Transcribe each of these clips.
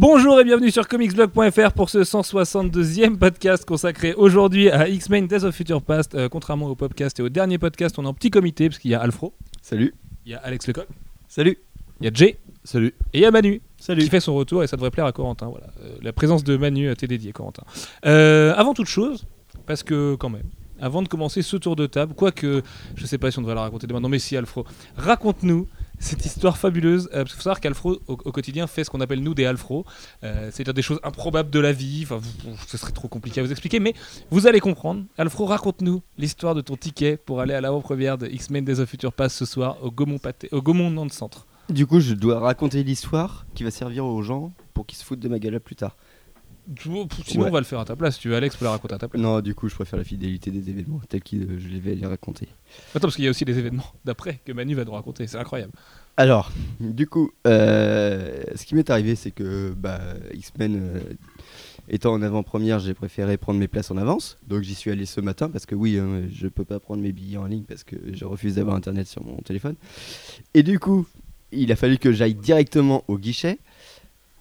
Bonjour et bienvenue sur comicsblog.fr pour ce 162e podcast consacré aujourd'hui à X-Men Days of Future Past. Euh, contrairement au podcast et au dernier podcast, on est en petit comité parce qu'il y a Alfro, Salut. il y a Alex Lecoq, Salut. il y a Jay Salut. et il y a Manu Salut. qui fait son retour et ça devrait plaire à Corentin. Voilà. Euh, la présence de Manu t'est dédiée, Corentin. Euh, avant toute chose, parce que quand même, avant de commencer ce tour de table, quoique je sais pas si on devrait la raconter dès maintenant, mais si Alfro, raconte-nous cette histoire fabuleuse. Euh, parce savoir qu'Alfro au, quotidien fait ce qu'on appelle nous des Alfro, euh, c'est-à-dire des choses improbables de la vie. Ce serait trop compliqué à vous expliquer, mais vous allez comprendre. Alfro, raconte-nous l'histoire de ton ticket pour aller à l'avant-première de X-Men Days of Future Past ce soir au Gaumont au Gaumont Nantes Centre. Du coup, je dois raconter l'histoire qui va servir aux gens pour qu'ils se foutent de ma gueule plus tard. Sinon, Ouais. on va le faire à ta place. Tu veux, Alex peut la raconter à ta place. Non, du coup, je préfère la fidélité des événements tels que euh, je les vais les raconter. Attends, parce qu'il y a aussi les événements d'après que Manu va nous raconter. C'est incroyable. Alors, du coup, euh, ce qui m'est arrivé, c'est que bah, X-Men euh, étant en avant-première, j'ai préféré prendre mes places en avance. Donc j'y suis allé ce matin parce que oui, hein, je peux pas prendre mes billets en ligne parce que je refuse d'avoir internet sur mon téléphone. Et du coup, il a fallu que j'aille directement au guichet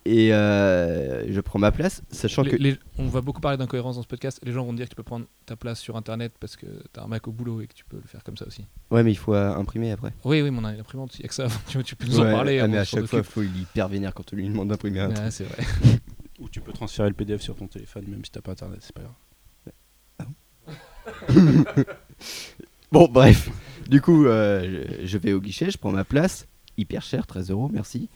et euh, je prends ma place, sachant Les- que les- on va beaucoup parler d'incohérence dans ce podcast. Les gens vont dire que tu peux prendre ta place sur internet parce que t'as un Mac au boulot et que tu peux le faire comme ça aussi. ouais, mais il faut euh, imprimer après. Oui, oui, mon imprimante, il y a que ça. tu, tu peux nous Ouais, en parler. ah, mais on à chaque fois, faut, il est hyper vénère quand on lui demande d'imprimer un truc. Ouais, c'est vrai. Ou tu peux transférer le PDF sur ton téléphone, même si t'as pas internet, c'est pas grave. Bon, bref. Du coup, euh, je je vais au guichet, je prends ma place. Hyper cher, 13 euros, merci.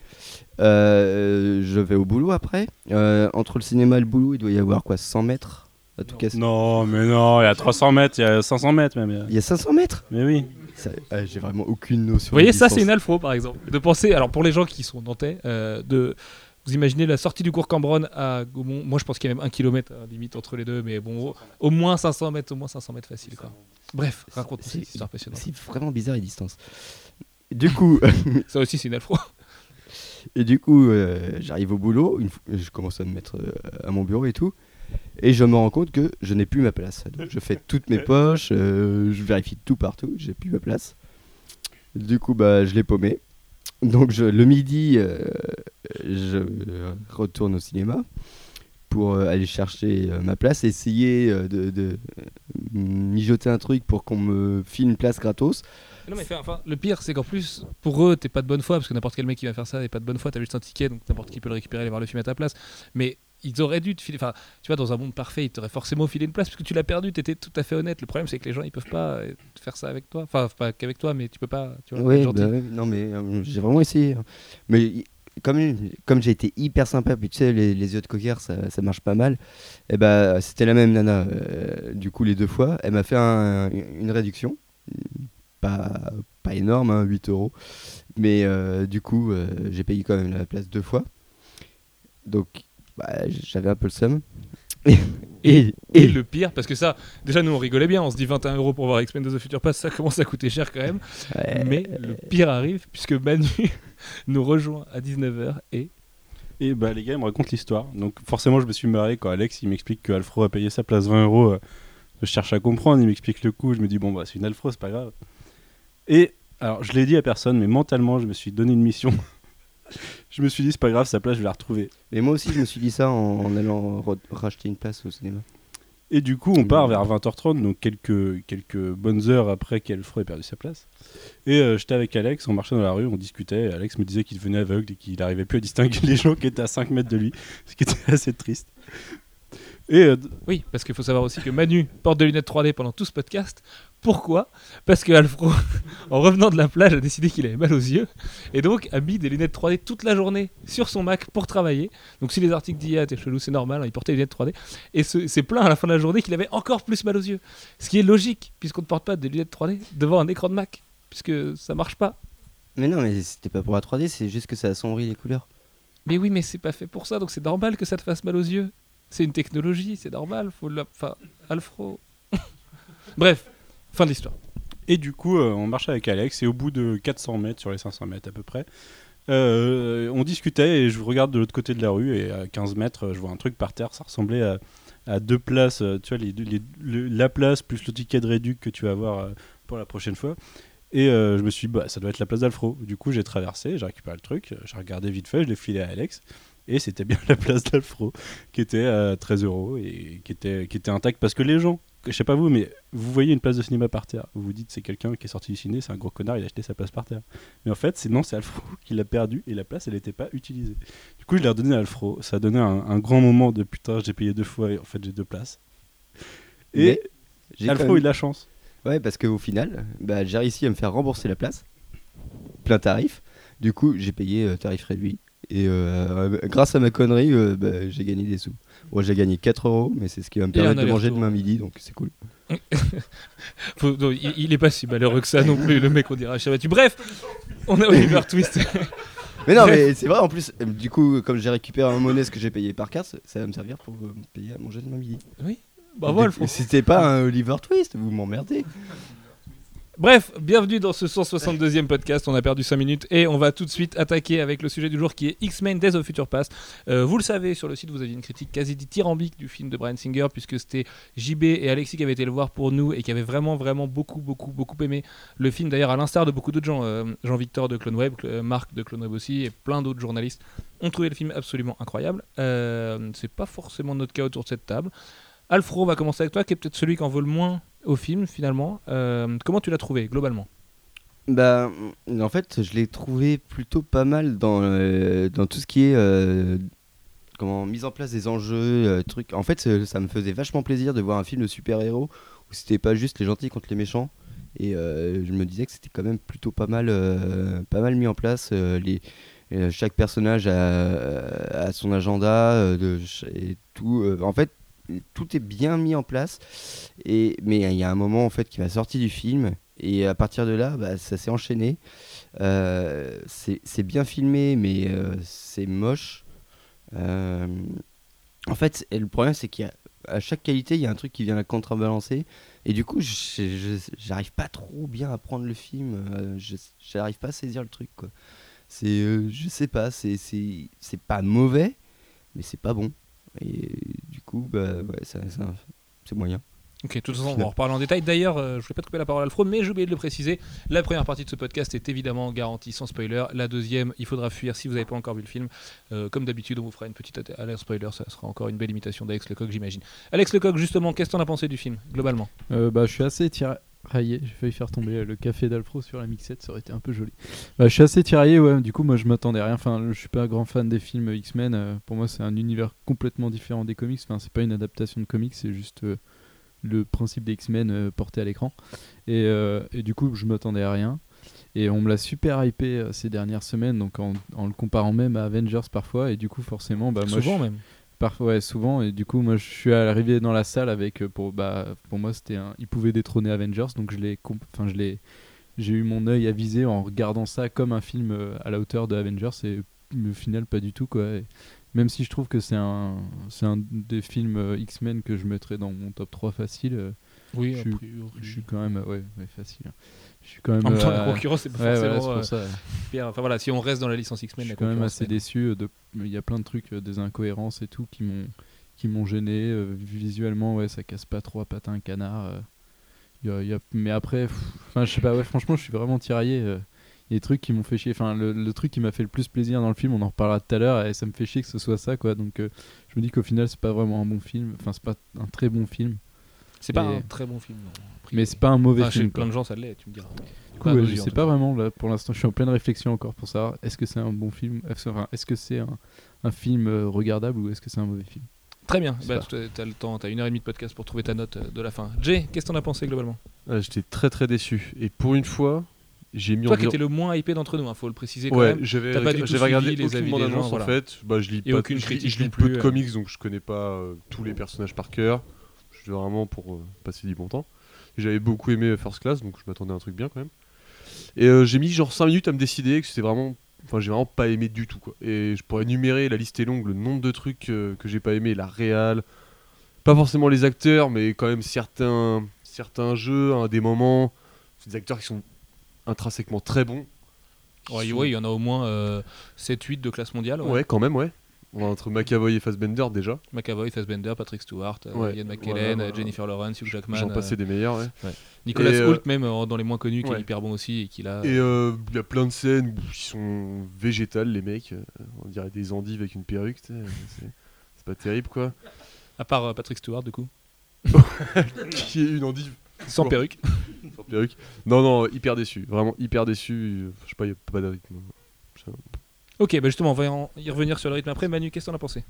Euh, je vais au boulot après. Euh, entre le cinéma et le boulot, il doit y avoir quoi 100 mètres à tout casser Non, mais non, il y a 300 mètres, il y a 500 mètres même. Il y a 500 mètres? Mais oui. Ah, J'ai vraiment aucune notion. Vous voyez, ça, c'est une alfro, par exemple. De penser, alors pour les gens qui sont nantais, euh, de. Vous imaginez la sortie du cours Cambronne à Gaumont. Moi, je pense qu'il y a même un kilomètre hein, limite entre les deux, mais bon, au, au moins 500 mètres, au moins 500 mètres facile, quoi. Bref, raconte C'est- cette histoire passionnante. C'est vraiment bizarre les distances. Du coup, Ça aussi, c'est une alfro. et du coup euh, j'arrive au boulot, une fois- je commence à me mettre euh, à mon bureau et tout. Et je me rends compte que je n'ai plus ma place. Donc, je fais toutes mes poches, euh, je vérifie tout partout, j'ai plus ma place. Du coup, bah, je l'ai paumé. Donc je, le midi, je retourne au cinéma pour aller chercher ma place, essayer de, de, mijoter un truc pour qu'on me file une place gratos. Non mais enfin, le pire c'est qu'en plus pour eux t'es pas de bonne foi parce que n'importe quel mec qui va faire ça n'est pas de bonne foi t'as juste un ticket donc n'importe qui peut le récupérer et aller voir le film à ta place mais ils auraient dû te filer enfin tu vois dans un monde parfait ils t'auraient forcément filé une place parce que tu l'as perdu t'étais tout à fait honnête le problème c'est que les gens ils peuvent pas euh, faire ça avec toi enfin pas qu'avec toi mais tu peux pas tu vois bah ouais, non mais euh, j'ai vraiment essayé. hein. Mais comme, comme j'ai été hyper sympa, puis tu sais, les, les yeux de cocker, ça, ça marche pas mal. Et bah, c'était la même nana, euh, du coup, les deux fois. Elle m'a fait un- une réduction. Pas, pas énorme, hein, 8 euros. Mais euh, du coup, euh, j'ai payé quand même la place deux fois. Donc, bah, j'avais un peu le seum. et, Et et- le pire, parce que ça, déjà nous on rigolait bien, on se dit 21 euros pour voir X-Men de The Future Pass, ça commence à coûter cher quand même. ouais, Mais le pire arrive, puisque Manu nous rejoint à 19h et. Et bah les gars, ils me racontent l'histoire. Donc forcément, je me suis marré quand Alex il m'explique que Alfro a payé sa place 20 euros. euh, Je cherche à comprendre, il m'explique le coût. Je me dis, bon, bah c'est une Alfro, c'est pas grave. Et alors, je l'ai dit à personne, mais mentalement, je me suis donné une mission. je me suis dit, c'est pas grave, sa place, je vais la retrouver. Mais moi aussi, je me suis dit ça en, en allant racheter une place au cinéma. Et du coup, on part vers 20h30, donc quelques, quelques bonnes heures après qu'Alfro ait perdu sa place. Et euh, j'étais avec Alex, on marchait dans la rue, on discutait. Et Alex me disait qu'il devenait aveugle et qu'il n'arrivait plus à distinguer les gens qui étaient à 5 mètres de lui, ce qui était assez triste. Et euh, Oui, parce qu'il faut savoir aussi que Manu porte des lunettes 3D pendant tout ce podcast. Pourquoi Parce que Alfro, en revenant de la plage, a décidé qu'il avait mal aux yeux et donc a mis des lunettes 3D toute la journée sur son Mac pour travailler. Donc si les articles disent ah t'es chelou, c'est normal, hein, il portait des lunettes 3D et c'est plein à la fin de la journée qu'il avait encore plus mal aux yeux. Ce qui est logique puisqu'on ne porte pas des lunettes 3D devant un écran de Mac puisque ça marche pas. Mais non, mais c'était pas pour la 3D, c'est juste que ça assombrit les couleurs. Mais oui, mais c'est pas fait pour ça, donc c'est normal que ça te fasse mal aux yeux. C'est une technologie, c'est normal. Faut. Enfin, Alfro. Bref, fin de l'histoire. Et du coup, euh, on marchait avec Alex et au bout de 400 mètres sur les 500 mètres à peu près, euh, on discutait et je regarde de l'autre côté de la rue et à 15 mètres, je vois un truc par terre. Ça ressemblait à, deux places, euh, tu vois, les, la place plus le ticket de réduc que tu vas avoir pour la prochaine fois. Et je me suis dit, bah, ça doit être la place d'Alfro. Du coup, j'ai traversé, j'ai récupéré le truc, j'ai regardé vite fait, je l'ai filé à Alex. Et c'était bien la place d'Alfro, qui était à 13 euros et qui était intacte. Parce que les gens, je sais pas vous, mais vous voyez une place de cinéma par terre. Vous vous dites, c'est quelqu'un qui est sorti du ciné, c'est un gros connard, il a acheté sa place par terre. Mais en fait, c'est non, c'est Alfro qui l'a perdu et la place, elle n'était pas utilisée. Du coup, je l'ai redonné à Alfro. Ça a donné un, un grand moment de putain, j'ai payé deux fois et en fait, j'ai deux places. Et Mais Alfro, même- il a la chance. Ouais, parce qu'au final, bah, j'ai réussi à me faire rembourser la place, plein tarif. Du coup, j'ai payé euh, tarif réduit. Et euh, grâce à ma connerie, euh, bah, j'ai gagné des sous. Bon, j'ai gagné 4 euros, mais c'est ce qui va me Et un permettre de manger demain midi, donc c'est cool. Faut- non, il, il est pas si malheureux que ça non plus, le mec, on dirait abattu. Bref, on a Oliver Twist. Mais non, mais c'est vrai, en plus, euh, du coup, comme j'ai récupéré en monnaie ce que j'ai payé par carte, ça va me servir pour euh, me payer à manger demain midi. oui, bravo Alphonse. C'était pas un Oliver Twist, vous m'emmerdez. Bref, bienvenue dans ce 162e podcast. On a perdu 5 minutes et on va tout de suite attaquer avec le sujet du jour qui est X-Men Days of Future Past. Euh, vous le savez, sur le site, vous aviez une critique quasi dithyrambique du film de Brian Singer puisque c'était JB et Alexis qui avaient été le voir pour nous et qui avaient vraiment, vraiment beaucoup, beaucoup, beaucoup aimé le film. D'ailleurs, à l'instar de beaucoup d'autres gens, euh, Jean-Victor de CloneWeb, euh, Marc de CloneWeb aussi et plein d'autres journalistes ont trouvé le film absolument incroyable. C'est pas forcément notre cas autour de cette table. Alfro, on va commencer avec toi, qui est peut-être celui qui en veut le moins au film finalement. Euh, comment tu l'as trouvé globalement? Bah, en fait, je l'ai trouvé plutôt pas mal dans, euh, dans tout ce qui est euh, comment, mise en place des enjeux, trucs. En fait, ça, me faisait vachement plaisir de voir un film de super-héros où c'était pas juste les gentils contre les méchants. Et je me disais que c'était quand même plutôt pas mal, pas mal mis en place. les, chaque personnage a, a son agenda de, et tout. en fait, tout est bien mis en place. Et, mais il y a un moment en fait qui m'a sorti du film. Et à partir de là, bah, ça s'est enchaîné. Euh, c'est bien filmé, mais euh, c'est moche. Euh, en fait, le problème, c'est qu'il y a à chaque qualité, il y a un truc qui vient la contrebalancer. Et du coup, j'arrive pas trop bien à prendre le film. J'arrive pas à saisir le truc. C'est, je sais pas, c'est pas mauvais, mais c'est pas bon. Et du coup, bah, ouais, ça- ça- c'est moyen. Ok, de toute façon, on va en reparler en détail. D'ailleurs, euh, je voulais pas te couper la parole à Alfro, mais j'ai oublié de le préciser. La première partie de ce podcast est évidemment garantie sans spoiler. La deuxième, il faudra fuir si vous n'avez pas encore vu le film. Euh, comme d'habitude, on vous fera une petite alerte spoiler. Ça sera encore une belle imitation d'Alex Lecoq, j'imagine. Alex Lecoq, justement, qu'est-ce que t'en as pensé du film, globalement? Euh, bah, je suis assez tiraillé. J'ai failli faire tomber euh, le café d'Alfro sur la mixette, ça aurait été un peu joli. Bah, je suis assez tiraillé, ouais. Du coup, moi, je m'attendais à rien. Enfin, je suis pas un grand fan des films X-Men. euh, pour moi, c'est un univers complètement différent des comics. Enfin, c'est pas une adaptation de comics, c'est juste euh, le principe des X-Men euh, porté à l'écran. Et, et du coup, je m'attendais à rien. Et on me l'a super hypé ces dernières semaines, donc en, en le comparant même à Avengers parfois. Et du coup, forcément, bah, moi, Souvent je- même. Parfois, ouais, souvent. Et du coup, moi, je suis arrivé dans la salle avec, euh, pour, bah, pour moi, c'était un, il pouvait détrôner Avengers, donc je l'ai, enfin, je l'ai, j'ai eu mon œil avisé en regardant ça comme un film euh, à la hauteur de Avengers, et au final, pas du tout, quoi. Et même si je trouve que c'est un, c'est un des films euh, X-Men que je mettrais dans mon top 3 facile, Oui, je a suis- priori. je suis quand même, ouais, ouais, facile. Je suis quand même. En même temps, euh, la concurrence, c'est pas ouais, forcément voilà, c'est euh, ça. Enfin voilà, si on reste dans la licence Je X-Men, suis la quand même assez déçu. euh, De... Il y a plein de trucs, euh, des incohérences et tout qui m'ont qui m'ont gêné. visuellement, ouais, ça casse pas trop à patin canard. Il y a- il y a- Mais après, pff, enfin, je sais pas. Ouais, franchement, je suis vraiment tiraillé. Il y a des trucs qui m'ont fait chier. Enfin, le, le truc qui m'a fait le plus plaisir dans le film, on en reparlera tout à l'heure, et ça me fait chier que ce soit ça, quoi. Donc, je me dis qu'au final, c'est pas vraiment un bon film. Enfin, c'est pas un très bon film, C'est pas un très bon film. non, mais c'est pas un mauvais Enfin, chez film. plein quoi. de gens, ça l'est, tu me diras. Du coup, je en sais pas vraiment là pour l'instant. Je suis en pleine réflexion encore pour savoir est-ce que c'est un bon film, enfin, est-ce que c'est un, un film euh, regardable ou est-ce que c'est un mauvais film? Très bien, bah, tu- t'as le temps, t'as une heure et demie de podcast pour trouver ta note euh, de la fin. Jay, qu'est-ce que t'en as pensé globalement? Ah, J'étais très très déçu. Et pour une fois, j'ai mis Toi qui environ- étais le moins hypé d'entre nous, il faut le préciser quand Ouais, même. j'avais T'as pas du tout j'avais regardé les avis des gens, en voilà. fait. Bah, je lis Et pas, aucune je critique je lis non peu plus, de euh. comics, donc je connais pas euh, tous les personnages par cœur. Je vraiment pour euh, passer du bon temps. J'avais beaucoup aimé First Class, donc je m'attendais à un truc bien quand même. Et euh, j'ai mis genre 5 minutes à me décider que c'était vraiment. Enfin, j'ai vraiment pas aimé du tout quoi. Et je pourrais énumérer, la liste est longue, le nombre de trucs euh, que j'ai pas aimé, la réal. Pas forcément les acteurs, mais quand même certains, certains jeux, à des moments. Des acteurs qui sont intrinsèquement très bons. Ouais, sont- ouais, il y en a au moins 7-8 de classe mondiale. Ouais. quand même, ouais. On a entre McAvoy et Fassbender déjà. McAvoy, Fassbender, Patrick Stewart, euh, Ouais, Ian McKellen, voilà. euh, Jennifer Lawrence, Hugh Jackman, J'en euh, passais des meilleurs, ouais. Nicolas Et, euh, Hoult même euh, dans les moins connus qui est hyper bon aussi et qui l'a. Et euh, il y a plein de scènes où ils sont végétales, les mecs. euh, on dirait des endives avec une perruque, c'est pas terrible quoi. À part euh, Patrick Stewart du coup, Qui est une endive sans Bon. perruque. sans perruque. Non, non, hyper déçu, vraiment hyper déçu. euh, Je sais pas, il y a pas de rythme. Ok, bah justement, on va en- y revenir sur le rythme après. Manu, qu'est-ce que t'en as pensé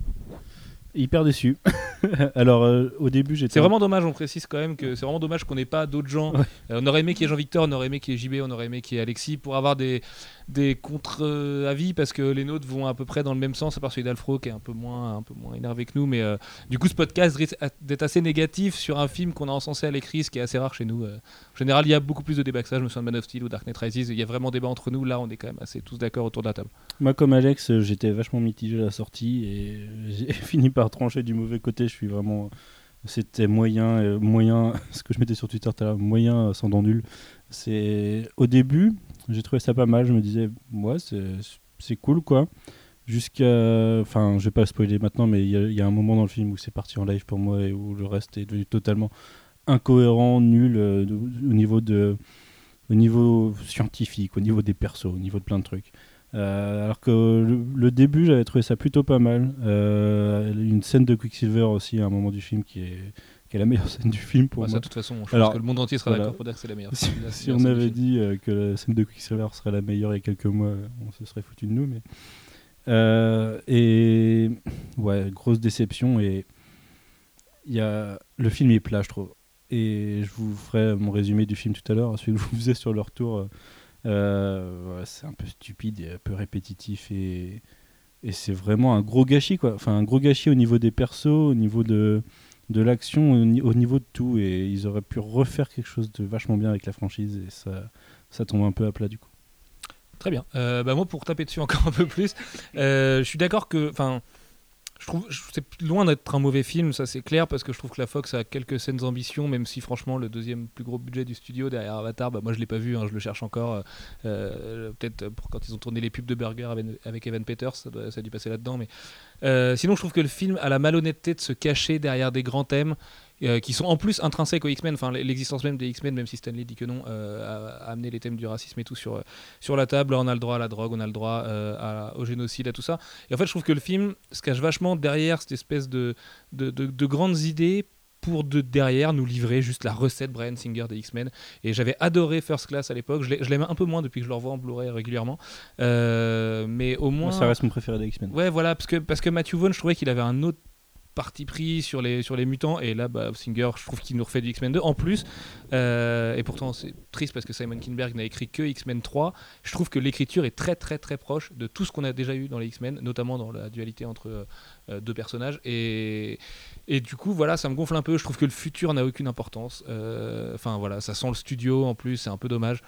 Hyper déçu. Alors, euh, au début, j'étais. C'est vraiment dommage, on précise quand même que c'est vraiment dommage qu'on n'ait pas d'autres gens. Ouais. Euh, on aurait aimé qu'il y ait Jean-Victor, on aurait aimé qu'il y ait JB, on aurait aimé qu'il y ait Alexis pour avoir des, des contre-avis parce que les nôtres vont à peu près dans le même sens, à part celui d'Alfro qui est un peu moins, un peu moins énervé que nous. Mais euh, du coup, ce podcast risque d'être assez négatif sur un film qu'on a encensé à l'écrit, ce qui est assez rare chez nous. Euh, en général, il y a beaucoup plus de débats que ça. Je me souviens de Man of Steel ou Dark Knight Rises. Il y a vraiment débat entre nous. Là, on est quand même assez tous d'accord autour de la table. Moi, comme Alex, euh, j'étais vachement mitigé à la sortie et j'ai fini par trancher du mauvais côté. Je suis vraiment. C'était moyen, moyen, ce que je mettais sur Twitter tout à l'heure, moyen sans dents nul. C'est au début, j'ai trouvé ça pas mal. Je me disais, ouais, c'est cool quoi. Jusqu'à, enfin, je vais pas spoiler maintenant, mais il y, a- un moment dans le film où c'est parti en live pour moi et où le reste est devenu totalement incohérent, nul euh, au niveau de, au niveau scientifique, au niveau des persos, au niveau de plein de trucs. Euh, alors que le, le début, j'avais trouvé ça plutôt pas mal. Euh, une scène de Quicksilver aussi à un moment du film qui est, qui est la meilleure scène du film pour Ouais, ça, moi. de toute façon, je Alors, pense que le monde entier sera voilà. d'accord pour dire que c'est la meilleure. Si, la si meilleure on avait film. dit euh, que la scène de Quicksilver serait la meilleure il y a quelques mois, on se serait foutu de nous. Mais Euh, et ouais, grosse déception. Et il y a le film est plat, je trouve. Et je vous ferai mon résumé du film tout à l'heure, celui que vous faisais sur le retour. Euh, ouais, c'est un peu stupide et un peu répétitif et, et c'est vraiment un gros gâchis quoi. Enfin un gros gâchis au niveau des persos, au niveau de de l'action, au, ni- au niveau de tout et ils auraient pu refaire quelque chose de vachement bien avec la franchise et ça ça tombe un peu à plat du coup. Très bien. Euh, bah moi, pour taper dessus encore un peu plus, euh, je suis d'accord que, enfin, je trouve, c'est loin d'être un mauvais film, ça c'est clair, parce que je trouve que la Fox a quelques scènes ambitions, même si franchement le deuxième plus gros budget du studio derrière Avatar, bah moi je l'ai pas vu, hein, je le cherche encore. euh, euh, Peut-être pour quand ils ont tourné les pubs de burger avec, avec Evan Peters, ça, doit- ça a dû passer là-dedans, mais euh, sinon je trouve que le film a la malhonnêteté de se cacher derrière des grands thèmes. Euh, qui sont en plus intrinsèques aux X-Men, enfin l'existence même des X-Men, même si Stanley dit que non, euh, a, a amené les thèmes du racisme et tout sur, euh, sur la table. On a le droit à la drogue, on a le droit euh, à- au génocide, à tout ça. Et en fait, je trouve que le film se cache vachement derrière cette espèce de, de, de- de grandes idées pour de derrière nous livrer juste la recette Brian Singer des X-Men. Et j'avais adoré First Class à l'époque. Je l'ai- je l'aime un peu moins depuis que je le revois en Blu-ray régulièrement. Euh, mais au moins. Moi, ça reste mon préféré des X-Men. Ouais, voilà, parce que, parce que Matthew Vaughn, je trouvais qu'il avait un autre parti pris sur les, sur les mutants. Et là bah, Singer je trouve qu'il nous refait du X-Men 2 en plus. Euh, et pourtant c'est triste parce que Simon Kinberg n'a écrit que X-Men 3 je trouve que l'écriture est très très très proche de tout ce qu'on a déjà eu dans les X-Men notamment dans la dualité entre euh, deux personnages. Et, et du coup voilà ça me gonfle un peu. Je trouve que le futur n'a aucune importance. Euh, enfin voilà ça sent le studio en plus c'est un peu dommage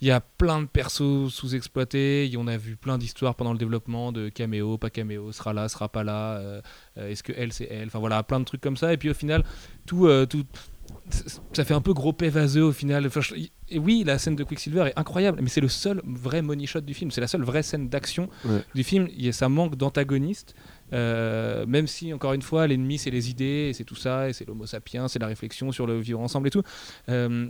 il y a plein de persos sous-exploités. On a vu plein d'histoires pendant le développement de caméo, pas caméo, sera là, sera pas là. euh, euh, Est-ce que elle, c'est elle? Enfin voilà, plein de trucs comme ça. Et puis au final, tout, euh, tout, ça fait un peu gros pet vaseux au final. Enfin, je- et oui, la scène de Quicksilver est incroyable, mais c'est le seul vrai money shot du film. C'est la seule vraie scène d'action Ouais. du film. Il y a, ça manque d'antagoniste. euh, même si, encore une fois, l'ennemi, c'est les idées, et c'est tout ça, et c'est l'homo sapiens, c'est la réflexion sur le vivre ensemble et tout. Euh,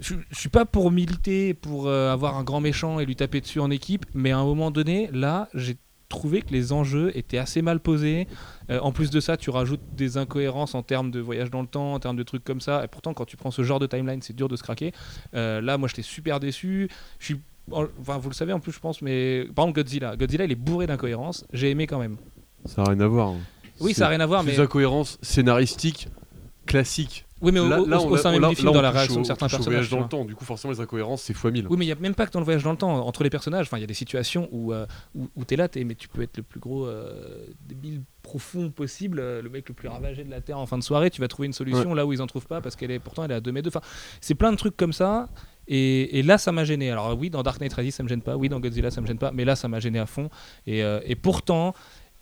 je, je suis pas pour militer, pour euh, avoir un grand méchant et lui taper dessus en équipe, mais à un moment donné, là, j'ai trouvé que les enjeux étaient assez mal posés. Euh, en plus de ça, tu rajoutes des incohérences en termes de voyage dans le temps, en termes de trucs comme ça. Et pourtant, quand tu prends ce genre de timeline, c'est dur de se craquer. Euh, là, moi, j'étais super déçu. Je suis, enfin, vous le savez en plus, je pense, mais par exemple, Godzilla. Godzilla, il est bourré d'incohérences. J'ai aimé quand même. Ça n'a rien à voir. hein. Oui, ça n'a rien à voir, mais d'incohérence scénaristique classique. Oui, mais au, là, au- là, sein même là- du film, dans la réaction de certains personnages. voyage tu dans le temps. Du coup, forcément, les incohérences, c'est fois 1000. Oui, mais il n'y a même pas que dans le voyage dans le temps. Entre les personnages, enfin, il y a des situations où, euh, où, où t'es là, t'es, mais tu peux être le plus gros euh, débile profond possible, euh, le mec le plus ravagé de la Terre en fin de soirée, tu vas trouver une solution là où ils en trouvent pas parce qu'elle est pourtant elle est à 2 mètres. Enfin, c'est plein de trucs comme ça. Et, et là, ça m'a gêné. Alors oui, dans Dark Knight Rises, ça me gêne pas. Oui, dans Godzilla, ça me gêne pas. Mais là, ça m'a gêné à fond. Et, euh, et pourtant,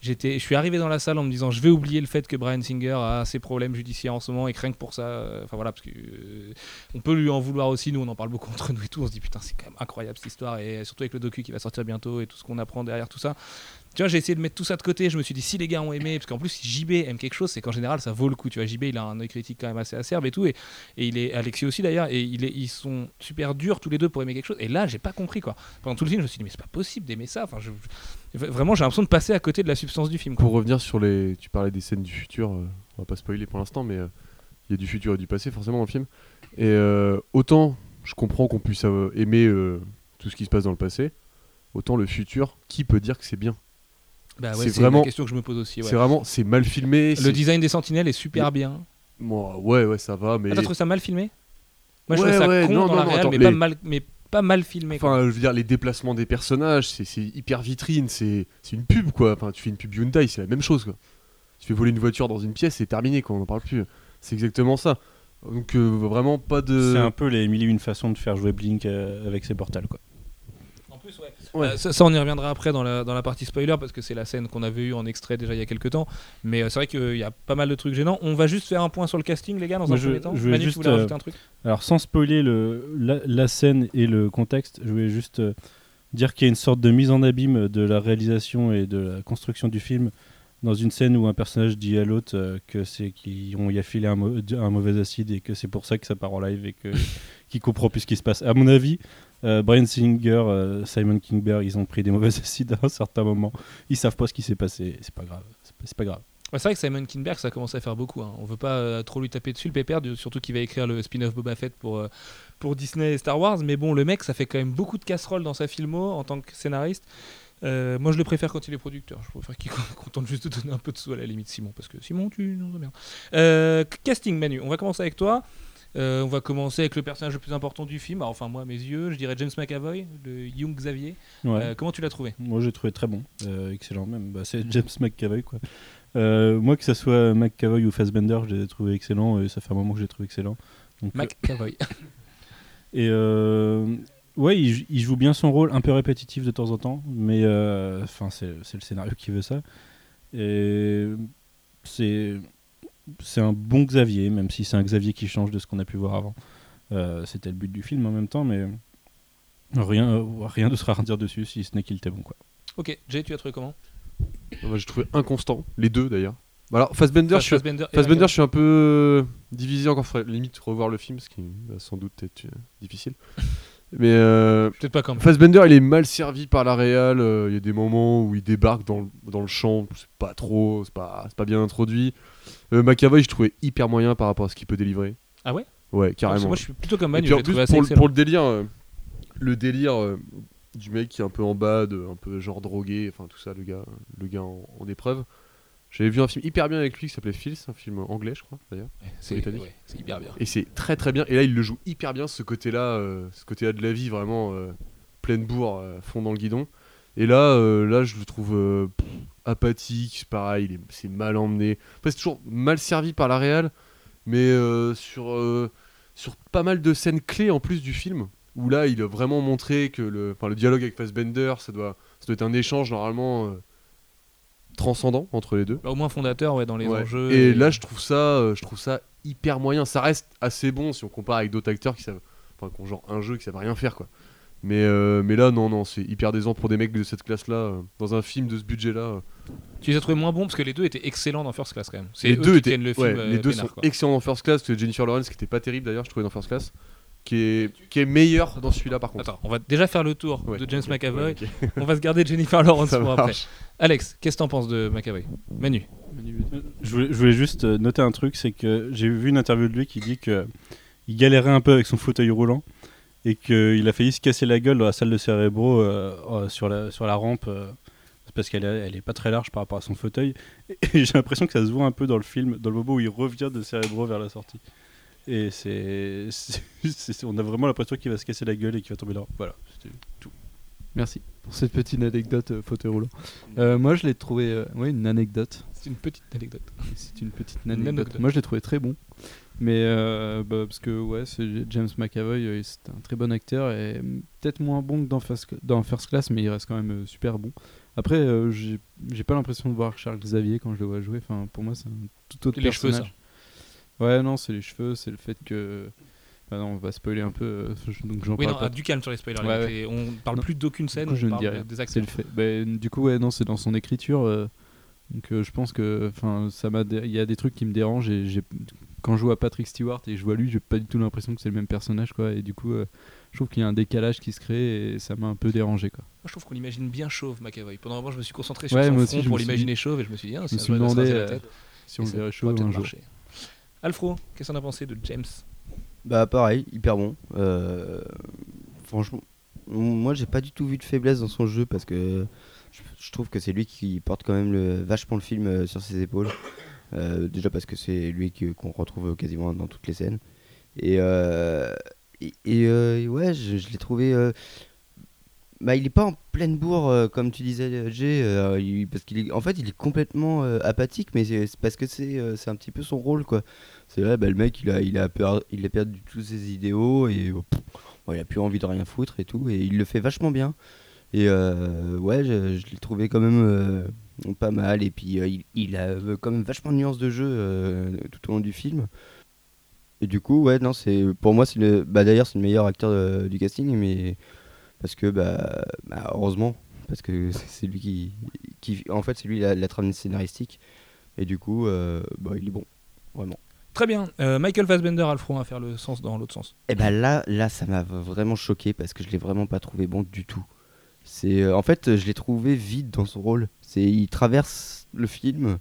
je suis arrivé dans la salle en me disant, je vais oublier le fait que Brian Singer a ses problèmes judiciaires en ce moment et que rien que pour ça, euh, enfin voilà, parce que euh, on peut lui en vouloir aussi. Nous, on en parle beaucoup entre nous et tout. On se dit putain, c'est quand même incroyable cette histoire et surtout avec le docu qui va sortir bientôt et tout ce qu'on apprend derrière tout ça. Tu vois, j'ai essayé de mettre tout ça de côté. Je me suis dit, si les gars ont aimé, parce qu'en plus, si JB aime quelque chose, c'est qu'en général, ça vaut le coup. Tu vois, JB, il a un œil critique quand même assez acerbe et tout. Et, il est, Alexis aussi d'ailleurs, et il est, ils sont super durs tous les deux pour aimer quelque chose. Et là, j'ai pas compris quoi. Pendant tout le film, je me suis dit, mais c'est pas possible d'aimer ça. Enfin, vraiment, j'ai l'impression de passer à côté de la substance du film. Pour revenir sur les. Tu parlais des scènes du futur, euh, on va pas spoiler pour l'instant, mais euh, il y a du futur et du passé forcément dans le film. Et euh, autant je comprends qu'on puisse euh, aimer tout ce qui se passe dans le passé, autant le futur, qui peut dire que c'est bien? Bah c'est ouais, c'est vraiment- la question que je me pose aussi. ouais. C'est vraiment. C'est mal filmé. Le design des sentinelles est super bien. Moi, ouais, ouais, ça va, mais. Ah, t'as trouvé ça mal filmé? Moi, je Ouais, trouvais ça ouais, con non, dans non, la non, réal, attends, mais, les- pas mal, mais pas mal filmé. quoi. Enfin, je veux dire, les déplacements des personnages, c'est hyper vitrine, c'est c'est une pub quoi. Enfin, tu fais une pub Hyundai, c'est la même chose quoi. Tu fais voler une voiture dans une pièce, c'est terminé quoi, on n'en parle plus. C'est exactement ça. Donc, euh, vraiment pas de. C'est un peu les mille et une façons de faire jouer Blink euh, avec ses portals quoi. En plus, ouais. Ouais. Euh, ça, ça, on y reviendra après dans la, dans la partie spoiler parce que c'est la scène qu'on avait eue en extrait déjà il y a quelques temps. Mais euh, c'est vrai qu'il y a pas mal de trucs gênants. On va juste faire un point sur le casting, les gars, dans un je- premier temps. je Manu, juste, tu voulais euh, rajouter un truc? Alors sans spoiler le, la, la scène et le contexte, je voulais juste euh, dire qu'il y a une sorte de mise en abîme de la réalisation et de la construction du film dans une scène où un personnage dit à l'autre euh, que c'est qu'ils ont y affilé un, mau- un mauvais acide et que c'est pour ça que ça part en live et que qu'il comprend plus ce qui se passe. À mon avis, euh, Brian Singer, euh, Simon Kingberg, ils ont pris des mauvais acides à un certain moment. Ils savent pas ce qui s'est passé. C'est pas grave. C'est pas, grave. C'est vrai que Simon Kinberg, ça commence à faire beaucoup. hein. On veut pas euh, trop lui taper dessus le pépère, surtout qu'il va écrire le spin-off Boba Fett pour, euh, pour Disney et Star Wars. Mais bon, le mec, ça fait quand même beaucoup de casseroles dans sa filmo en tant que scénariste. Moi, je le préfère quand il est producteur. Je préfère qu'il contente juste de donner un peu de sous à la limite, Simon, parce que Simon, tu nous. Euh, casting, Manu. On va commencer avec toi. Euh, on va commencer avec le personnage le plus important du film. Alors, enfin, moi, à mes yeux, je dirais James McAvoy, le Young Xavier. Ouais. Euh, comment tu l'as trouvé? Moi, j'ai trouvé très bon, euh, excellent même. Bah, c'est James McAvoy, quoi. Moi, que ça soit McAvoy ou Fassbender, je les ai trouvés excellents et ça fait un moment que je excellents. Donc, euh, McAvoy. et ouais, il, jou- il joue bien son rôle, un peu répétitif de temps en temps, mais enfin, c'est c'est le scénario qui veut ça. Et c'est c'est un bon Xavier, même si c'est un Xavier qui change de ce qu'on a pu voir avant. Euh, C'était le but du film en même temps, mais rien, euh, rien de se à redire dessus si ce n'est qu'il était bon, quoi. ok, Jay, tu as trouvé comment? J'ai trouvé inconstant, les deux d'ailleurs. Bah, Alors, Fassbender, je suis, Fassbender Fassbender, je suis un peu divisé encore. Faudrait limite revoir le film, ce qui va sans doute être euh, difficile. Mais euh, Peut-être pas même. Fassbender, il est mal servi par la réal. euh, Il y a des moments où il débarque dans, le- dans le champ, c'est pas trop, c'est pas, pas bien introduit. Euh, McAvoy, je trouvais hyper moyen par rapport à ce qu'il peut délivrer. Ah ouais? Ouais, que carrément. Moi, je suis plutôt comme Et Manu. puis en plus, pour, le- excellent. pour le délire, euh, le délire du mec qui est un peu en bas, de, un peu genre drogué, enfin tout ça, le gars, le gars en, en épreuve. J'avais vu un film hyper bien avec lui qui s'appelait Phil, c'est un film anglais, je crois d'ailleurs. C'est britannique. ouais, c'est hyper bien. Et c'est très très bien. Et là, il le joue hyper bien, ce côté-là, euh, ce côté-là de la vie, vraiment euh, pleine bourre, euh, fond dans le guidon. Et là, euh, là, je le trouve euh, pff, apathique, c'est pareil, il est- c'est mal emmené. Après, c'est toujours mal servi par la réal, mais sur, sur pas mal de scènes clés en plus du film, où là, il a vraiment montré que le, le dialogue avec Fassbender, ça doit, ça doit être un échange normalement transcendant entre les deux. Bah, au moins fondateur ouais, dans les Ouais. enjeux. Et là, je trouve ça, euh, je trouve ça hyper moyen. Ça reste assez bon si on compare avec d'autres acteurs qui savent, enfin, qui ont genre un jeu qui savent rien faire quoi. Mais, euh, mais là, non, non, c'est hyper décent pour des mecs de cette classe-là, euh, dans un film de ce budget-là. Tu les as trouvés moins bons parce que les deux étaient excellents dans First Class quand même. Les eux deux étaient, tiennent le film. ouais, les deux sont quoi. excellents dans First Class. Que Jennifer Lawrence, qui était pas terrible d'ailleurs, je trouvais dans First Class, qui est, qui est meilleur dans celui-là par contre. Attends, on va déjà faire le tour Ouais, de James McAvoy. ouais. On va se garder Jennifer Lawrence pour après. Alex, qu'est-ce que t'en penses de McAvoy? Manu. Je voulais, je voulais juste euh, noter un truc, c'est que j'ai vu une interview de lui qui dit que il galérait un peu avec son fauteuil roulant et qu'il a failli se casser la gueule dans la salle de cérébro euh, euh, sur, la, sur la rampe euh, parce qu'elle est, elle est pas très large par rapport à son fauteuil. Et, et j'ai l'impression que ça se voit un peu dans le film, dans le moment où il revient de cérébro vers la sortie. Et c'est, on a vraiment l'impression qu'il va se casser la gueule et qu'il va tomber là. Voilà, c'était tout. Merci pour cette petite anecdote euh, fauteuil roulant. Euh, moi, je l'ai trouvé, euh, ouais, une anecdote. C'est une petite anecdote. C'est une petite Une anecdote. Moi, je l'ai trouvé très bon. Mais euh, bah, parce que ouais, c'est James McAvoy, euh, c'est un très bon acteur et mm, peut-être moins bon que dans First, dans First Class, mais il reste quand même euh, super bon. Après, euh, j'ai pas l'impression de voir Charles Xavier quand je le vois jouer. Enfin, pour moi, c'est un tout autre Les cheveux, personnage. Ouais, non, c'est les cheveux, c'est le fait que Bah non, on va spoiler un peu, euh, donc j'en Oui, parle non, pas. ah, du calme sur les spoilers. Ouais, ouais. et On parle Non. plus d'aucune scène, coup, je on ne parle rien. des acteurs. le fait. Bah, du coup, ouais, non, c'est dans son écriture. euh, donc euh, je pense que, enfin, ça m'a, il y a des trucs qui me dérangent et j'ai, quand je vois Patrick Stewart et je vois lui, j'ai pas du tout l'impression que c'est le même personnage, quoi. Et du coup, euh, je trouve qu'il y a un décalage qui se crée et ça m'a un peu dérangé, quoi. Moi, je trouve qu'on l'imagine bien chauve, McAvoy. Pendant un moment, je me suis concentré sur Ouais, son front aussi, pour suis l'imaginer chauve et je me suis dit, ah, c'est un vrai demandé la euh, tête. si on le verrait pourrait un jour. marcher. Alfro, qu'est-ce qu'on a pensé de James? Bah pareil, hyper bon. Euh, franchement, moi j'ai pas du tout vu de faiblesse dans son jeu parce que je, trouve que c'est lui qui porte quand même le, vachement le film euh, sur ses épaules. Euh, déjà parce que c'est lui qu'on retrouve quasiment dans toutes les scènes. Et, euh, et, euh, ouais, je l'ai trouvé. Euh, bah, il est pas en pleine bourre euh, comme tu disais, Jay, euh, il- parce qu'il est, en fait, il est complètement euh, apathique, mais c'est parce que c'est euh, c'est un petit peu son rôle, quoi. C'est vrai, bah, le mec, il a, il, a per- il a perdu tous ses idéaux et euh, il a plus envie de rien foutre et tout, et il le fait vachement bien. Et euh, ouais, je, je l'ai trouvé quand même euh, pas mal, et puis euh, il, a euh, quand même vachement de nuances de jeu euh, tout au long du film. Et du coup, ouais, non, c'est pour moi, c'est bah d'ailleurs, c'est le meilleur acteur euh, du casting, mais parce que bah, bah, heureusement, parce que c'est lui qui, qui, en fait, c'est lui la, la trame scénaristique, et du coup, euh, bah, il est bon, vraiment. Très bien. Euh, Michael Fassbender, Alfro, on va faire le sens dans l'autre sens. Et ben là, là, ça m'a vraiment choqué parce que je l'ai vraiment pas trouvé bon du tout. C'est, euh, en fait, je l'ai trouvé vide dans son rôle. C'est, il traverse le film,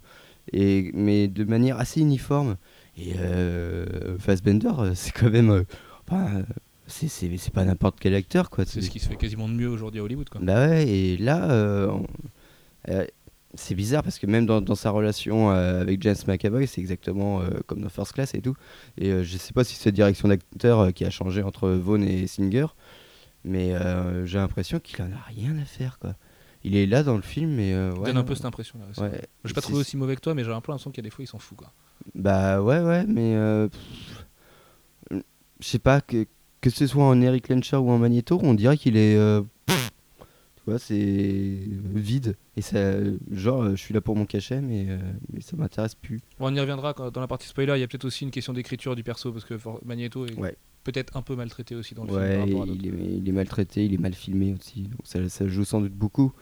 et mais de manière assez uniforme. Et euh, Fassbender, c'est quand même, enfin, c'est, pas n'importe quel acteur quoi. C'est ce qui se fait quasiment de mieux aujourd'hui à Hollywood. Quoi. Bah ouais, et là, euh, euh, c'est bizarre parce que même dans, dans sa relation euh, avec James McAvoy, c'est exactement comme dans First Class et tout. Et je sais pas si c'est direction d'acteur qui a changé entre Vaughn et Singer, mais j'ai l'impression qu'il en a rien à faire quoi. Il est là dans le film, mais euh, ouais, Donne un peu cette impression là. Ouais, Je pas trouvé aussi mauvais que toi, mais j'ai un peu l'impression qu'il y a des fois, il s'en fout. Quoi. Bah ouais, ouais, mais je sais pas que que ce soit en Eric Lencher ou en Magneto, on dirait qu'il est, euh, pff, tu vois, c'est vide. Et ça, genre, euh, je suis là pour mon cachet, mais euh, mais ça m'intéresse plus. Bon, on y reviendra quand- dans la partie spoiler. Il y a peut-être aussi une question d'écriture du perso parce que Magneto est Ouais. peut-être un peu maltraité aussi dans le film Ouais, par rapport à d'autres. il est, il est maltraité, il est mal filmé aussi, donc ça, ça joue sans doute beaucoup.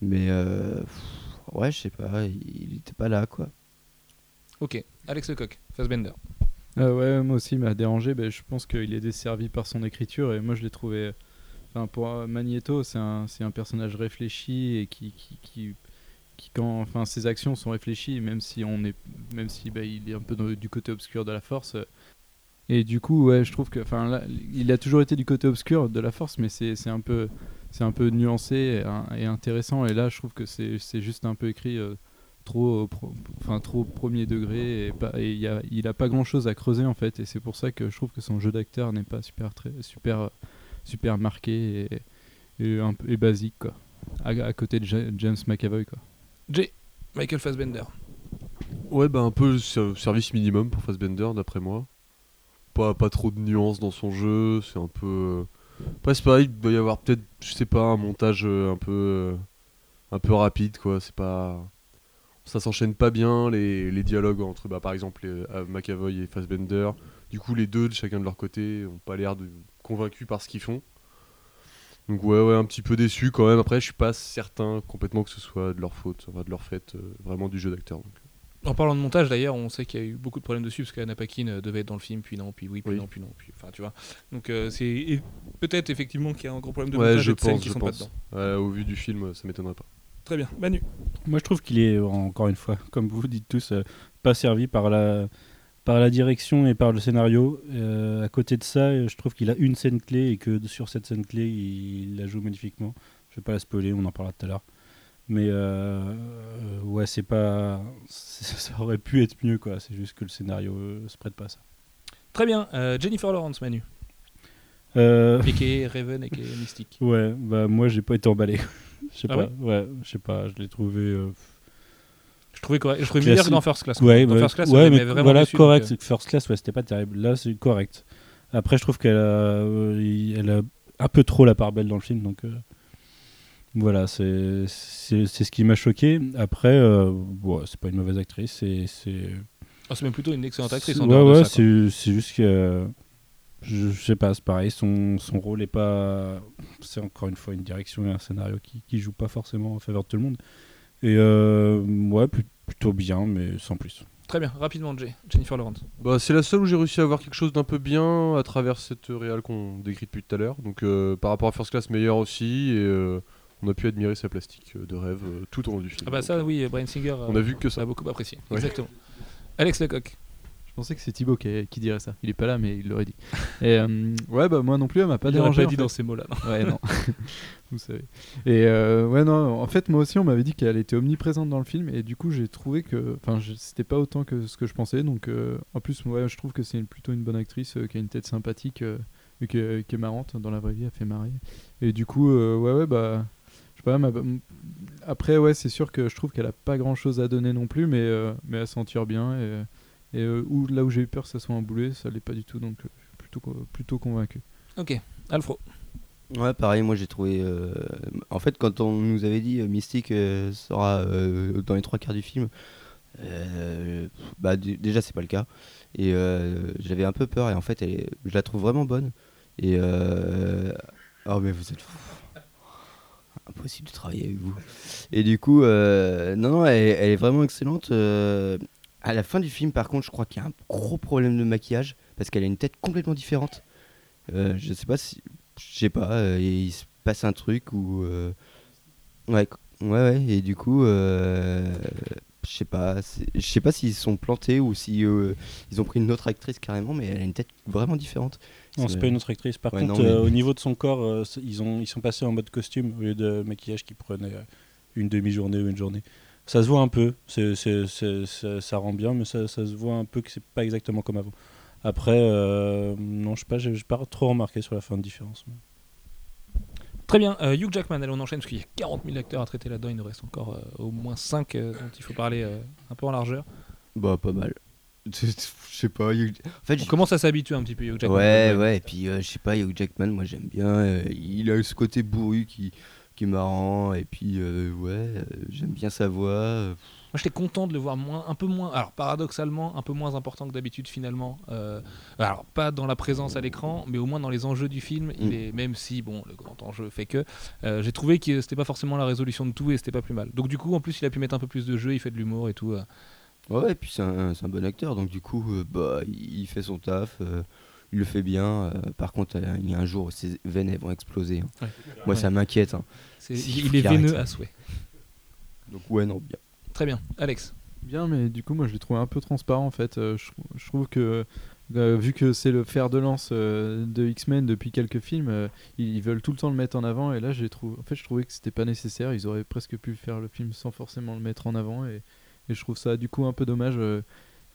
Mais euh, pff, ouais, je sais pas, il était pas là, quoi. Ok, Alex Lecoq, Fassbender. Ah ouais, moi aussi, il m'a dérangé. Ben, je pense qu'il est desservi par son écriture et moi, je l'ai trouvé. Enfin, pour euh, Magneto, c'est un, personnage réfléchi et qui, qui, qui, quand, enfin, ses actions sont réfléchies, même si on est, même si bah, il est un peu du côté obscur de la force. euh. Et du coup, ouais, je trouve que, enfin, il a toujours été du côté obscur de la force, mais c'est, un peu, c'est un peu nuancé et, intéressant. Et là, je trouve que c'est, c'est juste un peu écrit. euh, trop, au pro- enfin trop premier degré et, pas, et il, y a, il a pas grand chose à creuser en fait et c'est pour ça que je trouve que son jeu d'acteur n'est pas super très super super marqué et, et un peu et basique quoi à, à côté de Ja- James McAvoy quoi J. Michael Fassbender. Ouais, bah un peu service minimum pour Fassbender, d'après moi. Pas, pas trop de nuances dans son jeu, c'est un peu. euh, Après, c'est pareil, il doit y avoir peut-être, je sais pas, un montage euh, un peu. euh, un peu rapide, quoi. C'est pas. Ça s'enchaîne pas bien, les, les dialogues entre, bah, par exemple, les- euh, McAvoy et Fassbender. Du coup, les deux, de chacun de leur côté, ont pas l'air de convaincus par ce qu'ils font. Donc, ouais, ouais, un petit peu déçu quand même. Après, je suis pas certain complètement que ce soit de leur faute, enfin, de leur fait, euh, vraiment du jeu d'acteur. donc. En parlant de montage d'ailleurs, on sait qu'il y a eu beaucoup de problèmes dessus parce qu'Anna Paquin euh, devait être dans le film, puis non, puis oui, puis Oui. non, puis non, puis enfin tu vois. Donc euh, c'est peut-être effectivement qu'il y a un gros problème de Ouais, montage je et de scènes pense, qui je sont pense. pas dedans. Ouais, au vu du film, ça m'étonnerait pas. Très bien, Manu. Moi, je trouve qu'il est, encore une fois, comme vous dites tous, euh, pas servi par la, par la direction et par le scénario. Euh, à côté de ça, euh, je trouve qu'il a une scène clé et que sur cette scène clé, il, la joue magnifiquement. Je vais pas la spoiler, on en parlera tout à l'heure. Mais euh, ouais, c'est pas. Ça aurait pu être mieux, quoi. C'est juste que le scénario se prête pas à ça. Très bien, Jennifer Lawrence, Manu. Euh, A.K.A. Raven, A.K.A. Mystique. ouais, bah moi, j'ai pas été emballé. Je sais Ah pas. ouais Ouais, je sais pas. Je l'ai trouvé. euh, Je trouvais correct. Je trouvais Classique. meilleur que dans First Class. Ouais, dans ouais, First Class, ouais, on mais vraiment voilà, déçu, correct. donc, euh, First Class, ouais, c'était pas terrible. Là, c'est correct. Après, je trouve qu'elle a, euh, elle a un peu trop la part belle dans le film, donc euh, voilà, c'est c'est c'est ce qui m'a choqué. Après, euh, bon, c'est pas une mauvaise actrice, c'est c'est ah, c'est même plutôt une excellente actrice. en ouais, ouais, c'est juste que je, je sais pas, c'est pareil, son, son rôle est pas. C'est encore une fois une direction et un scénario qui, qui joue pas forcément en faveur de tout le monde. Et euh, ouais, plu- plutôt bien, mais sans plus. Très bien, rapidement, Jay. Jennifer Lawrence. Bah, c'est la seule où j'ai réussi à voir quelque chose d'un peu bien à travers cette réal qu'on décrit depuis tout à l'heure. Donc euh, par rapport à First Class, meilleur aussi. Et euh, on a pu admirer sa plastique euh, de rêve tout au long du film. Ah bah ça, oui, Brian Singer On a vu que ça. a beaucoup apprécié. Ouais. Exactement. Alex Lecoq. Je pensais que c'est Thibaut qui, qui dirait ça. Il est pas là, mais il l'aurait dit. Et euh, ouais, bah moi non plus, elle m'a pas Il dérangé. pas en dit fait. dans ces mots-là. Ouais, non. Vous savez. Et euh, ouais, non, en fait, moi aussi, on m'avait dit qu'elle était omniprésente dans le film, et du coup, j'ai trouvé que. Enfin, c'était pas autant que ce que je pensais, donc euh, en plus, ouais, je trouve que c'est plutôt une bonne actrice qui a une tête sympathique et qui est, qui est marrante. Dans la vraie vie, elle fait marrer. Et du coup, ouais, ouais, bah. Je sais pas, ma- après, ouais, c'est sûr que je trouve qu'elle a pas grand chose à donner non plus, mais, mais elle s'en tire bien. Et, et euh, où, là où j'ai eu peur que ça soit un boulet, ça l'est pas du tout, donc euh, je suis plutôt, plutôt convaincu. Ok. Alfro. Ouais, pareil, moi j'ai trouvé. euh, En fait, quand on nous avait dit euh, Mystique euh, sera euh, dans les trois quarts du film, euh, bah déjà c'est pas le cas. Et euh, j'avais un peu peur, et en fait, elle est- je la trouve vraiment bonne. Et. Euh... Oh, mais vous êtes fous. Impossible de travailler avec vous. Et du coup, euh, non, non, elle, elle est vraiment excellente. À la fin du film, par contre, je crois qu'il y a un gros problème de maquillage parce qu'elle a une tête complètement différente. Euh, je sais pas si, je sais pas, euh, il se passe un truc ou euh, ouais, ouais, ouais, et du coup, je sais pas, je sais pas s'ils sont plantés ou si ils ont pris une autre actrice carrément, mais elle a une tête vraiment différente. Non, C'est- pas une autre actrice. Par Ouais, contre, non, mais- au niveau de son corps, ils, ont, ils sont passés en mode costume au lieu de maquillage qui prenait une demi-journée ou une journée. Ça se voit un peu, ça rend bien, mais ça, ça se voit un peu que c'est pas exactement comme avant. Après, euh, non, je sais pas, j'ai pas trop remarqué sur la fin de différence. Très bien. Euh, Hugh Jackman, allez, on enchaîne parce qu'il y a 40 000 acteurs à traiter là-dedans. Il nous reste encore euh, au moins 5 dont il faut parler euh, un peu en largeur. Bah, pas mal. Je sais pas. Hugh- En fait, On commence à s'habituer un petit peu, Hugh Jackman. Ouais, ouais, et puis euh, je sais pas, Hugh Jackman, moi j'aime bien. euh, il a ce côté bourru qui, qui est marrant, et puis euh, ouais, euh, j'aime bien sa voix. euh, Moi, j'étais content de le voir moins, un peu moins, alors paradoxalement, un peu moins important que d'habitude finalement. Euh, alors, pas dans la présence à l'écran, mais au moins dans les enjeux du film. Il Mm. est, même si, bon, le grand enjeu fait que, euh, j'ai trouvé que c'était pas forcément la résolution de tout et c'était pas plus mal. Donc, du coup, en plus, il a pu mettre un peu plus de jeu, il fait de l'humour et tout. euh. Ouais, et puis c'est un, un bon acteur, donc du coup, bah, il fait son taf, il le fait bien. euh, par contre, euh, il y a un jour où ses veines elles vont exploser. hein. Ouais. Moi, ça m'inquiète. hein. Si, il faut est arrête. veineux à souhait. Donc ouais, non, bien. Très bien. Alex. Bien, mais du coup, moi, je l'ai trouvé un peu transparent en fait. Euh, je, je trouve que, euh, vu que c'est le fer de lance euh, de X-Men depuis quelques films, euh, ils, ils veulent tout le temps le mettre en avant. Et là, j'ai trouvé, en fait, je trouvais que c'était pas nécessaire. Ils auraient presque pu faire le film sans forcément le mettre en avant. Et, et je trouve ça du coup un peu dommage euh,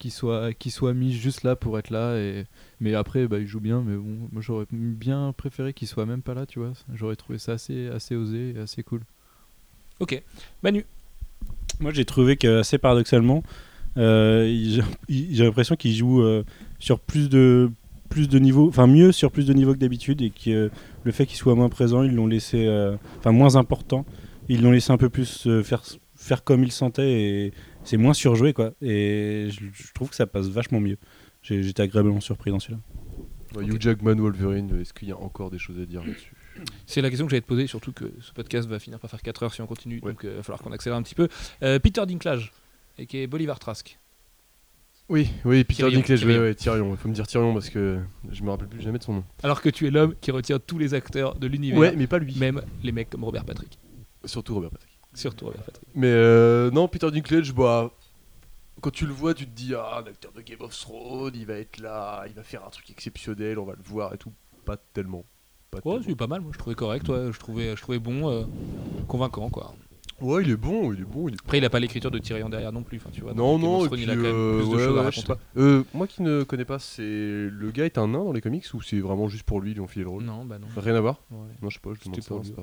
qu'il soit, qu'il soit mis juste là pour être là. Et, mais après, bah, il joue bien. Mais bon, moi, j'aurais bien préféré qu'il soit même pas là, tu vois. J'aurais trouvé ça assez, assez osé et assez cool. Ok. Manu. Moi, j'ai trouvé que, assez paradoxalement, euh, j'ai l'impression qu'il joue euh, sur plus de plus de niveaux, enfin mieux sur plus de niveaux que d'habitude, et que euh, le fait qu'il soit moins présent, ils l'ont laissé, euh, enfin moins important, ils l'ont laissé un peu plus euh, faire faire comme il sentait, et c'est moins surjoué quoi. Et je, je trouve que ça passe vachement mieux. J'ai- J'étais agréablement surpris dans celui-là. Hugh Jackman, Wolverine, est-ce qu'il y a encore des choses à dire là-dessus? C'est la question que j'allais te poser, surtout que ce podcast va finir par faire 4 heures si on continue, Ouais. donc il va falloir qu'on accélère un petit peu. Euh, Peter Dinklage, et qui est Bolivar Trask. Oui, oui, Peter Tyrion, Dinklage, Tyrion. ouais, ouais, Tyrion. Il faut me dire Tyrion parce que je me rappelle plus jamais de son nom. Alors que tu es l'homme qui retient tous les acteurs de l'univers, Ouais, mais pas lui. même les mecs comme Robert Patrick. Surtout Robert Patrick. Surtout Robert Patrick. Mais euh, non, Peter Dinklage, bah, quand tu le vois, tu te dis ah, un acteur de Game of Thrones, il va être là, il va faire un truc exceptionnel, on va le voir et tout. Pas tellement. Pas Ouais, tellement. c'est pas mal, moi je trouvais correct, ouais, je trouvais, je trouvais bon, euh, convaincant quoi. Ouais, il est bon, il est bon, il est Après, il a pas l'écriture de Tyrion derrière non plus, tu vois. Non, non, Thrones, puis, il a quand même euh, plus de choses à ouais, raconter. pas. Euh, moi qui ne connais pas, c'est le gars est un nain dans les comics ou c'est vraiment juste pour lui, ils lui ont filé le rôle? Non, bah non. Rien à voir? Ouais. Non, je sais pas, je demande ça, pas.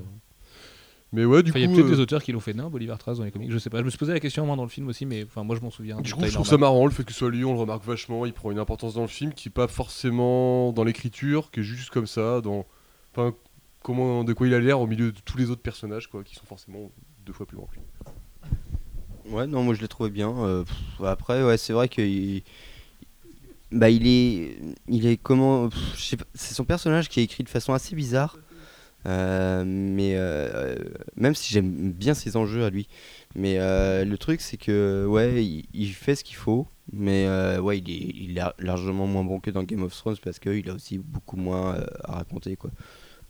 Mais ouais, du Enfin, coup. il y a peut-être euh, des auteurs qui l'ont fait nain, Bolivar Trask dans les comics, je sais pas. Je me suis posé la question moi dans le film aussi, mais enfin moi je m'en souviens. Du coup, je trouve ça marrant le fait que ce soit lui, on le remarque vachement. Il prend une importance dans le film qui est pas forcément dans l'écriture, qui est juste comme ça, dans. Enfin, comment, de quoi il a l'air au milieu de tous les autres personnages, quoi, qui sont forcément deux fois plus grands que lui. Ouais, non, moi je l'ai trouvé bien. euh, pff, après, ouais, c'est vrai qu'il bah il est, il est comment, pff, je sais pas, c'est son personnage qui est écrit de façon assez bizarre. Euh, mais euh, même si j'aime bien ses enjeux à lui, mais euh, le truc c'est que ouais, il, fait ce qu'il faut, mais euh, ouais, il est, largement moins bon que dans Game of Thrones parce qu'il a aussi beaucoup moins euh, à raconter quoi.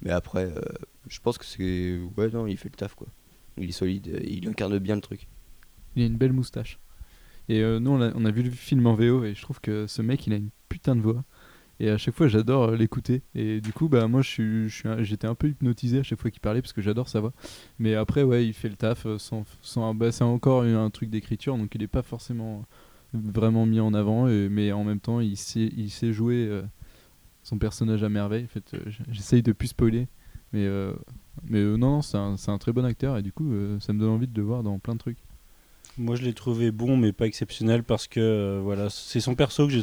Mais après, euh, je pense que c'est ouais non, il fait le taf quoi. Il est solide, euh, il incarne bien le truc. Il a une belle moustache. Et euh, nous, on a vu le film en VO et je trouve que ce mec, il a une putain de voix. Et à chaque fois, j'adore euh, l'écouter. Et du coup, bah, moi, je suis, je suis un- j'étais un peu hypnotisé à chaque fois qu'il parlait parce que j'adore sa voix. Mais après, ouais, il fait le taf euh, sans. sans bah, c'est encore un, truc d'écriture, donc il est pas forcément vraiment mis en avant. mais en même temps, il sait, il sait jouer euh, son personnage à merveille. En fait, euh, j'essaye de plus spoiler. Mais, euh, mais euh, non, c'est un, un très bon acteur. Et du coup, euh, ça me donne envie de le voir dans plein de trucs. Moi, je l'ai trouvé bon, mais pas exceptionnel parce que euh, voilà, c'est son perso que j'ai.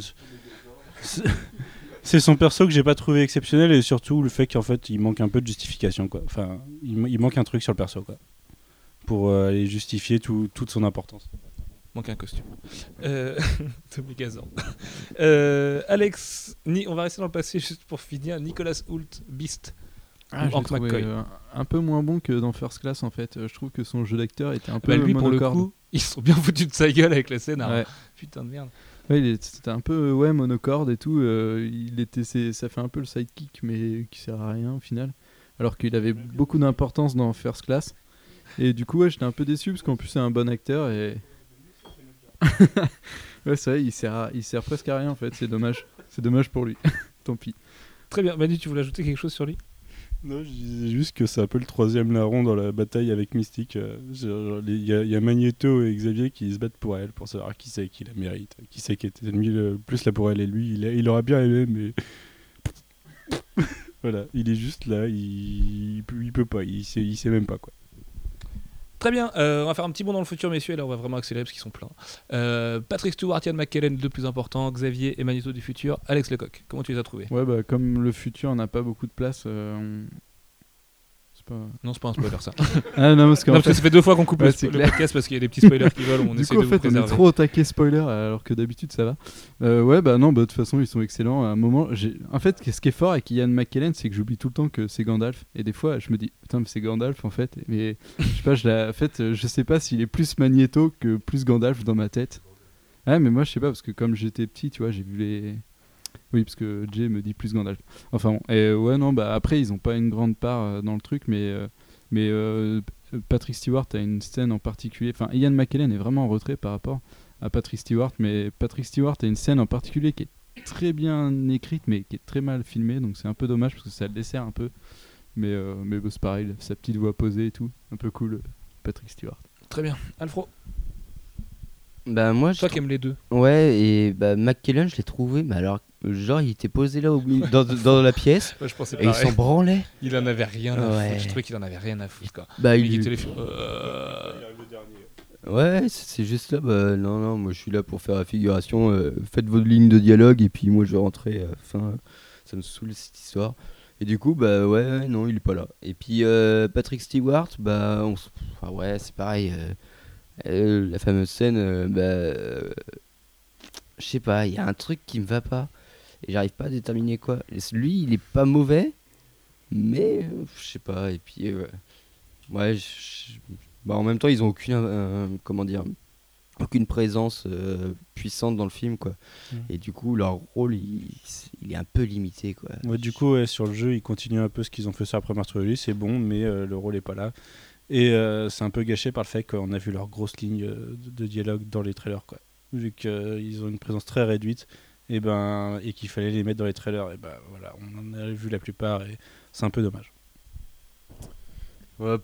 C'est- son perso que j'ai pas trouvé exceptionnel et surtout le fait qu'en fait il manque un peu de justification quoi. Enfin, il, ma- il manque un truc sur le perso quoi. Pour euh, aller justifier tout- toute son importance. Manque un costume. Euh, Tommy Gazan. Euh, Alex, Ni- on va rester dans le passé juste pour finir. Nicolas Hoult, Beast. Ah, Hank McCoy. euh, un peu moins bon que dans First Class en fait. Euh, Je trouve que son jeu d'acteur était un peu Bah, lui, pour le coup, ils se sont bien foutus de sa gueule avec la scène. hein. Ouais. Putain de merde. Est- c'était un peu ouais monocorde et tout. euh, il était, ça fait un peu le sidekick mais qui sert à rien au final. Alors qu'il avait beaucoup d'importance dans First Class. Et du coup ouais, j'étais un peu déçu parce qu'en plus c'est un bon acteur et ouais c'est vrai il sert, il sert presque à rien en fait. C'est dommage. C'est dommage pour lui. Tant pis. Très bien. Manu, tu voulais ajouter quelque chose sur lui? Non, je disais juste que c'est un peu le troisième larron dans la bataille avec Mystique. euh, Il y, a- Magneto et Xavier qui se battent pour elle pour savoir qui c'est qui la mérite, qui c'est qui est ennemi le plus là pour elle et lui. Il, aura bien aimé, mais voilà, il est juste là, il, il peut pas, il sait, il sait même pas quoi. Très bien, euh, on va faire un petit bond dans le futur, messieurs, et là on va vraiment accélérer parce qu'ils sont pleins. Euh, Patrick Stewart, Ian McKellen, deux plus importants, Xavier et Magneto du futur, Alex Lecoq, comment tu les as trouvés? Ouais bah comme le futur n'a pas beaucoup de place. euh, pas. Non, c'est pas un spoiler ça. Ah non parce non, parce que fait- ça fait deux fois qu'on coupe Ouais, le, le podcast parce qu'il y a des petits spoilers qui volent, on du essaie coup, de en vous fait, on est trop au taquet spoiler, alors que d'habitude ça va. Euh, ouais, bah non, bah, de toute façon, ils sont excellents. À un moment, j'ai... en fait, ce qui est fort avec Ian McKellen, c'est que j'oublie tout le temps que c'est Gandalf. Et des fois, je me dis, putain, mais c'est Gandalf en fait. Mais je sais pas, je en fait, je sais pas s'il est plus Magneto que plus Gandalf dans ma tête. Ouais, mais moi, je sais pas, parce que comme j'étais petit, tu vois, j'ai vu les. Oui, parce que Jay me dit plus Gandalf. Enfin bon, et euh, ouais, non, bah après, ils ont pas une grande part euh, dans le truc, mais. euh, mais Patrick Stewart a une scène en particulier. Enfin, Ian McKellen est vraiment en retrait par rapport à Patrick Stewart, mais Patrick Stewart a une scène en particulier qui est très bien écrite, mais qui est très mal filmée, donc c'est un peu dommage parce que ça le dessert un peu. Mais, mais c'est pareil, sa petite voix posée et tout, un peu cool, Patrick Stewart. Très bien. Alfro, Bah moi, je toi qui aimes les deux. Ouais, et bah McKellen, je l'ai trouvé, mais alors, genre, il était posé là au milieu- dans, dans la pièce, je pensais et il s'en branlait. Il en avait rien à Ouais. foutre. Je trouvais qu'il en avait rien à foutre. Quoi. Bah, Il était les films. Euh, Ouais, c'est c'est juste là, bah non, non, moi je suis là pour faire la figuration, euh, faites votre ligne de dialogue, et puis moi je vais rentrer, euh, enfin, ça me saoule cette histoire. Et du coup, bah ouais, ouais, non, il est pas là. Et puis euh, Patrick Stewart, bah, on s- enfin, ouais, c'est pareil, euh, euh, la fameuse scène, euh, bah, euh, je sais pas, il y a un truc qui me va pas, et j'arrive pas à déterminer quoi. Lui, il est pas mauvais, mais euh, je sais pas, et puis, ouais, bah, en même temps, ils ont aucune, comment dire, aucune présence puissante dans le film, quoi. Mm. Et du coup, leur rôle, il, il est un peu limité, quoi. Ouais, du coup, ouais, sur le jeu, ils continuent un peu ce qu'ils ont fait sur la première trilogie, c'est bon, mais le rôle est pas là. Et euh, c'est un peu gâché par le fait qu'on a vu leur grosse ligne euh, de, dialogue dans les trailers. Vu qu'ils ont une présence très réduite, et ben et qu'il fallait les mettre dans les trailers, ben voilà, on en a vu la plupart, et c'est un peu dommage.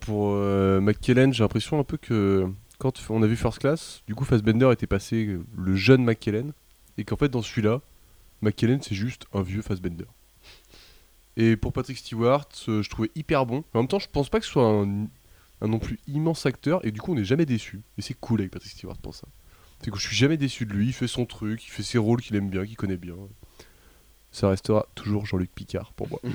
Pour euh, McKellen, j'ai l'impression un peu que quand on a vu First Class, du coup Fassbender était passé euh, le jeune McKellen, et qu'en fait dans celui-là, McKellen c'est juste un vieux Fassbender. Et pour Patrick Stewart, euh, je trouvais hyper bon. En même temps, je pense pas que ce soit un, un non plus immense acteur, et du coup on n'est jamais déçu. Et c'est cool avec Patrick Stewart pour ça. C'est que je suis jamais déçu de lui, il fait son truc, il fait ses rôles qu'il aime bien, qu'il connaît bien. Ça restera toujours Jean-Luc Picard pour moi.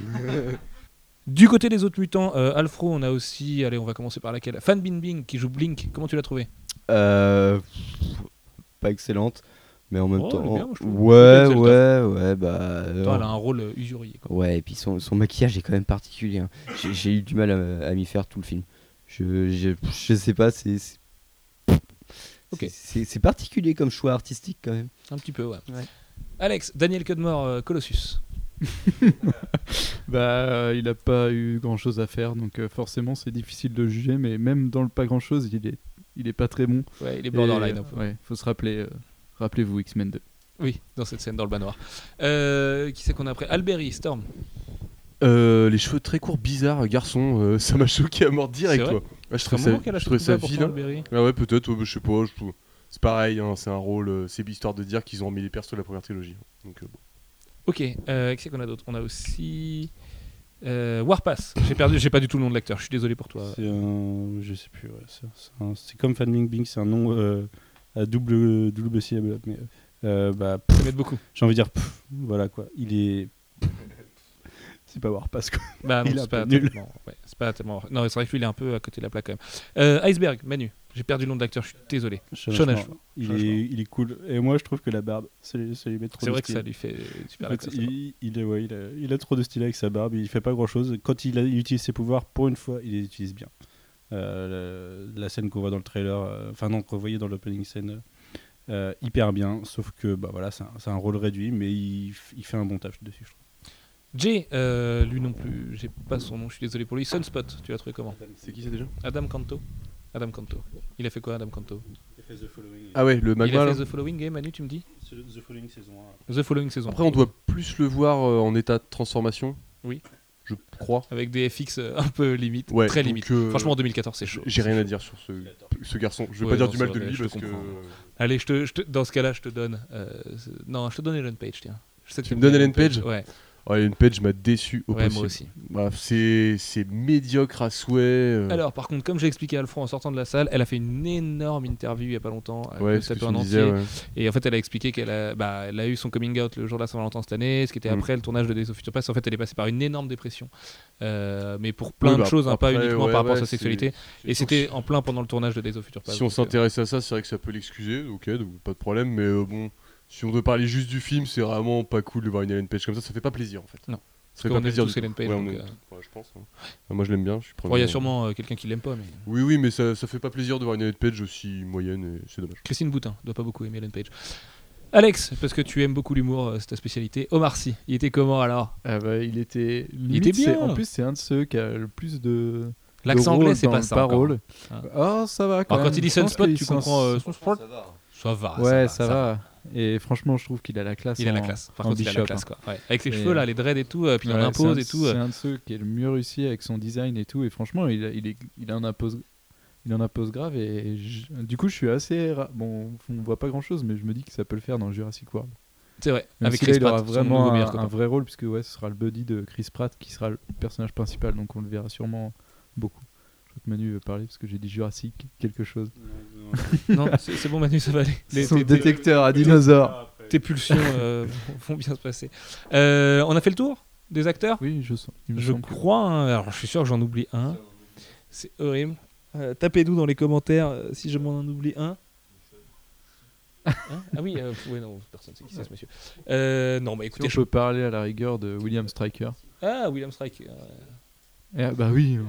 Du côté des autres mutants, euh, Alfro, on a aussi, allez, on va commencer par laquelle? Fan Bingbing qui joue Blink. Comment tu l'as trouvé? Euh, pas excellente. Mais en même Oh, temps, bien, ouais, ouais, ouais, bah. Attends, euh, elle a un rôle euh, usurier. Quoi. Ouais, et puis son, son maquillage est quand même particulier. hein. J'ai- J'ai eu du mal à, à m'y faire tout le film. Je, je, je sais pas, c'est. c'est- Ok. c'est- C'est c'est particulier comme choix artistique quand même. Un petit peu, ouais. Ouais. Alex, Daniel Cudmore, euh, Colossus. Bah, euh, il a pas eu grand chose à faire, donc euh, forcément c'est difficile de juger, mais même dans le pas grand chose, il est, il est pas très bon. Ouais, il est Et, borderline un euh, peu. Ouais, faut se rappeler, euh, rappelez-vous X-Men 2. Oui, dans cette scène dans le manoir. Euh, qui c'est qu'on a après? Alberi, Storm. Euh, les cheveux très courts, bizarres, garçon, euh, ça m'a choqué à mort direct. Quoi. Ouais, je trouvais ça, je trouvais ça vilain. Ah ouais, peut-être, ouais, bah, je sais pas. C'est pareil, hein, c'est un rôle, euh, c'est histoire de dire qu'ils ont mis les persos de la première trilogie. Donc, euh, bon. Ok, euh, qui c'est qu'on a d'autre? On a aussi euh, Warpass. J'ai perdu, j'ai pas du tout le nom de l'acteur. Je suis désolé pour toi. C'est un. Je sais plus, ouais, c'est- c'est un- c'est comme Fan Bing, c'est un nom euh, à double, double syllabe. Mais, euh, bah, pff, Ça m'aide beaucoup. j'ai envie de dire, pff, voilà quoi. Il est. c'est pas Warpass quoi. Bah non, Il est un c'est pas nul. tellement. ouais, c'est pas tellement. Non, c'est vrai que lui, il est un peu à côté de la plaque quand même. Euh, Iceberg, Manu. J'ai perdu le nom de l'acteur. Je suis désolé. Sean Ashmore. Il, est, il est cool. Et moi, je trouve que la barbe, ça, lui- ça lui met trop C'est vrai que style. ça lui fait super En la fait, classe. il, il est, ouais, il, a, il a trop de style avec sa barbe, il fait pas grand chose. Quand il, a- il utilise ses pouvoirs, pour une fois, il les utilise bien. Euh, la, la scène qu'on voit dans le trailer, euh, enfin non, qu'on voyait dans l'opening scène, euh, hyper bien. Sauf que bah voilà, c'est un, c'est un rôle réduit, mais il fait un bon taf dessus, je trouve. Jay, euh, lui non plus, j'ai pas son nom, je suis désolé pour lui. Sunspot, tu l'as trouvé comment C'est qui c'est déjà? Adam Canto. Adam Canto. Il a fait quoi, Adam Canto? Il fait The Following. Ah ouais, le Il magma. a là. fait The Following Game, Manu, tu me dis? The Following saison The Following saison. Après, on doit plus le voir euh, en état de transformation. Oui. Je crois. Avec des FX euh, un peu limite, Ouais, très limite. euh, Franchement, en 2014, c'est chaud. J'ai rien à dire sur ce, ce garçon. Je vais Ouais, pas dire du mal de lui parce que. Allez, je te, je te- dans ce cas-là, je te donne. euh, non, je te donne Ellen Page, tiens. Je sais que Tu me donnes Ellen Page Ouais, Ellen Page m'a déçu au ouais possible. moi aussi. Bref, c'est médiocre à souhait. euh. Alors, par contre, comme j'ai expliqué à Alfred en sortant de la salle, elle a fait une énorme interview il y a pas longtemps. avec ouais, que en disais. entier. ouais. Et en fait, elle a expliqué qu'elle a, bah, elle a eu son coming out le jour de la Saint-Valentin cette année, ce qui était Mm. après le tournage de Days of Future Past. En fait, elle est passée par une énorme dépression. Euh, mais pour plein Oui, de bah, choses, hein, pas uniquement par rapport à sa sexualité. Et c'était en plein pendant le tournage de Days of Future Past. Si on euh, s'intéresse à ça, c'est vrai que ça peut l'excuser, ok, donc pas de problème, mais euh, bon, si on veut parler juste du film, c'est vraiment pas cool de voir une Ellen Page comme ça, ça fait pas plaisir en fait. Non. Ça fait pas plaisir tous Ellen. Page, Ouais, on donc, euh, ouais, je pense. hein. Ah, Moi je l'aime bien, il y a sûrement euh, quelqu'un qui l'aime pas, mais. Oui, oui, mais ça, ça fait pas plaisir de voir une Ellen Page aussi moyenne et c'est dommage. Christine Boutin doit pas beaucoup aimer Ellen Page. Alex, parce que tu aimes beaucoup l'humour, euh, c'est ta spécialité. Omar Sy, il était comment alors? Ah bah, il était. limite, était bien. En plus, c'est un de ceux qui a le plus de. L'accent anglais, c'est pas ça. parole. Ah, ça va quand Alors quand il dit Sunspot, tu comprends euh, Sunspot? Va. Ça va. Ouais, ça, va. Et franchement, je trouve qu'il a la classe. Il a la classe. Par contre, il a la Bishop, classe hein. quoi. Ouais. Avec ses Et- cheveux là, les dreads et tout, euh, puis il en impose et tout. euh. C'est un de ceux qui est le mieux réussi avec son design et tout. Et franchement, il, il, est, il en impose. Il en impose grave et je- du coup je suis assez ra- bon on voit pas grand chose mais je me dis que ça peut le faire dans Jurassic World. C'est vrai. Même Avec si là, Chris il aura Pratt, vraiment un, un vrai rôle puisque ouais ce sera le buddy de Chris Pratt qui sera le personnage principal donc on le verra sûrement beaucoup. Que Manu veut parler parce que j'ai dit Jurassic quelque chose. Non, c'est c'est bon Manu, ça va aller. Les- Son détecteur à dinosaures. Tes pulsions euh, vont bien se passer. Euh, on a fait le tour des acteurs? Oui je sens. crois. hein. Alors, je suis sûr que j'en oublie un. C'est horrible. Euh, Tapez-nous dans les commentaires si je m'en en oublie un. Hein? Ah oui, euh, ouais, non, personne ne sait qui c'est ce monsieur. Euh, non, bah Si écoutez, on je- peut parler à la rigueur de William Stryker. ah William Strike. Euh, Eh, ah, bah oui.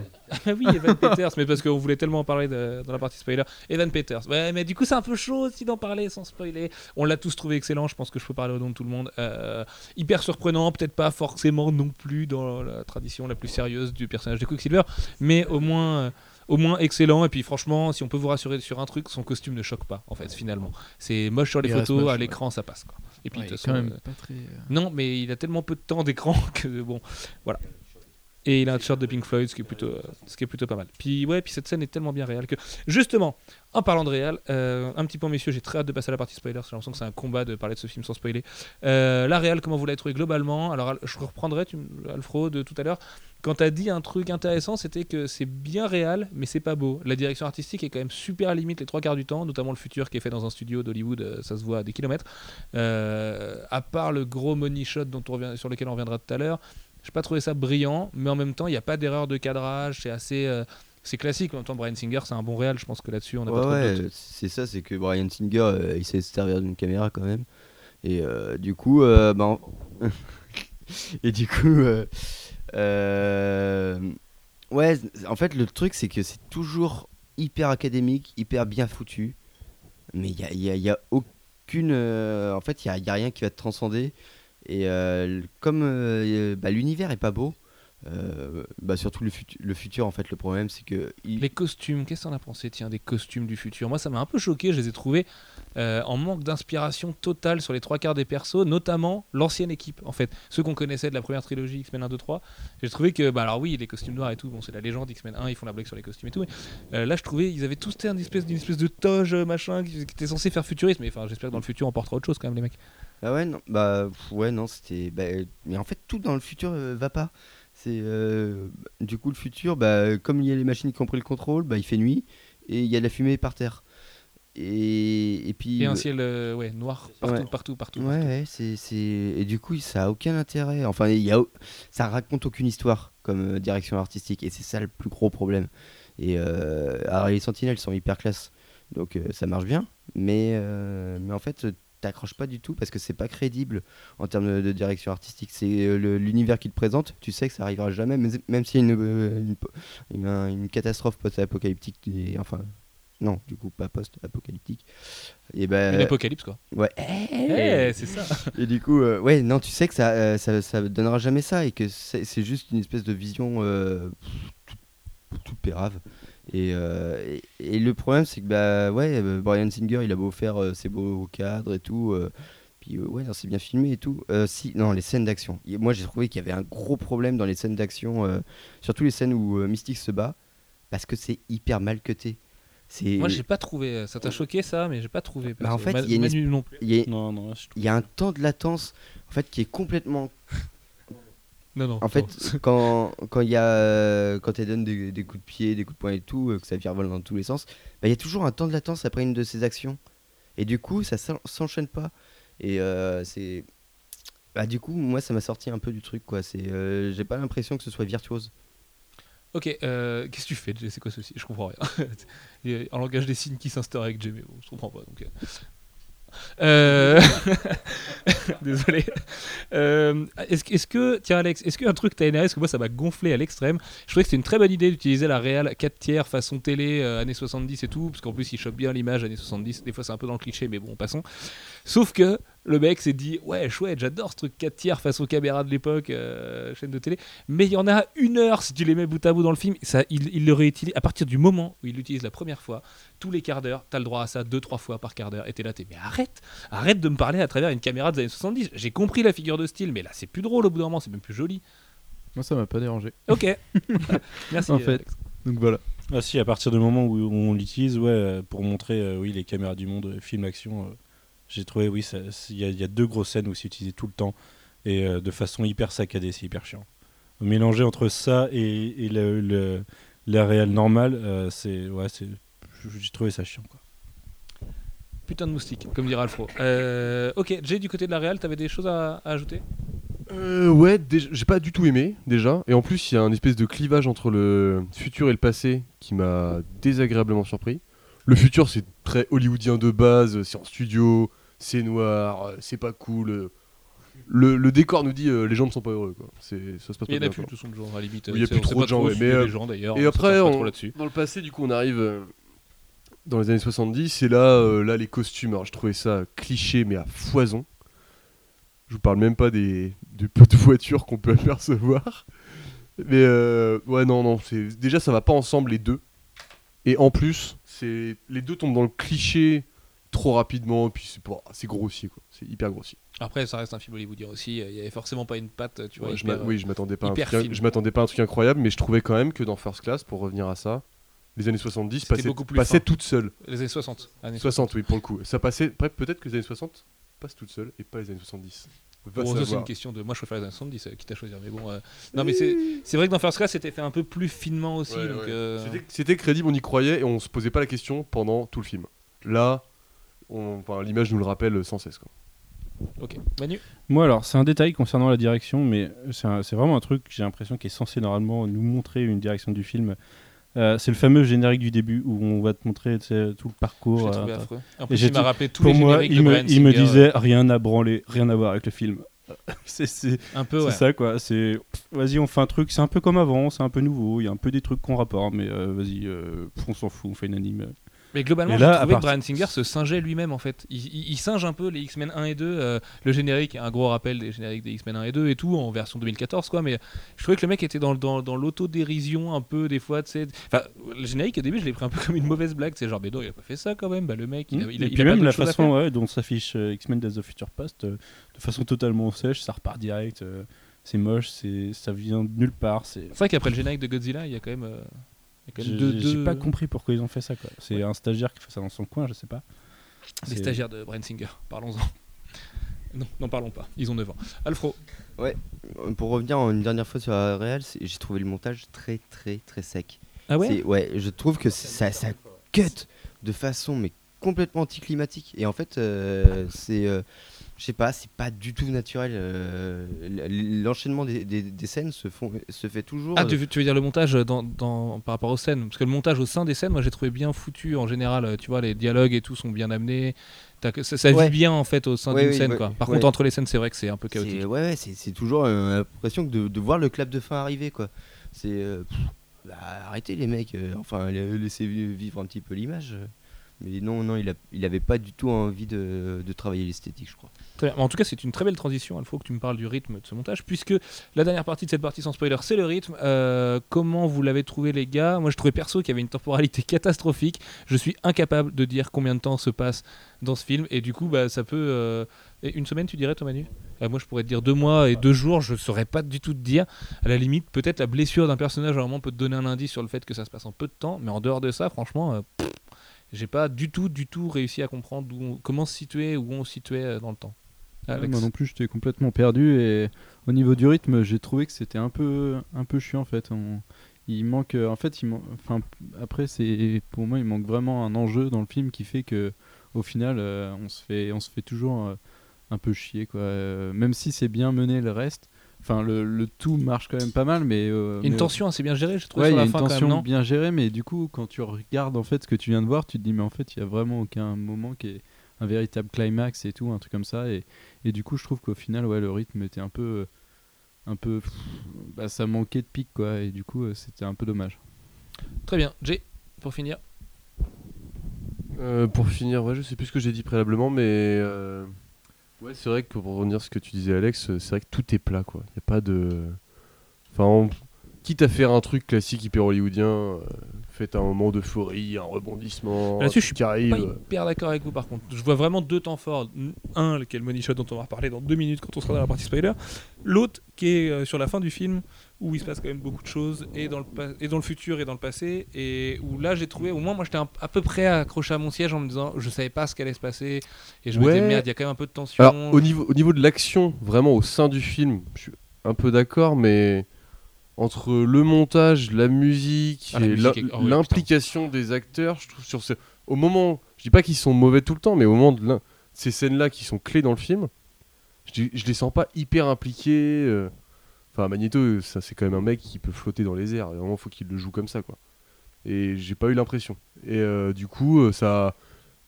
Ah oui, Evan Peters, mais parce qu'on voulait tellement en parler de- dans la partie spoiler. Evan Peters. Ouais, mais du coup, c'est un peu chaud aussi d'en parler sans spoiler. On l'a tous trouvé excellent, je pense que je peux parler au nom de tout le monde. Euh, hyper surprenant, peut-être pas forcément non plus dans la tradition la plus sérieuse du personnage de Quicksilver, mais au moins. euh, au moins excellent et puis franchement si on peut vous rassurer sur un truc son costume ne choque pas en fait finalement c'est moche sur les Il photos moche, à ouais. l'écran ça passe quoi et puis Ouais, de toute quand façon, même euh, pas très. euh, non, mais il a tellement peu de temps d'écran que bon, voilà. Et il a un t-shirt de Pink Floyd, ce qui est plutôt, euh, ce qui est plutôt pas mal. Puis ouais, puis cette scène est tellement bien réelle que justement, en parlant de réel, euh, un petit point messieurs, j'ai très hâte de passer à la partie spoiler. J'ai l'impression que c'est un combat de parler de ce film sans spoiler. Euh, la réelle, comment vous l'avez trouvé globalement? Alors Al- je reprendrai, tu, Alfro, de tout à l'heure. Quand tu as dit un truc intéressant, c'était que c'est bien réel, mais c'est pas beau. La direction artistique est quand même super limite les trois quarts du temps, notamment le futur qui est fait dans un studio d'Hollywood, ça se voit à des kilomètres. À part le gros money shot dont on revient, sur lequel on reviendra tout à l'heure, j'ai pas trouvé ça brillant, mais en même temps, il n'y a pas d'erreur de cadrage, c'est assez. euh, c'est classique. En même temps, Brian Singer, c'est un bon réal. Je pense que là-dessus, on a pas Ouais, trop de ouais, c'est ça, c'est que Brian Singer, euh, il sait se servir d'une caméra quand même. Et euh, du coup, euh, ben, et du coup, ouais, en fait, le truc, c'est que c'est toujours hyper académique, hyper bien foutu. Mais il y a, y a- il y a aucune. en fait, il y a, y a rien qui va te transcender. Et euh, comme euh, bah, l'univers est pas beau, euh, bah, surtout le, futu- le futur, en fait, le problème, c'est que. Les costumes, qu'est-ce que t'en as pensé, tiens, des costumes du futur? Moi, ça m'a un peu choqué. Je les ai trouvés en manque d'inspiration totale sur les trois quarts des persos, notamment l'ancienne équipe, en fait. Ceux qu'on connaissait de la première trilogie X-Men 1, 2, 3. J'ai trouvé que, bah alors oui, les costumes noirs et tout, bon, c'est la légende X-Men 1, ils font la blague sur les costumes et tout. Mais, là, je trouvais, ils avaient tous une espèce, d'une espèce de toge, machin, qui, qui était censé faire futurisme. Mais enfin, j'espère que dans le futur, on portera autre chose quand même, les mecs. Ah ouais, non, bah pff, ouais, non, c'était. bah, mais en fait, tout dans le futur euh, va pas. C'est euh, du coup le futur, bah, comme il y a les machines qui ont pris le contrôle, bah, il fait nuit et il y a de la fumée par terre. Et, et puis. Et un ciel, euh, ouais, noir, partout, Ouais. partout, partout. Ouais, partout. ouais, c'est, c'est... Et du coup, ça a aucun intérêt. Enfin, il y a... au- ça raconte aucune histoire comme euh, direction artistique. Et c'est ça le plus gros problème. Et euh... alors, les sentinelles sont hyper classe. Donc, euh, ça marche bien. Mais, euh, mais en fait, euh, t'accroches pas du tout parce que c'est pas crédible en termes de, direction artistique. C'est euh, l'univers qui te présente. Tu sais que ça arrivera jamais. Même, même s'il y a une, euh, une, catastrophe post-apocalyptique. Enfin, non, du coup, pas post-apocalyptique. Et ben. Une apocalypse, quoi. Ouais. Eh, c'est ça. Et du coup, euh, ouais, non, tu sais que ça, euh, ça, ça donnera jamais ça et que c'est c'est juste une espèce de vision euh, toute, toute pérave. Et, euh, et, et le problème, c'est que bah ouais, euh, Brian Singer, il a beau faire euh, ses beaux cadres et tout, euh, puis euh, ouais, c'est bien filmé et tout. Euh, si, non, les scènes d'action. Moi, j'ai trouvé qu'il y avait un gros problème dans les scènes d'action, euh, surtout les scènes où euh, Mystique se bat, parce que c'est hyper mal cuté. C'est Moi, j'ai pas trouvé. Ça t'a choqué, ça, mais j'ai pas trouvé. Bah, en fait, il y a une Manu non plus. il y a, Non, non, je trouve- il y a un temps de latence en fait qui est complètement Non, non. En fait, quand quand il y a euh, quand elle donne des, des coups de pied, des coups de poing et tout, euh, que ça virevolte dans tous les sens, bah, il y a toujours un temps de latence après une de ces actions. Et du coup, ça s'en- s'enchaîne pas. Et euh, c'est bah, du coup, moi, ça m'a sorti un peu du truc, quoi. C'est, euh, j'ai pas l'impression que ce soit virtuose. Ok, euh, qu'est-ce que tu fais Jay? C'est quoi ceci Je comprends rien. Il y a- en langage des signes qui s'instaure avec Jay, mais bon, je comprends pas. Donc, euh. Désolé. Euh, est-ce que, tiens Alex, est-ce qu'un truc t'a énervé Parce que moi ça m'a gonflé à l'extrême. Je trouvais que c'était une très bonne idée d'utiliser la réal 4 tiers façon télé euh, années 70 et tout, parce qu'en plus il chope bien l'image années 70. Des fois c'est un peu dans le cliché, mais bon, passons. Sauf que le mec s'est dit Ouais, chouette, j'adore ce truc 4 tiers façon caméra de l'époque, euh, chaîne de télé. Mais il y en a une heure si tu les mets bout à bout dans le film. Ça, il, il le réutilise à partir du moment où il l'utilise la première fois, tous les quarts d'heure, t'as le droit à ça deux trois fois par quart d'heure. Et t'es là, t'es mais arrête, arrête de me parler à travers une caméra des années 70. J'ai compris la figure de style, mais là c'est plus drôle au bout d'un moment, c'est même plus joli. Moi, ça m'a pas dérangé. Ok, merci. En fait. Alex. Donc voilà. Ah si, à partir du moment où on l'utilise, ouais, pour montrer euh, oui les caméras du monde, euh, film action, euh, j'ai trouvé oui, il y, a- il y a deux grosses scènes où c'est utilisé tout le temps et euh, de façon hyper saccadée, c'est hyper chiant. Mélanger entre ça et, et le, le- la réelle normale, euh, c'est ouais, c'est j'ai trouvé ça chiant quoi. Putain de moustique, comme dirait Alfro. Euh, ok, Jay, du côté de la réal, t'avais des choses à, à ajouter? Euh, ouais, j'ai pas du tout aimé déjà. Et en plus, il y a un espèce de clivage entre le futur et le passé qui m'a désagréablement surpris. Le futur, c'est très hollywoodien de base, c'est en studio, c'est noir, euh, c'est pas cool. euh. Le, le décor nous dit euh, les gens ne sont pas heureux. Quoi. C'est, ça se passe Il y pas en a plus, de façon, genre, à la limite. Oui, il y a plus trop pas de gens, ouais, mais, euh, les gens d'ailleurs. Et on après, pas on- dans le passé, du coup, on arrive euh, dans les années 70. Et là, là les costumes, alors, je trouvais ça cliché, mais à foison. Je vous parle même pas des, des peu de voitures qu'on peut apercevoir. Mais ouais, non, non. Déjà, ça va pas ensemble les deux. Et en plus, c'est les deux tombent dans le cliché trop rapidement. Et puis c'est grossier, quoi. C'est hyper grossier. Après, ça reste un film hollywoodien aussi. Il y avait forcément pas une patte, tu vois. Ouais, hyper, oui, je m'attendais pas, je m'attendais pas à un truc incroyable, mais je trouvais quand même que dans First Class, pour revenir à ça, les années 70 C'était passaient, beaucoup plus passaient fin. toutes seules. Les années 60. années 60, oui, pour le coup. Ça passait. Après, peut-être que les années 60 passent toutes seules et pas les années 70. Va Bon, c'est une question de. Moi, je préfère les années 70, euh, quitte à choisir. Mais bon. euh, Non, mais c'est vrai que dans First Class, c'était fait un peu plus finement aussi. Ouais, donc, ouais. euh, C'était- crédible, on y croyait et on se posait pas la question pendant tout le film. Là, enfin, l'image nous le rappelle sans cesse. Quoi. Ok. Manu? Moi alors, c'est un détail concernant la direction, mais c'est vraiment un truc, j'ai l'impression, qui est censé normalement nous montrer une direction du film Euh, c'est le fameux générique du début où on va te montrer tout le parcours. l'ai trouvé euh, affreux. En plus, j'ai il m'a rappelé tous pour les moi, il de me, il me disait rien à branler, rien à voir avec le film. c'est c'est- Un peu, c'est ouais. ça quoi. C'est vas-y, on fait un truc. C'est un peu comme avant, c'est un peu nouveau. Il y a un peu des trucs qu'on rapporte, mais euh, vas-y, euh, on s'en fout, on fait une anime. Mais globalement, j'ai trouvé à que part- Bryan Singer se singeait lui-même en fait. Il, il- il singe un peu les X-Men 1 et 2. euh, le générique un gros rappel des génériques des X-Men 1 et 2 et tout en version 2014 quoi. Mais je trouvais que le mec était dans, dans, dans l'autodérision un peu des fois. tu sais. Enfin, le générique au début, je l'ai pris un peu comme une mauvaise blague. C'est genre, mais non, il a pas fait ça quand même. Bah, le mec, il a, il a- et puis a même la façon ouais, dont s'affiche euh, X-Men Days of Future Past, euh, de façon totalement sèche, ça repart direct. c'est moche, c'est ça vient de nulle part. C'est C'est vrai qu'après le générique de Godzilla, il y a quand même. euh, j'ai pas compris pourquoi ils ont fait ça. C'est Ouais. un stagiaire qui fait ça dans son coin, je sais pas. Les stagiaires de Bryan Singer, parlons-en. Non, n'en parlons pas, ils ont 9 ans. Alfro, Euh, Pour revenir une dernière fois sur la c'est- j'ai trouvé le montage très très très sec. ah C'est- ouais, je trouve que ça, ça cut de façon mais complètement anticlimatique. Et en fait, euh, c'est, euh, je sais pas, c'est pas du tout naturel. euh, L'enchaînement des, des- des scènes se, font, se fait toujours. Ah, euh, tu, tu veux dire le montage dans, dans- par rapport aux scènes? Parce que le montage au sein des scènes, moi j'ai trouvé bien foutu en général. euh, Tu vois, les dialogues et tout sont bien amenés. Ça ça Ouais. vit bien en fait au sein Ouais, d'une oui, scène. ouais, quoi. Par contre, entre les scènes, c'est vrai que c'est un peu chaotique. ouais, c'est toujours euh, l'impression de, de voir le clap de fin arriver, quoi. C'est. euh, pff, bah, arrêtez les mecs, enfin, la- laissez vi- vivre un petit peu l'image. Mais non, non, il, a, il avait pas du tout envie de, travailler l'esthétique, je crois. En tout cas, c'est une très belle transition. Il faut que tu me parles du rythme de ce montage, puisque la dernière partie de cette partie sans spoiler, c'est le rythme. Euh, comment vous l'avez trouvé, les gars? Moi, je trouvais perso qu'il y avait une temporalité catastrophique. Je suis incapable de dire combien de temps se passe dans ce film, et du coup, bah, ça peut. euh, Une semaine, tu dirais, toi, Manu? Euh, Moi, je pourrais te dire deux mois et deux jours. Je saurais pas du tout te dire. À la limite, peut-être la blessure d'un personnage vraiment peut te donner un indice sur le fait que ça se passe en peu de temps, mais en dehors de ça, franchement. J'ai pas du tout, du tout réussi à comprendre on- comment se situer, où on se situait euh, dans le temps. Ouais, moi non plus, j'étais complètement perdu et au niveau du rythme, j'ai trouvé que c'était un peu, un peu chiant en fait. On- il manque, euh, en fait, il man- enfin, après c'est, pour moi, il manque vraiment un enjeu dans le film qui fait que, au final, euh, on se fait, on se fait toujours euh, un peu chier quoi. Euh, même si c'est bien mené le reste, enfin le, le tout marche quand même pas mal, mais euh, Une mais- tension assez bien gérée, je trouve, Ouais, il sur y a la une fin quand tension même, non bien gérée, mais du coup, quand tu regardes en fait ce que tu viens de voir, tu te dis mais en fait, il y a vraiment aucun moment qui est un véritable climax et tout, un truc comme ça. Et, et du coup, je trouve qu'au final, ouais, le rythme était un peu, un peu, pff, bah, ça manquait de pic quoi. Et du coup, euh, c'était un peu dommage. Très bien. Jay, pour finir. Euh, pour finir, ouais, je sais plus ce que j'ai dit préalablement, mais euh, ouais, c'est vrai que pour revenir à ce que tu disais, Alex, euh, c'est vrai que tout est plat, quoi. Il a pas de, enfin, on- quitte à faire un truc classique hyper hollywoodien, euh, faites un moment d'euphorie, un rebondissement, Là-dessus, je arrive. Pas hyper d'accord avec vous par contre. Je vois vraiment deux temps forts. Un, lequel Money Shot dont on va reparler dans deux minutes quand on sera dans la partie spoiler. L'autre qui est euh, sur la fin du film où il se passe quand même beaucoup de choses et dans le, pa- et dans le futur et dans le passé et où là j'ai trouvé, au moins moi j'étais à peu près accroché à mon siège en me disant je savais pas ce qu'allait se passer et je me disais merde il y a quand même un peu de tension. Alors, au niveau, au niveau de l'action, vraiment au sein du film, je suis un peu d'accord, mais entre le montage, la musique Ah, et oh l'implication des acteurs, je trouve sur ce... au moment, je dis pas qu'ils sont mauvais tout le temps, mais au moment de ces scènes-là qui sont clés dans le film, je, je les sens pas hyper impliqués. euh. Enfin, Magneto, ça c'est quand même un mec qui peut flotter dans les airs. Vraiment, faut qu'il le joue comme ça, quoi. Et j'ai pas eu l'impression. Et euh, du coup, euh, ça,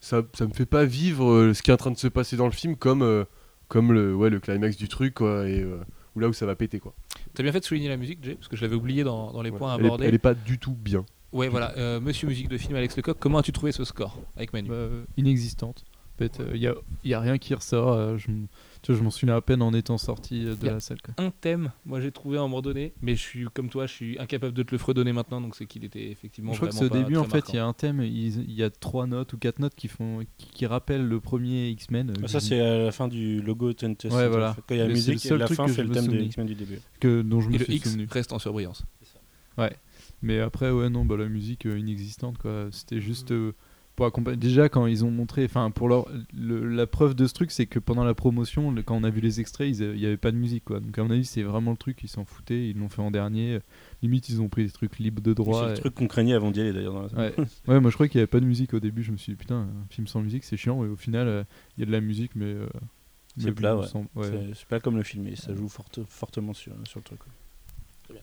ça, ça me fait pas vivre euh, ce qui est en train de se passer dans le film comme, euh, comme le, ouais, le climax du truc, quoi. Et euh, ou là où ça va péter, quoi. T'as bien fait de souligner la musique Jay parce que je l'avais oublié dans, dans les Ouais. points elle, est, abordés. elle est pas du tout bien. Ouais voilà, Euh, Monsieur musique de film Alex Lecoq, comment as-tu trouvé ce score avec Manu? Bah, inexistante. En fait, il y, a, y a rien qui ressort. euh, je, tu vois, je m'en souviens à peine en étant sorti euh, de la salle. Quoi. un thème, moi j'ai trouvé à un moment donné, mais je suis comme toi, je suis incapable de te le fredonner maintenant, donc c'est qu'il était effectivement Je crois que c'est au début, en fait, il y a un thème, il y a trois notes ou quatre notes qui, font, qui, qui rappellent le premier X-Men. euh, Ah, ça, c'est à la fin du logo TNT. Ouais, voilà. Quand il y a la c'est musique, seul la fin fait le me thème des. X-Men du début. que, dont je me Et le suis X souvenu. reste en surbrillance. Mais après, ouais, non, bah, la musique euh, inexistante, quoi. C'était juste euh, pour accompagner. Déjà, quand ils ont montré, enfin, pour leur, le- la preuve de ce truc, c'est que pendant la promotion, le- quand on a vu les extraits, il n'y avait pas de musique, quoi. Donc, à mon avis, c'est vraiment le truc, ils s'en foutaient, ils l'ont fait en dernier. Limite, ils ont pris des trucs libres de C'est droit. le et- truc qu'on craignait avant d'y aller d'ailleurs. dans la salle. Ouais. ouais, moi je crois qu'il n'y avait pas de musique au début. Je me suis dit, putain, un film sans musique, c'est chiant. Et au final, euh, il y a de la musique, mais. euh, C'est plat, ouais. sans- ouais, C'est- C'est pas comme le film, et ça joue forte- fortement sur, sur le truc.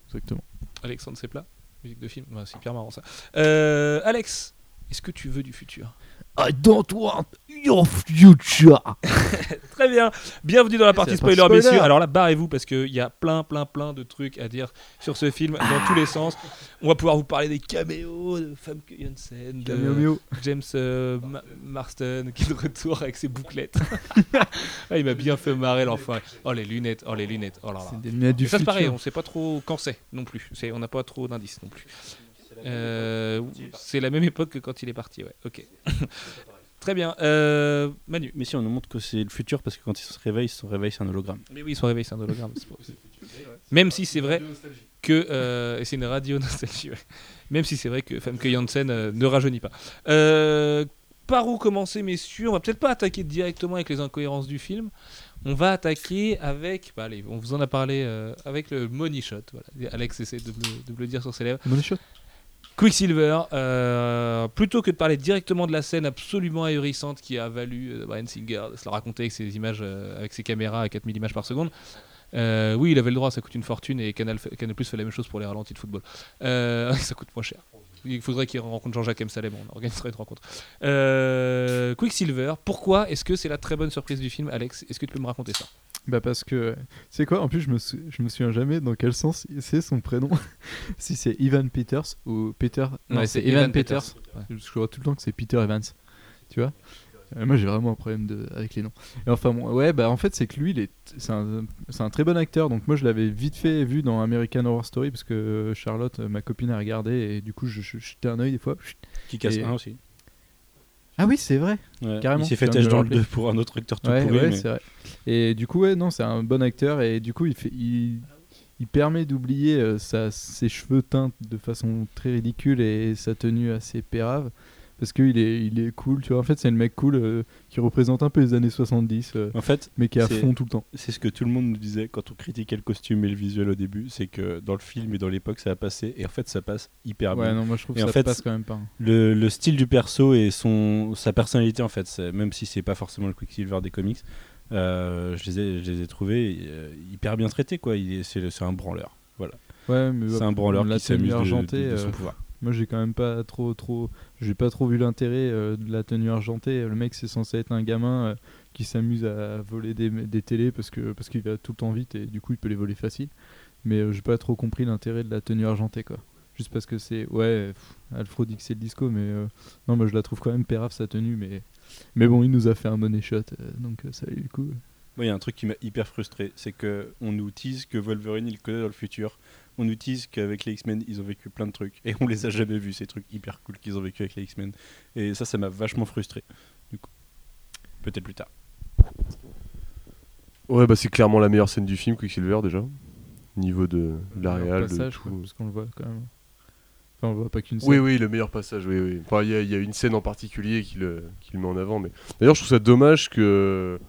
exactement. Alexandre Seplat Musique de film, Ouais, c'est hyper marrant ça. Euh, Alex, est-ce que tu veux du futur I don't want your future. Très bien. Bienvenue dans la partie la spoiler, partie spoiler. messieurs. Alors là, barrez-vous parce qu'il y a plein, plein, plein de trucs à dire sur ce film dans tous les sens. On va pouvoir vous parler des caméos de Famke Janssen, de miau. James euh, Ma- Marston qui est de retour avec ses bouclettes. Ah, il m'a bien fait marrer l'enfant. Oh les lunettes, oh les lunettes, oh là là. C'est des lunettes du ça c'est futur. pareil, on sait pas trop quand c'est non plus. On n'a pas trop d'indices non plus. Euh, c'est la même époque que quand il est parti, ouais. Ok. Très bien. Euh, Manu. Mais si, on nous montre que c'est le futur parce que quand ils se réveillent, ils se réveillent, c'est un hologramme. Mais oui, ils sont réveillés, c'est un hologramme. Même si c'est vrai que. euh, et c'est une radio nostalgie, ouais. Même si c'est vrai que Famke Janssen euh, ne rajeunit pas. Euh, par où commencer, messieurs? On va peut-être pas attaquer directement avec les incohérences du film. On va attaquer avec. Bah, allez, on vous en a parlé euh, avec le money shot. Voilà. Alex essaie de me, de me le dire sur ses lèvres. Money shot? Quicksilver, euh, plutôt que de parler directement de la scène absolument ahurissante qui a valu euh, Brian Singer de se la raconter avec ses images, euh, avec ses caméras à 4000 images par seconde. euh, oui, il avait le droit, ça coûte une fortune et Canal, Plus fait la même chose pour les ralentis de football. Ça coûte moins cher. Il faudrait qu'il rencontre Jean-Jacques M. Salem, on organiserait une rencontre. Quicksilver, pourquoi est-ce que c'est la très bonne surprise du film, Alex? Est-ce que tu peux me raconter ça? Bah parce que c'est quoi En plus je me sou- je me souviens jamais dans quel sens c'est son prénom. si c'est Ivan Peters ou Peter. Non, Ouais, c'est Evan Peters. Ouais. Je crois tout le temps que c'est Peter Evans. Tu vois Euh, Moi j'ai vraiment un problème de, avec les noms. Et enfin bon, ouais bah en fait c'est que lui il est c'est un, c'est un très bon acteur. Donc moi je l'avais vite fait vu dans American Horror Story parce que Charlotte, euh, ma copine, a regardé et du coup je, je jetais un œil des fois. Qui casse Et- un aussi. Ah oui c'est vrai. Ouais. Carrément, Il s'est fait tâche dans le rappeler. 2 pour un autre acteur tout Ouais, pourri. ouais, mais- c'est vrai. Et du coup, ouais, non, c'est un bon acteur et du coup, il fait, il, il permet d'oublier euh, sa- ses cheveux teints de façon très ridicule et sa tenue assez pérave parce qu'il est, il est cool. Tu vois, en fait, c'est le mec cool euh, qui représente un peu les années 70, euh, En fait, mais qui est à fond tout le temps. c'est ce que tout le monde nous disait quand on critiquait le costume et le visuel au début, c'est que dans le film et dans l'époque ça a passé, et en fait ça passe hyper Ouais, bien. non, moi je trouve Et que en ça fait, passe quand même pas. hein. Le, le style du perso et son, sa personnalité en fait, même si c'est pas forcément le Quicksilver des comics, euh, je, les ai, je les ai trouvés euh, hyper bien traités quoi. C'est un branleur. Ouais, mais C'est bah, un branleur qui s'amuse de, de- de son pouvoir. Moi, j'ai quand même pas trop, trop, j'ai pas trop vu l'intérêt euh, de la tenue argentée. Le mec, c'est censé être un gamin euh, qui s'amuse à voler des, télés parce que parce qu'il va tout le temps vite et du coup, il peut les voler facile. Mais euh, j'ai pas trop compris l'intérêt de la tenue argentée, quoi. Juste parce que c'est, ouais, Alfro dit que c'est le disco, mais non, moi je la trouve quand même pérave sa tenue, mais mais bon, il nous a fait un money shot, donc ça valait le coup. Moi, il y a un truc qui m'a hyper frustré, c'est que on nous tease que Wolverine il le connaît dans le futur. On nous tease qu'avec les X-Men ils ont vécu plein de trucs et on les a jamais vus ces trucs hyper cool qu'ils ont vécu avec les X-Men. Et ça, ça m'a vachement frustré. Du coup, peut-être plus tard. Ouais, bah c'est clairement la meilleure scène du film, Quicksilver déjà. Niveau de, de la Le réal, de passage, quoi, parce qu'on le voit quand même. Enfin, on voit pas qu'une Oui, scène. oui, le meilleur passage, oui, oui. Enfin, il y, a- il y a une scène en particulier qui le, qui le met en avant. Mais... D'ailleurs, je trouve ça dommage que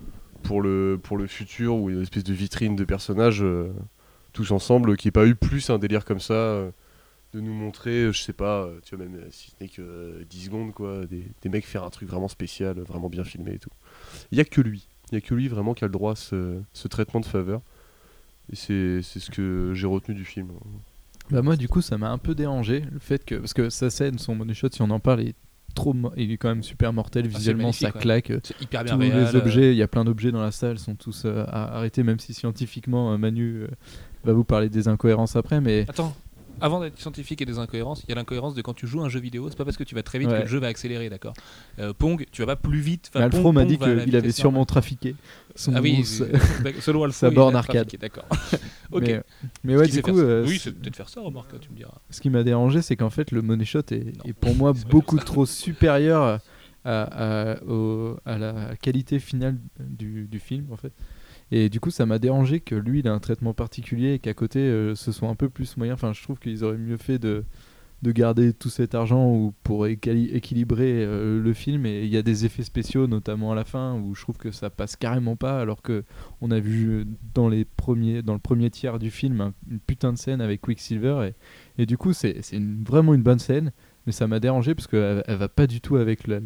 pour le, pour le futur, ou une espèce de vitrine de personnages, euh, tous ensemble, qu'il n'y ait pas eu plus un délire comme ça, euh, de nous montrer, euh, je sais pas, tu vois, même si ce n'est que euh, 10 secondes, quoi, des, des mecs faire un truc vraiment spécial, vraiment bien filmé et tout. Il n'y a que lui. Il n'y a que lui vraiment qui a le droit à ce, ce traitement de faveur. Et c'est c'est ce que j'ai retenu du film. Bah moi du coup ça m'a un peu dérangé le fait que parce que sa scène son money shot si on en parle est trop il est quand même super mortel c'est visuellement ça claque euh, hyper bien tous réel, les euh, objets il y a plein d'objets dans la salle sont tous euh, à- arrêtés même si scientifiquement euh, Manu euh, va vous parler des incohérences après mais Attends, avant d'être scientifique et des incohérences, il y a l'incohérence de quand tu joues un jeu vidéo, c'est pas parce que tu vas très vite Ouais. que le jeu va accélérer, d'accord Euh, Pong, tu vas pas plus vite. enfin, Alfro m'a dit qu'il avait sûrement trafiqué son Ah oui, selon Alfro, sa borne arcade. D'accord. ok. mais, mais ouais du coup euh, oui, c'est peut-être faire ça, remarque, tu me diras. ce qui m'a dérangé c'est qu'en fait le money shot est, pour moi beaucoup trop supérieur à, à- au- à la qualité finale du, du film en fait et du coup ça m'a dérangé que lui il a un traitement particulier et qu'à côté euh, ce soit un peu plus moyen. Enfin je trouve qu'ils auraient mieux fait de de garder tout cet argent ou pour équili- équilibrer euh, le film. Et il y a des effets spéciaux notamment à la fin où je trouve que ça passe carrément pas alors que on a vu euh, dans les premiers le premier tiers du film un- une putain de scène avec Quicksilver. Et, et du coup c'est vraiment une bonne scène mais ça m'a dérangé parce qu'elle elle va pas du tout avec le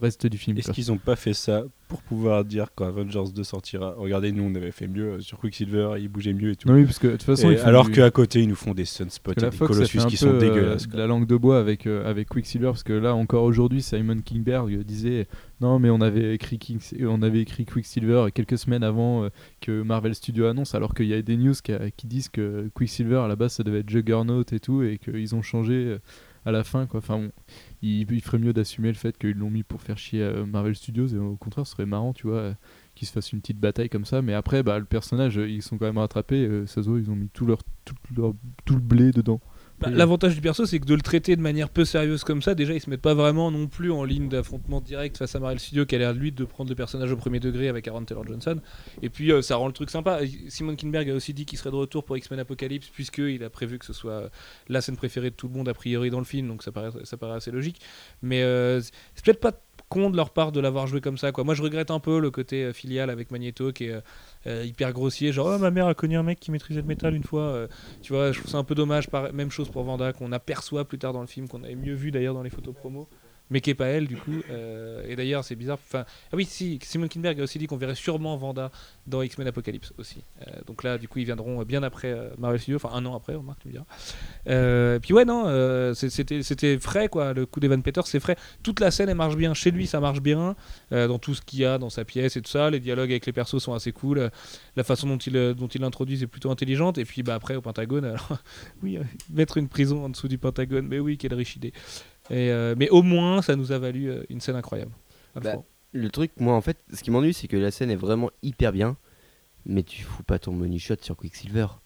reste du film. Est-ce qu'ils ont pas fait ça pour pouvoir dire quand Avengers 2 sortira Regardez, nous on avait fait mieux euh, sur Quicksilver, il bougeait mieux et tout. Non, oui, parce que de toute façon, Et alors du- qu'à côté, ils nous font des Sunspots et des Fox, Colossus qui sont euh, dégueulasses. quoi. la langue de bois avec, euh, avec Quicksilver, parce que là encore aujourd'hui, Simon Kingberg disait non, mais on avait écrit, on avait écrit Quicksilver quelques semaines avant euh, que Marvel Studios annonce, alors qu'il y a des news qui, qui disent que Quicksilver à la base ça devait être Juggernaut et tout, et qu'ils ont changé à la fin. Quoi. Enfin, bon, il, ferait mieux d'assumer le fait qu'ils l'ont mis pour faire chier euh, Marvel Studios, et au contraire, ce serait marrant, tu vois. euh, qu'ils se fassent une petite bataille comme ça mais après bah, le personnage euh, ils sont quand même rattrapés euh, ça ils ont mis tout leur, tout leur tout le blé dedans Bah. L'avantage du perso, c'est que de le traiter de manière peu sérieuse comme ça, déjà, ils se mettent pas vraiment non plus en ligne d'affrontement direct face à Marvel Studios, qui a l'air lui de prendre le personnage au premier degré avec Aaron Taylor Johnson. Et puis, euh, ça rend le truc sympa. Simon Kinberg a aussi dit qu'il serait de retour pour X-Men Apocalypse, puisqu'il a prévu que ce soit euh, la scène préférée de tout le monde, a priori, dans le film, donc ça paraît, ça paraît assez logique. Mais euh, c'est peut-être pas con de leur part de l'avoir joué comme ça quoi. Moi je regrette un peu le côté euh, filial avec Magneto qui est euh, hyper grossier genre oh, ma mère a connu un mec qui maîtrisait le métal une fois euh, tu vois je trouve ça un peu dommage même chose pour Vanda qu'on aperçoit plus tard dans le film qu'on avait mieux vu d'ailleurs dans les photos promo mais qui est pas elle du coup Euh, et d'ailleurs c'est bizarre enfin ah oui si Simon Kinberg a aussi dit qu'on verrait sûrement Vanda dans X-Men Apocalypse aussi. Euh, donc là du coup ils viendront bien après euh, Marvel Studios enfin un an après remarque tu me diras. Euh, puis ouais non c'est- c'était c'était frais quoi le coup d'Evan Peters c'est frais. Toute la scène elle marche bien chez lui ça marche bien dans tout ce qu'il y a dans sa pièce et tout ça. Les dialogues avec les persos sont assez cool la façon dont il dont il l'introduise est plutôt intelligente. Et puis bah après au Pentagone alors oui mettre une prison en dessous du Pentagone mais oui quelle riche idée et, euh, mais au moins ça nous a valu euh, une scène incroyable. Bah, Le truc, moi en fait, ce qui m'ennuie, c'est que la scène est vraiment hyper bien, mais tu fous pas ton money shot sur Quicksilver. Bah,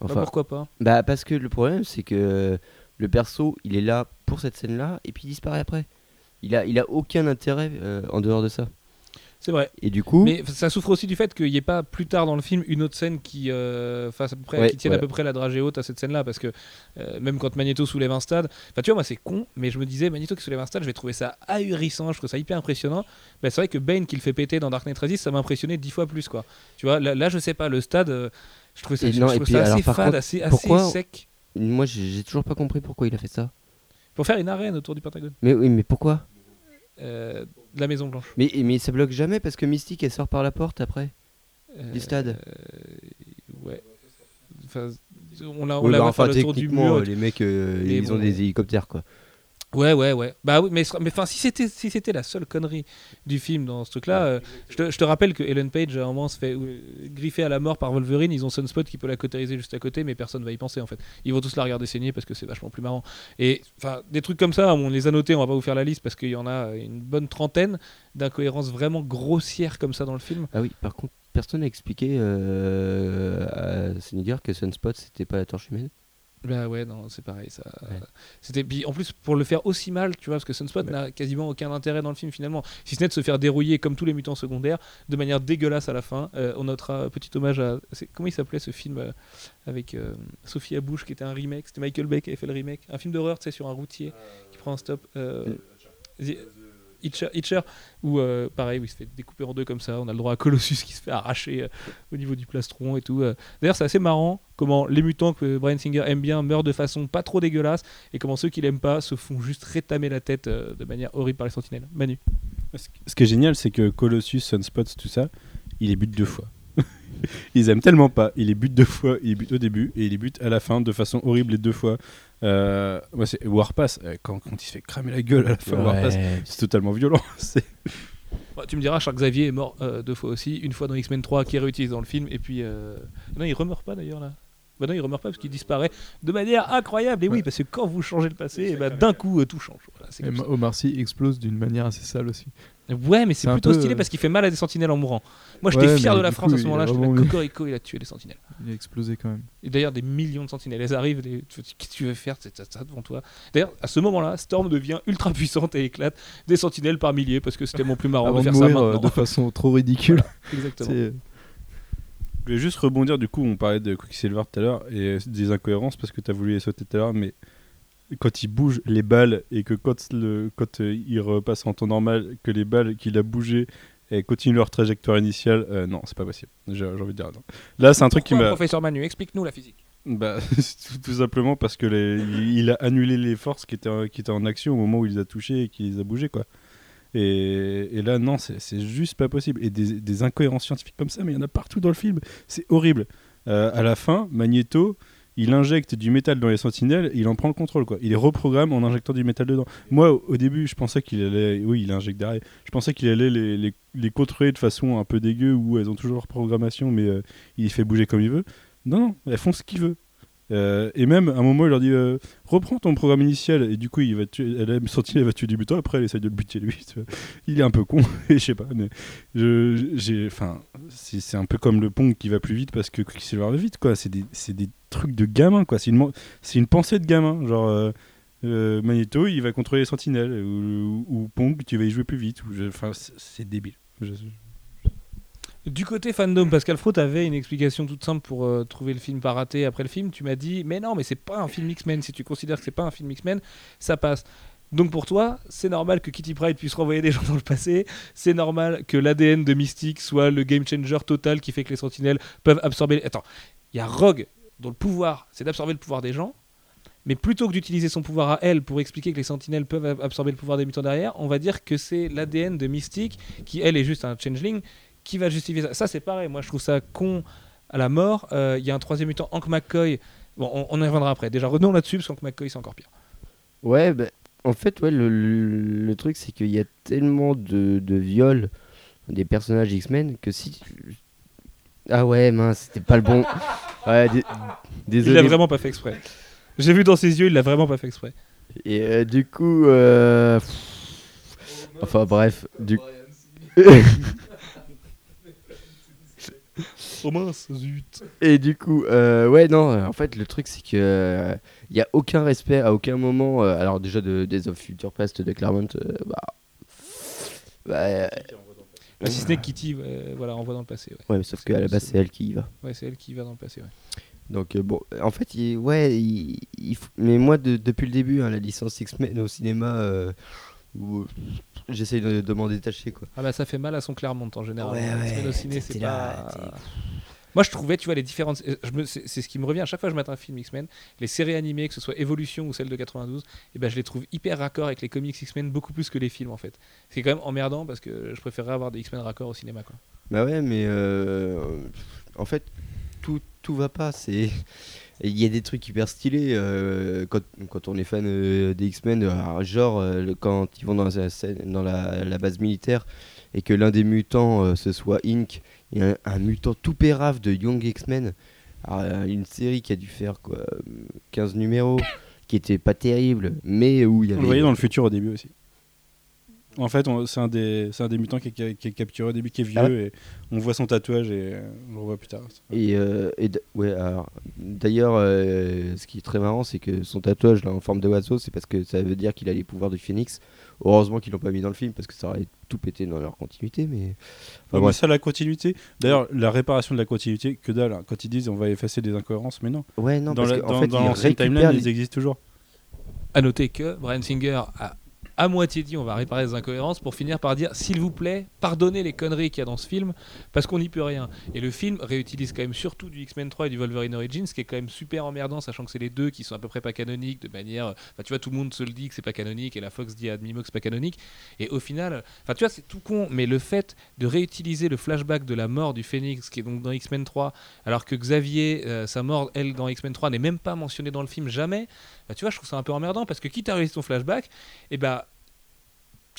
Enfin, pourquoi pas? bah parce que le problème, c'est que le perso, il est là pour cette scène-là, et puis il disparaît après. Il a, il a aucun intérêt euh, en dehors de ça. C'est vrai Et du coup, Mais ça souffre aussi du fait qu'il n'y ait pas plus tard dans le film une autre scène qui, euh, fasse à peu près, Ouais, qui tienne à peu près la dragée haute à cette scène-là. Parce que euh, même quand Magneto soulève un stade, enfin tu vois, moi c'est con, mais je me disais, Magneto qui soulève un stade, je vais trouver ça ahurissant, je trouve ça hyper impressionnant. Bah, c'est vrai que Bane qui le fait péter dans Dark Knight Rises, ça m'a impressionné dix fois plus. quoi. Tu vois, là, là, je sais pas, le stade, euh, je trouvais ça, Et je non, trouve puis, ça alors, assez fade, contre, assez, assez sec. moi j'ai toujours pas compris pourquoi il a fait ça. Pour faire une arène autour du Pentagone, Mais oui, mais pourquoi? Euh, de la Maison Blanche. mais, mais ça bloque jamais parce que Mystique elle sort par la porte après. Du stade. Euh, ouais. Enfin, on l'a, on la bah, enfin, faire le tour du mur. euh, les mecs, euh, ils ont des hélicoptères quoi. Ouais, ouais, ouais. Bah oui, mais mais enfin, si c'était si c'était la seule connerie du film dans ce truc-là, euh, je, te, je te rappelle que Ellen Page à un moment se fait euh, griffer à la mort par Wolverine. Ils ont Sunspot qui peut la cautériser juste à côté, mais personne va y penser en fait. Ils vont tous la regarder saigner parce que c'est vachement plus marrant. Et enfin, des trucs comme ça, on les a notés. On va pas vous faire la liste parce qu'il y en a une bonne trentaine d'incohérences vraiment grossières comme ça dans le film. Ah oui, par contre, personne n'a expliqué euh, à Senigar que Sunspot c'était pas la torche humaine? Bah ouais, non, c'est pareil. Ça, Ouais. c'était puis en plus pour le faire aussi mal, tu vois, parce que Sunspot Ouais. n'a quasiment aucun intérêt dans le film finalement, si ce n'est de se faire dérouiller comme tous les mutants secondaires de manière dégueulasse à la fin. Euh, on notera un petit hommage à c'est- comment il s'appelait ce film euh, avec euh, Sophia Bush qui était un remake, c'était Michael Bay qui avait fait le remake, un film d'horreur, tu sais, sur un routier qui prend un stop. euh, The- Hitcher, où euh, pareil, où il se fait découper en deux comme ça. On a le droit à Colossus qui se fait arracher euh, au niveau du plastron et tout. euh. D'ailleurs, c'est assez marrant comment les mutants que Brian Singer aime bien meurent de façon pas trop dégueulasse et comment ceux qui l'aiment pas se font juste rétamer la tête de manière horrible par les sentinelles. Manu. Ce ce qui est génial, c'est que Colossus, Sunspots, tout ça, il les bute deux fois. Ils aiment tellement pas. Il les bute deux fois. Il les bute au début et il les bute à la fin de façon horrible les deux fois. Euh, moi, c'est Warpass. euh, Quand, quand il se fait cramer la gueule à la fin, Warpass, c'est totalement violent. C'est- Ouais, tu me diras, Charles Xavier est mort euh, deux fois aussi. Une fois dans X-Men 3 qui est réutilisé dans le film. Et puis. euh, Non, il remeurt pas d'ailleurs là. Bah non, il remeurt pas parce qu'il disparaît de manière incroyable. Et oui, Ouais. parce que quand vous changez le passé, et bah, d'un coup euh, tout change. Voilà, comme ça. Omar Sy explose d'une manière assez sale aussi. Ouais, mais c'est plutôt peu, stylé euh, parce qu'il fait mal à des sentinelles en mourant. Moi, j'étais Ouais, fier de la France coup, à ce moment-là. Je Cocorico, il a tué les sentinelles. Il a explosé quand même. Et d'ailleurs, des millions de sentinelles. Elles arrivent, les- qu'est-ce que tu veux faire C'est ça, ça devant toi. D'ailleurs, à ce moment-là, Storm devient ultra puissante et éclate des sentinelles par milliers parce que c'était mon plus marrant Avant de faire ça mourir euh, maintenant. de façon trop ridicule. Exactement. C'est- Je voulais juste rebondir, du coup, on parlait de Quicksilver tout à l'heure et des incohérences parce que tu as voulu les sauter tout à l'heure, mais quand il bouge les balles et que quand, le, quand euh, il repasse en temps normal, que les balles qu'il a bougées continuent leur trajectoire initiale, euh, non, c'est pas possible. J'ai envie de dire non. Là, c'est un truc qui m'a. professeur Manu, explique-nous la physique. Bah, tout, tout simplement parce que les- il, a annulé les forces qui étaient, en- qui étaient en action au moment où il les a touchées et qu'il les a bougées, quoi. Et, et là, non, c'est c'est juste pas possible. Et des, des incohérences scientifiques comme ça, mais il y en a partout dans le film. C'est horrible. Euh, à la fin, Magneto, il injecte du métal dans les sentinelles, il en prend le contrôle, quoi. Il les reprogramme en injectant du métal dedans. Moi, au, début, je pensais qu'il allait. Oui, il injecte derrière. Je pensais qu'il allait les, les, les contrôler de façon un peu dégueu où elles ont toujours leur programmation, mais euh, il les fait bouger comme il veut. Non, non, elles font ce qu'il veut. Euh, et même à un moment, il leur dit euh, reprends ton programme initial. Et du coup, il va elle a senti, elle va tuer du butin. Après, elle essaie de le buter lui. Il est un peu con, et je sais pas. Mais enfin, c'est, un peu comme le Pong qui va plus vite parce que Quicksilver va vite, quoi. C'est des, des trucs de gamin, quoi. C'est une, c'est une pensée de gamin. Genre, euh, euh, Magneto, il va contrôler les sentinelles. Ou, ou Pong, tu vas y jouer plus vite. Enfin, c'est, débile. Du côté fandom, Pascal Fro, avait une explication toute simple pour euh, trouver le film pas raté après le film. Tu m'as dit, mais non, mais c'est pas un film X-Men. Si tu considères que c'est pas un film X-Men, ça passe. Donc pour toi, c'est normal que Kitty Pryde puisse renvoyer des gens dans le passé. C'est normal que l'ADN de Mystique soit le game changer total qui fait que les Sentinelles peuvent absorber. Attends, il y a Rogue dont le pouvoir, c'est d'absorber le pouvoir des gens. Mais plutôt que d'utiliser son pouvoir à elle pour expliquer que les sentinelles peuvent ab- absorber le pouvoir des mutants derrière, on va dire que c'est l'ADN de Mystique, qui elle est juste un changeling, qui va justifier ça. Ça, c'est pareil. Moi, je trouve ça con à la mort. Euh, Il y a un troisième mutant, Hank McCoy. Bon, on, on y reviendra après. Déjà, revenons là-dessus, parce qu'Hank McCoy, c'est encore pire. Ouais, bah, en fait, ouais, le, le- le truc, c'est qu'il y a tellement de, de viols des personnages X-Men que si. Ah ouais, mince, c'était pas le bon. Ouais, dé- Il l'a vraiment pas fait exprès. J'ai vu dans ses yeux, il l'a vraiment pas fait exprès. Et euh, du coup. euh, pff, Enfin, bref. Du... Oh mince, zut. Et du coup, euh, ouais, non, euh, en fait, le truc, c'est que il n'y a aucun respect à aucun moment. euh, alors, déjà, de, des of Future Past de Claremont, euh, bah. bah, euh, Bah, si ce n'est Kitty, ouais, voilà, envoie dans le passé. Ouais, ouais, sauf qu'à la base, c'est elle qui y va. ouais c'est elle qui va dans le passé. Ouais. Donc, euh, bon, en fait, il, ouais, il, il f- mais moi, de- depuis le début, hein, la licence X-Men au cinéma, euh, euh, j'essaye de, de m'en détacher, quoi. Ah bah ça fait mal à son Clermont en général. Ouais, ouais, X-Men au ciné, c'est pas. Moi je trouvais, tu vois, les différentes. euh, C'est ce qui me revient à chaque fois que je mate un film X-Men. Les séries animées, que ce soit Evolution ou celle de 92, et ben je les trouve hyper raccords avec les comics X-Men beaucoup plus que les films en fait. C'est quand même emmerdant parce que je préférerais avoir des X-Men raccords au cinéma quoi. Bah ouais, mais euh, en fait, tout, tout va pas. C'est il y a des trucs hyper stylés euh, quand, quand on est fan des X-Men, genre quand ils vont dans, la, la, base militaire et que l'un des mutants ce soit Inc. et un, un mutant tout pérave de Young X-Men. Euh, une série qui a dû faire quoi, euh, 15 numéros, qui était pas terrible, mais où il y On avait. le voyait dans le futur au début aussi. En fait, on- c'est un, des- c'est un des mutants qui est, qui est capturé au début, qui est vieux, Ah et on voit son tatouage et euh, on le revoit plus tard. Et, euh, et ouais, d'ailleurs, euh, ce qui est très marrant, c'est que son tatouage là, en forme de oiseau, c'est parce que ça veut dire qu'il a les pouvoirs du phénix. Heureusement qu'ils l'ont pas mis dans le film parce que ça aurait tout pété dans leur continuité. Mais Ouais, ça, la continuité. D'ailleurs, la réparation de la continuité, que dalle. hein. Quand ils disent on va effacer des incohérences, mais non. ouais, non, dans parce la- dans, fait, dans ils timeline, les- ils existent toujours. À noter que Brian Singer a à moitié dit on va réparer les incohérences pour finir par dire s'il vous plaît pardonnez les conneries qu'il y a dans ce film parce qu'on n'y peut rien. Et le film réutilise quand même surtout du X-Men 3 et du Wolverine Origins ce qui est quand même super emmerdant sachant que c'est les deux qui sont à peu près pas canoniques de manière enfin tu vois tout le monde se le dit que c'est pas canonique et la Fox dit à demi-mot que c'est pas canonique. Et au final enfin tu vois c'est tout con mais le fait de réutiliser le flashback de la mort du Phénix qui est donc dans X-Men 3 alors que Xavier euh, sa mort elle dans X-Men 3 n'est même pas mentionnée dans le film jamais bah, tu vois je trouve ça un peu emmerdant parce que quitte à réaliser ton flashback et bah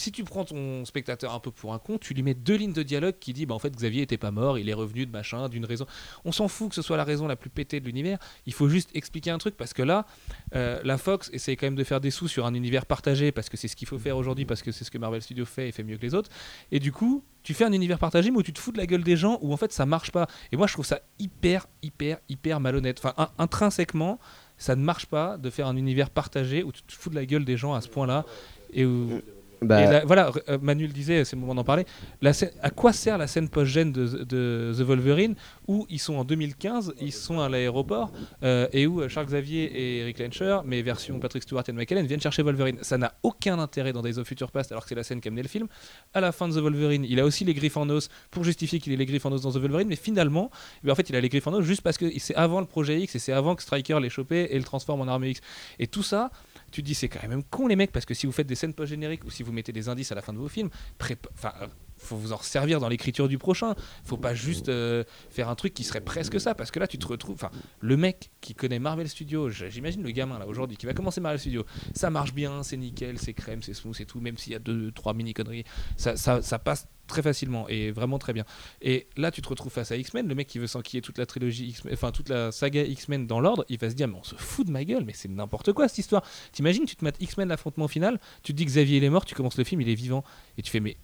si tu prends ton spectateur un peu pour un con, tu lui mets deux lignes de dialogue qui dit bah en fait Xavier était pas mort, il est revenu de machin, d'une raison. On s'en fout que ce soit la raison la plus pétée de l'univers. Il faut juste expliquer un truc parce que là, euh, la Fox essaie quand même de faire des sous sur un univers partagé parce que c'est ce qu'il faut faire aujourd'hui parce que c'est ce que Marvel Studios fait et fait mieux que les autres. Et du coup, tu fais un univers partagé mais où tu te fous de la gueule des gens où en fait ça marche pas. Et moi je trouve ça hyper hyper hyper malhonnête. Enfin in- intrinsèquement, ça ne marche pas de faire un univers partagé où tu te fous de la gueule des gens à ce point-là et où Bah, voilà, euh, Manu le disait, c'est le moment d'en parler. À quoi sert la scène post-gène de, The Wolverine où ils sont en 2015, ils sont à l'aéroport euh, et où euh, Charles Xavier et Eric Lencher, mais version Patrick Stewart et McKellen, viennent chercher Wolverine. Ça n'a aucun intérêt dans Days of Future Past alors que c'est la scène qui a le film. À la fin de The Wolverine, il a aussi les griffes en os pour justifier qu'il ait les griffes en os dans The Wolverine, mais finalement, eh en fait, il a les griffes en os juste parce que c'est avant le projet X et c'est avant que Stryker l'ait chopé et le transforme en armée X. Et tout ça, tu te dis c'est quand même con les mecs parce que si vous faites des scènes post génériques ou si vous mettez des indices à la fin de vos films, enfin faut vous en servir dans l'écriture du prochain. Faut pas juste euh, faire un truc qui serait presque ça parce que là tu te retrouves enfin le mec qui connaît Marvel Studios, j'imagine le gamin là aujourd'hui qui va commencer Marvel Studios, ça marche bien, c'est nickel, c'est crème, c'est smooth et tout même s'il y a deux trois mini conneries, ça, passe très facilement et vraiment très bien. Et là, tu te retrouves face à X-Men, le mec qui veut s'enquiller toute la trilogie enfin toute la saga X-Men dans l'ordre, il va se dire mais on se fout de ma gueule, mais c'est n'importe quoi cette histoire. T'imagines, tu te mates X-Men l'affrontement final, tu te dis Xavier il est mort, tu commences le film, il est vivant et tu fais mais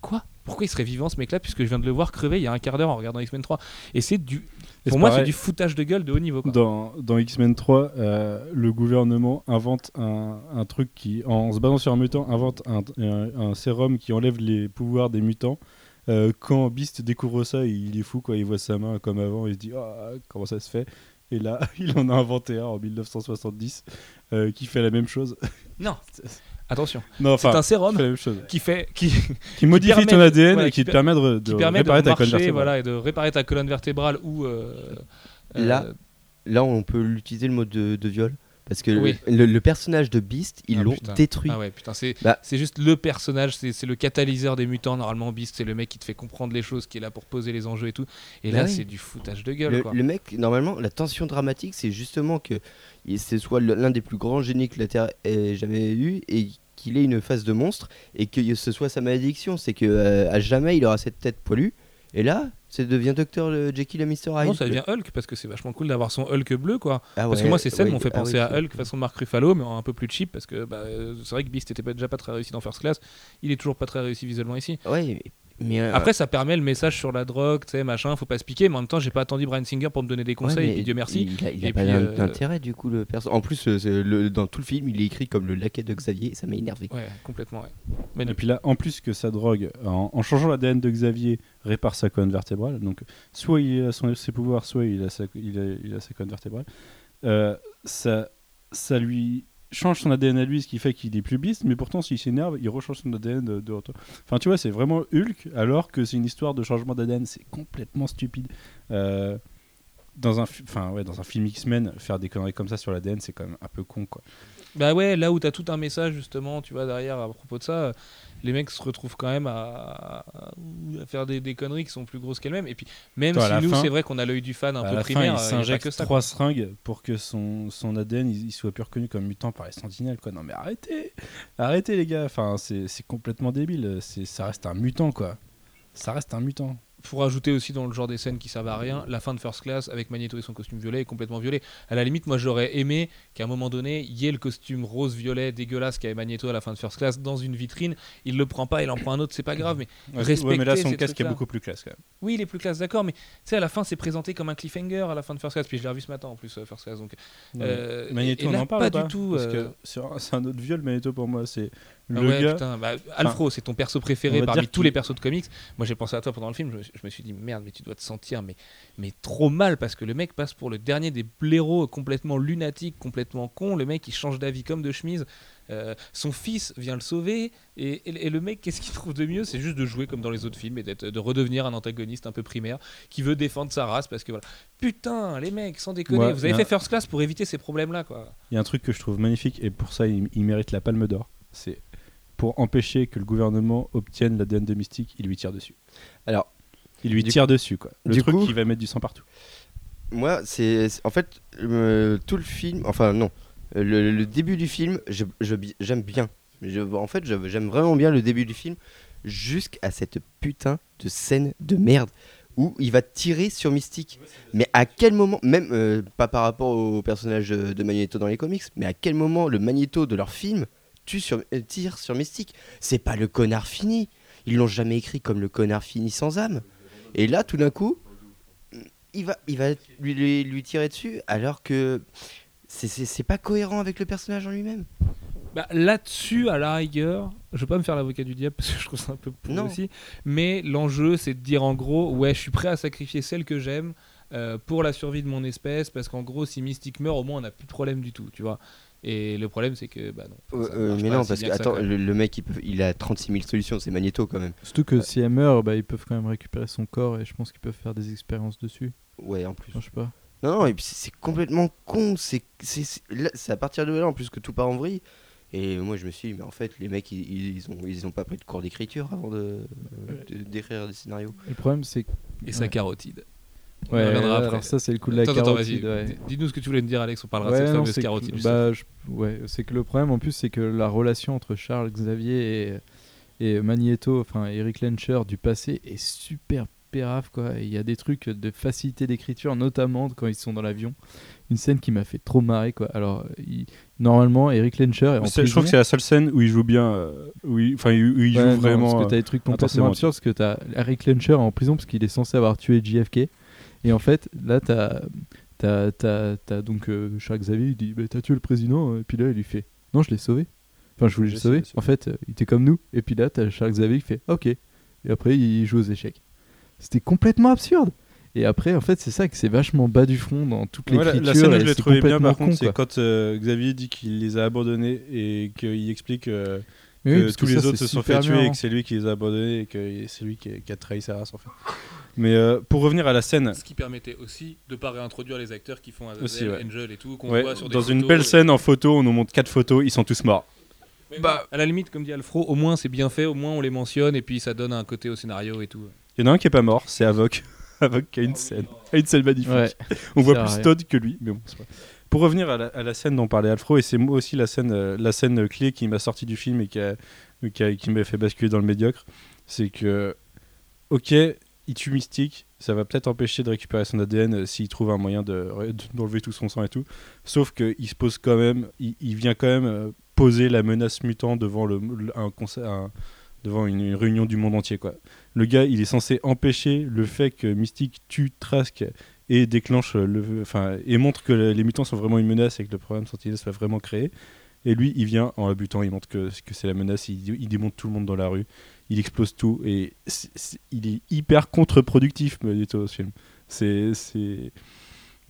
quoi? Pourquoi il serait vivant ce mec-là puisque je viens de le voir crever il y a un quart d'heure en regardant X-Men 3 Et c'est du, Et pour moi c'est du foutage de gueule de haut niveau. Quoi. Dans, dans X-Men 3, euh, le gouvernement invente un, un truc qui, en se basant sur un mutant, invente un, un- un sérum qui enlève les pouvoirs des mutants. Euh, quand Beast découvre ça, il est fou, quoi. Il voit sa main comme avant, il se dit Ah, comment ça se fait? Et là, il en a inventé un en 1970 euh, qui fait la même chose. Non, attention, c'est un sérum qui fait qui, Qui modifie permet ton ADN voilà, et qui qui te per- permet de, de qui permet de réparer ta colonne vertébrale. voilà, et de réparer ta colonne vertébrale ou euh, Là, euh, Là, on peut l'utiliser le mot de, de viol? Parce que Oui. le, le personnage de Beast, ils Ah, l'ont détruit. Ah ouais, putain, c'est Bah. c'est juste le personnage, c'est c'est le catalyseur des mutants. Normalement, Beast, c'est le mec qui te fait comprendre les choses, qui est là pour poser les enjeux et tout. Et Bah là, oui. c'est du foutage de gueule, Le, quoi. le mec, normalement, la tension dramatique, c'est justement que il- ce soit l'un des plus grands génies que la Terre ait jamais eu et qu'il ait une phase de monstre et que ce soit sa malédiction. C'est que euh, à jamais il aura cette tête poilue. Et là, ça devient Docteur le Jekyll et Mr. Hyde. Non, ça devient Hulk parce que c'est vachement cool d'avoir son Hulk bleu, quoi. Ah Parce que moi, ces scènes ouais, m'ont fait ah penser à Hulk façon Mark Ruffalo, mais en un peu plus cheap parce que bah, euh, c'est vrai que Beast était pas- déjà pas très réussi dans First Class. Il est toujours pas très réussi visuellement ici. Ouais, mais euh, Après, ça permet le message sur la drogue, tu sais, machin, faut pas se piquer, mais en même temps, j'ai pas attendu Brian Singer pour me donner des conseils, et puis Dieu merci. Il a, il a Et pas euh, d'intérêt du coup le perso. En plus, euh, le- dans tout le film, il est écrit comme le laquais de Xavier. et Ça m'a énervé. Ouais, complètement, ouais. Mais Et puis là, en plus que sa drogue, en, en changeant l'ADN de Xavier, répare sa colonne vertébrale. Donc, soit il a son, ses pouvoirs, soit il a sa, il a, il a sa colonne vertébrale. Euh, ça, ça lui change son ADN à lui, ce qui fait qu'il est plus beast. Mais pourtant, s'il s'énerve, il rechange son ADN de, de retour. Enfin, tu vois, c'est vraiment Hulk, alors que c'est une histoire de changement d'ADN. C'est complètement stupide. Euh, dans un, fi- enfin, ouais, dans un film X-Men, faire des conneries comme ça sur l'ADN, c'est quand même un peu con, quoi. Bah ouais, là où t'as tout un message justement, tu vois, derrière à propos de ça, les mecs se retrouvent quand même à, faire des, des conneries qui sont plus grosses qu'elles-mêmes. Et puis, même Toi, si nous, c'est vrai qu'on a l'œil du fan un À peu la primaire, fin, il s'injecte trois seringues pour que son, son ADN il, il soit plus reconnu comme mutant par les sentinelles. Quoi. Non mais arrêtez Arrêtez les gars Enfin, c'est complètement débile. Ça reste un mutant quoi. Ça reste un mutant. Pour ajouter aussi dans le genre des scènes qui servent à rien, la fin de First Class avec Magneto et son costume violet est complètement violet. À la limite, moi j'aurais aimé qu'à un moment donné, il y ait le costume rose-violet dégueulasse qu'avait Magneto à la fin de First Class dans une vitrine. Il le prend pas, il en prend un autre, c'est pas grave, mais Ouais, Respecter mais là son casque est beaucoup plus classe quand même. Oui, il est plus classe, d'accord, mais tu sais, à la fin, c'est présenté comme un cliffhanger à la fin de First Class. Puis je l'ai revu ce matin en plus, euh, First Class. Donc, euh, Magneto, et on là, en parle pas du tout. Euh, que c'est un- c'est un autre viol Magneto pour moi. C'est ah le ouais, gars. putain, bah, Alfro, c'est ton perso préféré parmi tous les persos de comics. Moi, j'ai pensé à toi pendant le film. Je, me suis- je me suis dit, merde, mais tu dois te sentir mais, mais trop mal parce que le mec passe pour le dernier des blaireaux complètement lunatique, complètement con. Le mec, il change d'avis comme de chemise. Euh, son fils vient le sauver et, et- et le mec qu'est-ce qu'il trouve de mieux? C'est juste de jouer comme dans les autres films et de redevenir un antagoniste un peu primaire qui veut défendre sa race parce que voilà putain les mecs sans déconner Ouais, vous avez fait un- First Class pour éviter ces problèmes là quoi Il y a un truc que je trouve magnifique et pour ça il, il mérite la Palme d'Or. C'est pour empêcher que le gouvernement obtienne l'ADN de Mystique, il lui tire dessus. Alors, Il lui tire dessus quoi. Le truc coup- qui va mettre du sang partout. moi, c'est en fait euh, tout le film. Enfin non, le, le début du film, je- je j'aime bien. Je- en fait, je- j'aime vraiment bien le début du film jusqu'à cette putain de scène de merde où il va tirer sur Mystique. Mais à quel moment, même euh, pas par rapport au personnage de de Magneto dans les comics, mais à quel moment le Magneto de leur film tue sur, euh, tire sur Mystique C'est pas le connard fini. Ils l'ont jamais écrit comme le connard fini sans âme. Et là, tout d'un coup, il va, il va lui, lui, lui tirer dessus alors que c'est- pas cohérent avec le personnage en lui-même. Bah, Là-dessus, à la rigueur, je vais pas me faire l'avocat du diable parce que je trouve ça un peu Non. aussi. Mais l'enjeu, c'est de dire en gros, ouais, je suis prêt à sacrifier celle que j'aime euh, pour la survie de mon espèce parce qu'en gros, si Mystique meurt, au moins on n'a plus de problème du tout, tu vois. Et le problème, c'est que bah non. Euh, euh, mais pas non, parce que ça, attends, le, le mec il, peut- il a 36 000 solutions, c'est Magneto quand même. Surtout que si elle meurt, bah, ils peuvent quand même récupérer son corps et je pense qu'ils peuvent faire des expériences dessus. Ouais, en plus. Enfin, je sais pas. Non, non, et puis c'est complètement con. C'est à partir de là en plus que tout part en vrille. Et moi je me suis dit, mais en fait, les mecs ils, ils ont, ils ont pas pris de cours d'écriture avant de de- d'écrire des scénarios. Et le problème, c'est. Et sa Ouais. carotide. On Ouais, y reviendra alors après. ça, c'est le coup de la Attends, carotide. ouais. Dis-nous ce que tu voulais me dire, Alex. On parlera de Ouais, cette non, fameuse c'est que- carotide. bah, je- ouais, c'est que le problème en plus, c'est que la relation entre Charles Xavier et, et Magneto, enfin Eric Lencher du passé, est super pérave quoi. Il y a des trucs de facilité d'écriture, notamment quand ils sont dans l'avion. Une scène qui m'a fait trop marrer quoi. Alors, il- normalement, Eric Lencher est en C'est- Je trouve que c'est la seule scène où il joue bien, euh, où il, enfin, où il Ouais, joue non, vraiment. Parce que euh, t'as des trucs intensément, complètement absurdes. Parce que t'as Eric Lencher en prison parce qu'il est censé avoir tué JFK. Et en fait, là, t'as. T'as, t'as, t'as donc euh, Charles Xavier, il dit bah, T'as tué le président Et puis là, il lui fait Non, je l'ai sauvé. Enfin, je voulais le sauver. En fait, euh, il était comme nous. Et puis là, t'as Charles Xavier qui fait Ok. Et après, il joue aux échecs. C'était complètement absurde. Et après, en fait, c'est ça que c'est vachement bas du front dans toute Ouais, la- scène où je l'ai trouvé bien par contre, con, c'est quand euh, Xavier dit qu'il les a abandonnés et qu'il explique euh, que oui, tous que les ça, autres se sont fait tuer et hein. que c'est lui qui les a abandonnés et que c'est lui qui, qui a trahi sa race en fait. Mais euh, pour revenir à la scène, Ce qui permettait aussi de pas réintroduire les acteurs qui font Azazel, Aussi, ouais. Angel et tout, qu'on ouais, voit sur des dans une belle scène en photo, on nous montre quatre photos, ils sont tous morts. Mais non, à la limite, comme dit Alfro, au moins c'est bien fait, au moins on les mentionne et puis ça donne un côté au scénario et tout. Il y en a un qui est pas mort, c'est Avoc. Avoc qui a une scène, a une scène magnifique. Ouais. On voit plus. Todd que lui, mais bon, c'est pas. Pour revenir à la, à la scène dont parlait Alfro, et c'est moi aussi la scène, euh, la scène clé qui m'a sorti du film et qui, a- qui, a- qui m'a fait basculer dans le médiocre, c'est que, ok, il tue Mystique, ça va peut-être empêcher de récupérer son ADN euh, s'il trouve un moyen de- d'enlever tout son sang et tout, sauf qu'il se pose quand même, il, vient quand même euh, poser la menace mutant devant, un devant une, réunion du monde entier, quoi. Le gars, il est censé empêcher le fait que Mystique tue Trask et déclenche le, enfin, et montre que les mutants sont vraiment une menace et que le programme Sentinelle soit vraiment créé. Et lui, il vient en la il montre que, c'est la menace, il démonte tout le monde dans la rue, il explose tout et il est hyper contre-productif, Magneto, ce film. C'est, c'est,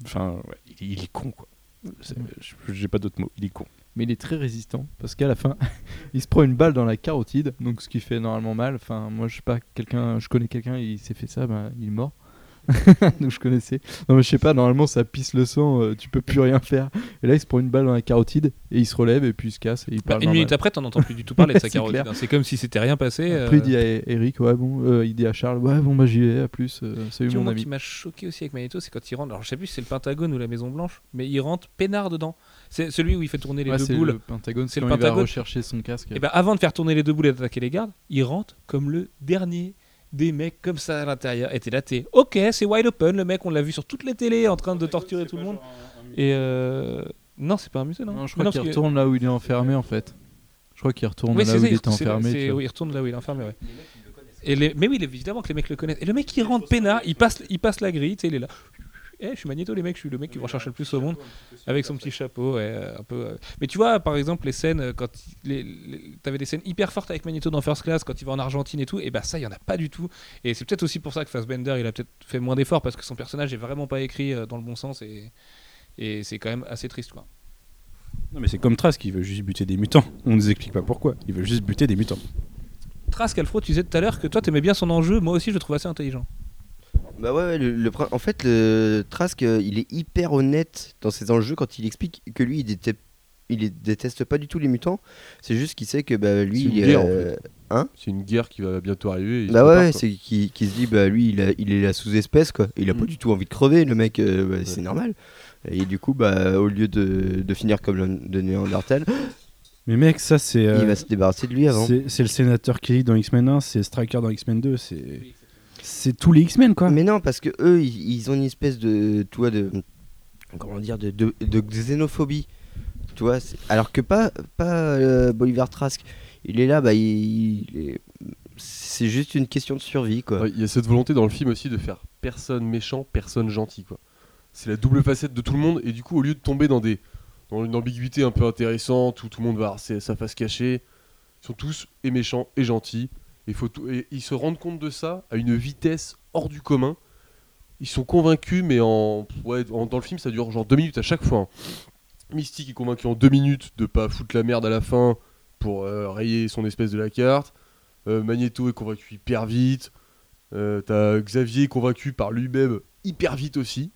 enfin, ouais, il, il est con quoi. Je- J'ai pas d'autres mots, il est con. mais il est très résistant parce qu'à la fin il se prend une balle dans la carotide donc ce qui fait normalement mal enfin moi je sais pas quelqu'un je connais quelqu'un il s'est fait ça ben, il est mort donc je connaissais non mais je sais pas normalement ça pisse le sang euh, tu peux plus rien faire et là il se prend une balle dans la carotide et il se relève et puis il se casse et il Bah, parle une minute après, t'en entends plus du tout parler de sa carotide. hein. C'est comme si c'était rien passé. après il euh, dit à Eric ouais bon euh, il dit à Charles ouais bon bah j'y vais à plus euh, salut mon ami qui m'a choqué aussi avec Magneto, c'est quand il rentre. Alors, je sais plus si c'est le Pentagone ou la Maison Blanche, mais il rentre peinard dedans. C'est celui où il fait tourner les Ouais, deux c'est boules. le Pentagone C'est le quand il va Pentagone. rechercher son casque Et ben, avant de faire tourner les deux boules et d'attaquer les gardes, il rentre comme le dernier des mecs comme ça à l'intérieur. Et t'es là, t'es ok, c'est wide open. Le mec, on l'a vu sur toutes les télés en train de torturer tout le monde. Et euh... non, c'est pas un musée, non. non je crois qu'il retourne là où il est enfermé en fait je crois qu'il retourne Oui, là où il était c'est- enfermé oui, il retourne là où il est enfermé, ouais. Et les... Mais oui, évidemment que les mecs le connaissent. Et le mec, il rentre peinard, il passe, il passe la grille, tu sais, il est là. Eh, je suis Magneto, les mecs, je suis le mec qui va rechercher le plus au monde. Avec son petit chapeau, ouais, un peu. Mais tu vois, par exemple, les scènes, euh, quand il- les, les- t'avais des scènes hyper fortes avec Magneto dans First Class, quand il va en Argentine et tout, et bah ça, il y en a pas du tout. Et c'est peut-être aussi pour ça que Fassbender, il a peut-être fait moins d'efforts, parce que son personnage est vraiment pas écrit euh, dans le bon sens, et, et c'est quand même assez triste, quoi. Non mais c'est comme Trask, il veut juste buter des mutants. On nous explique pas pourquoi. Il veut juste buter des mutants. Trask, Alfro, tu disais tout à l'heure que toi, t'aimais bien son enjeu, moi aussi, je le trouve assez intelligent. Bah ouais, ouais, le, en fait, le Trask, euh, il est hyper honnête dans ses enjeux quand il explique que lui, il, déteste, il est- déteste pas du tout les mutants. C'est juste qu'il sait que bah, lui, C'est une il est, guerre, en euh, C'est une guerre qui va bientôt arriver. Bah ouais, c'est qu'il qu'il se dit, bah lui, il, a- il est la sous-espèce, quoi. Il a pas Mm. du tout envie de crever, le mec, euh, bah, c'est normal. Et du coup, bah, au lieu de, de finir comme le de Néandertal, Mais mec, ça c'est. euh, il va se débarrasser de lui avant. C'est c'est le sénateur Kelly dans X-Men 1, c'est Striker dans X-Men 2, c'est. C'est tous les X-Men quoi. Mais non, parce que eux, ils, ils ont une espèce de, tu vois, de, comment dire, de, de, de xénophobie, tu vois. Alors que pas, pas euh, Bolivar Trask. Il est là, bah, il, il est- c'est juste une question de survie, quoi. Ouais, Il y a cette volonté dans le film aussi de faire personne méchant, personne gentil quoi. C'est la double facette de tout le monde et du coup au lieu de tomber dans des dans une ambiguïté un peu intéressante où tout le monde va avoir sa face cachée. Ils sont tous et méchants et gentils. Ils se rendent compte de ça à une vitesse hors du commun. Ils sont convaincus, mais en, ouais, dans le film, ça dure genre deux minutes à chaque fois. hein. Mystique est convaincu en deux minutes de pas foutre la merde à la fin pour euh, rayer son espèce de la carte. Euh, Magneto est convaincu hyper vite. Euh, T'as Xavier convaincu par lui-même hyper vite aussi.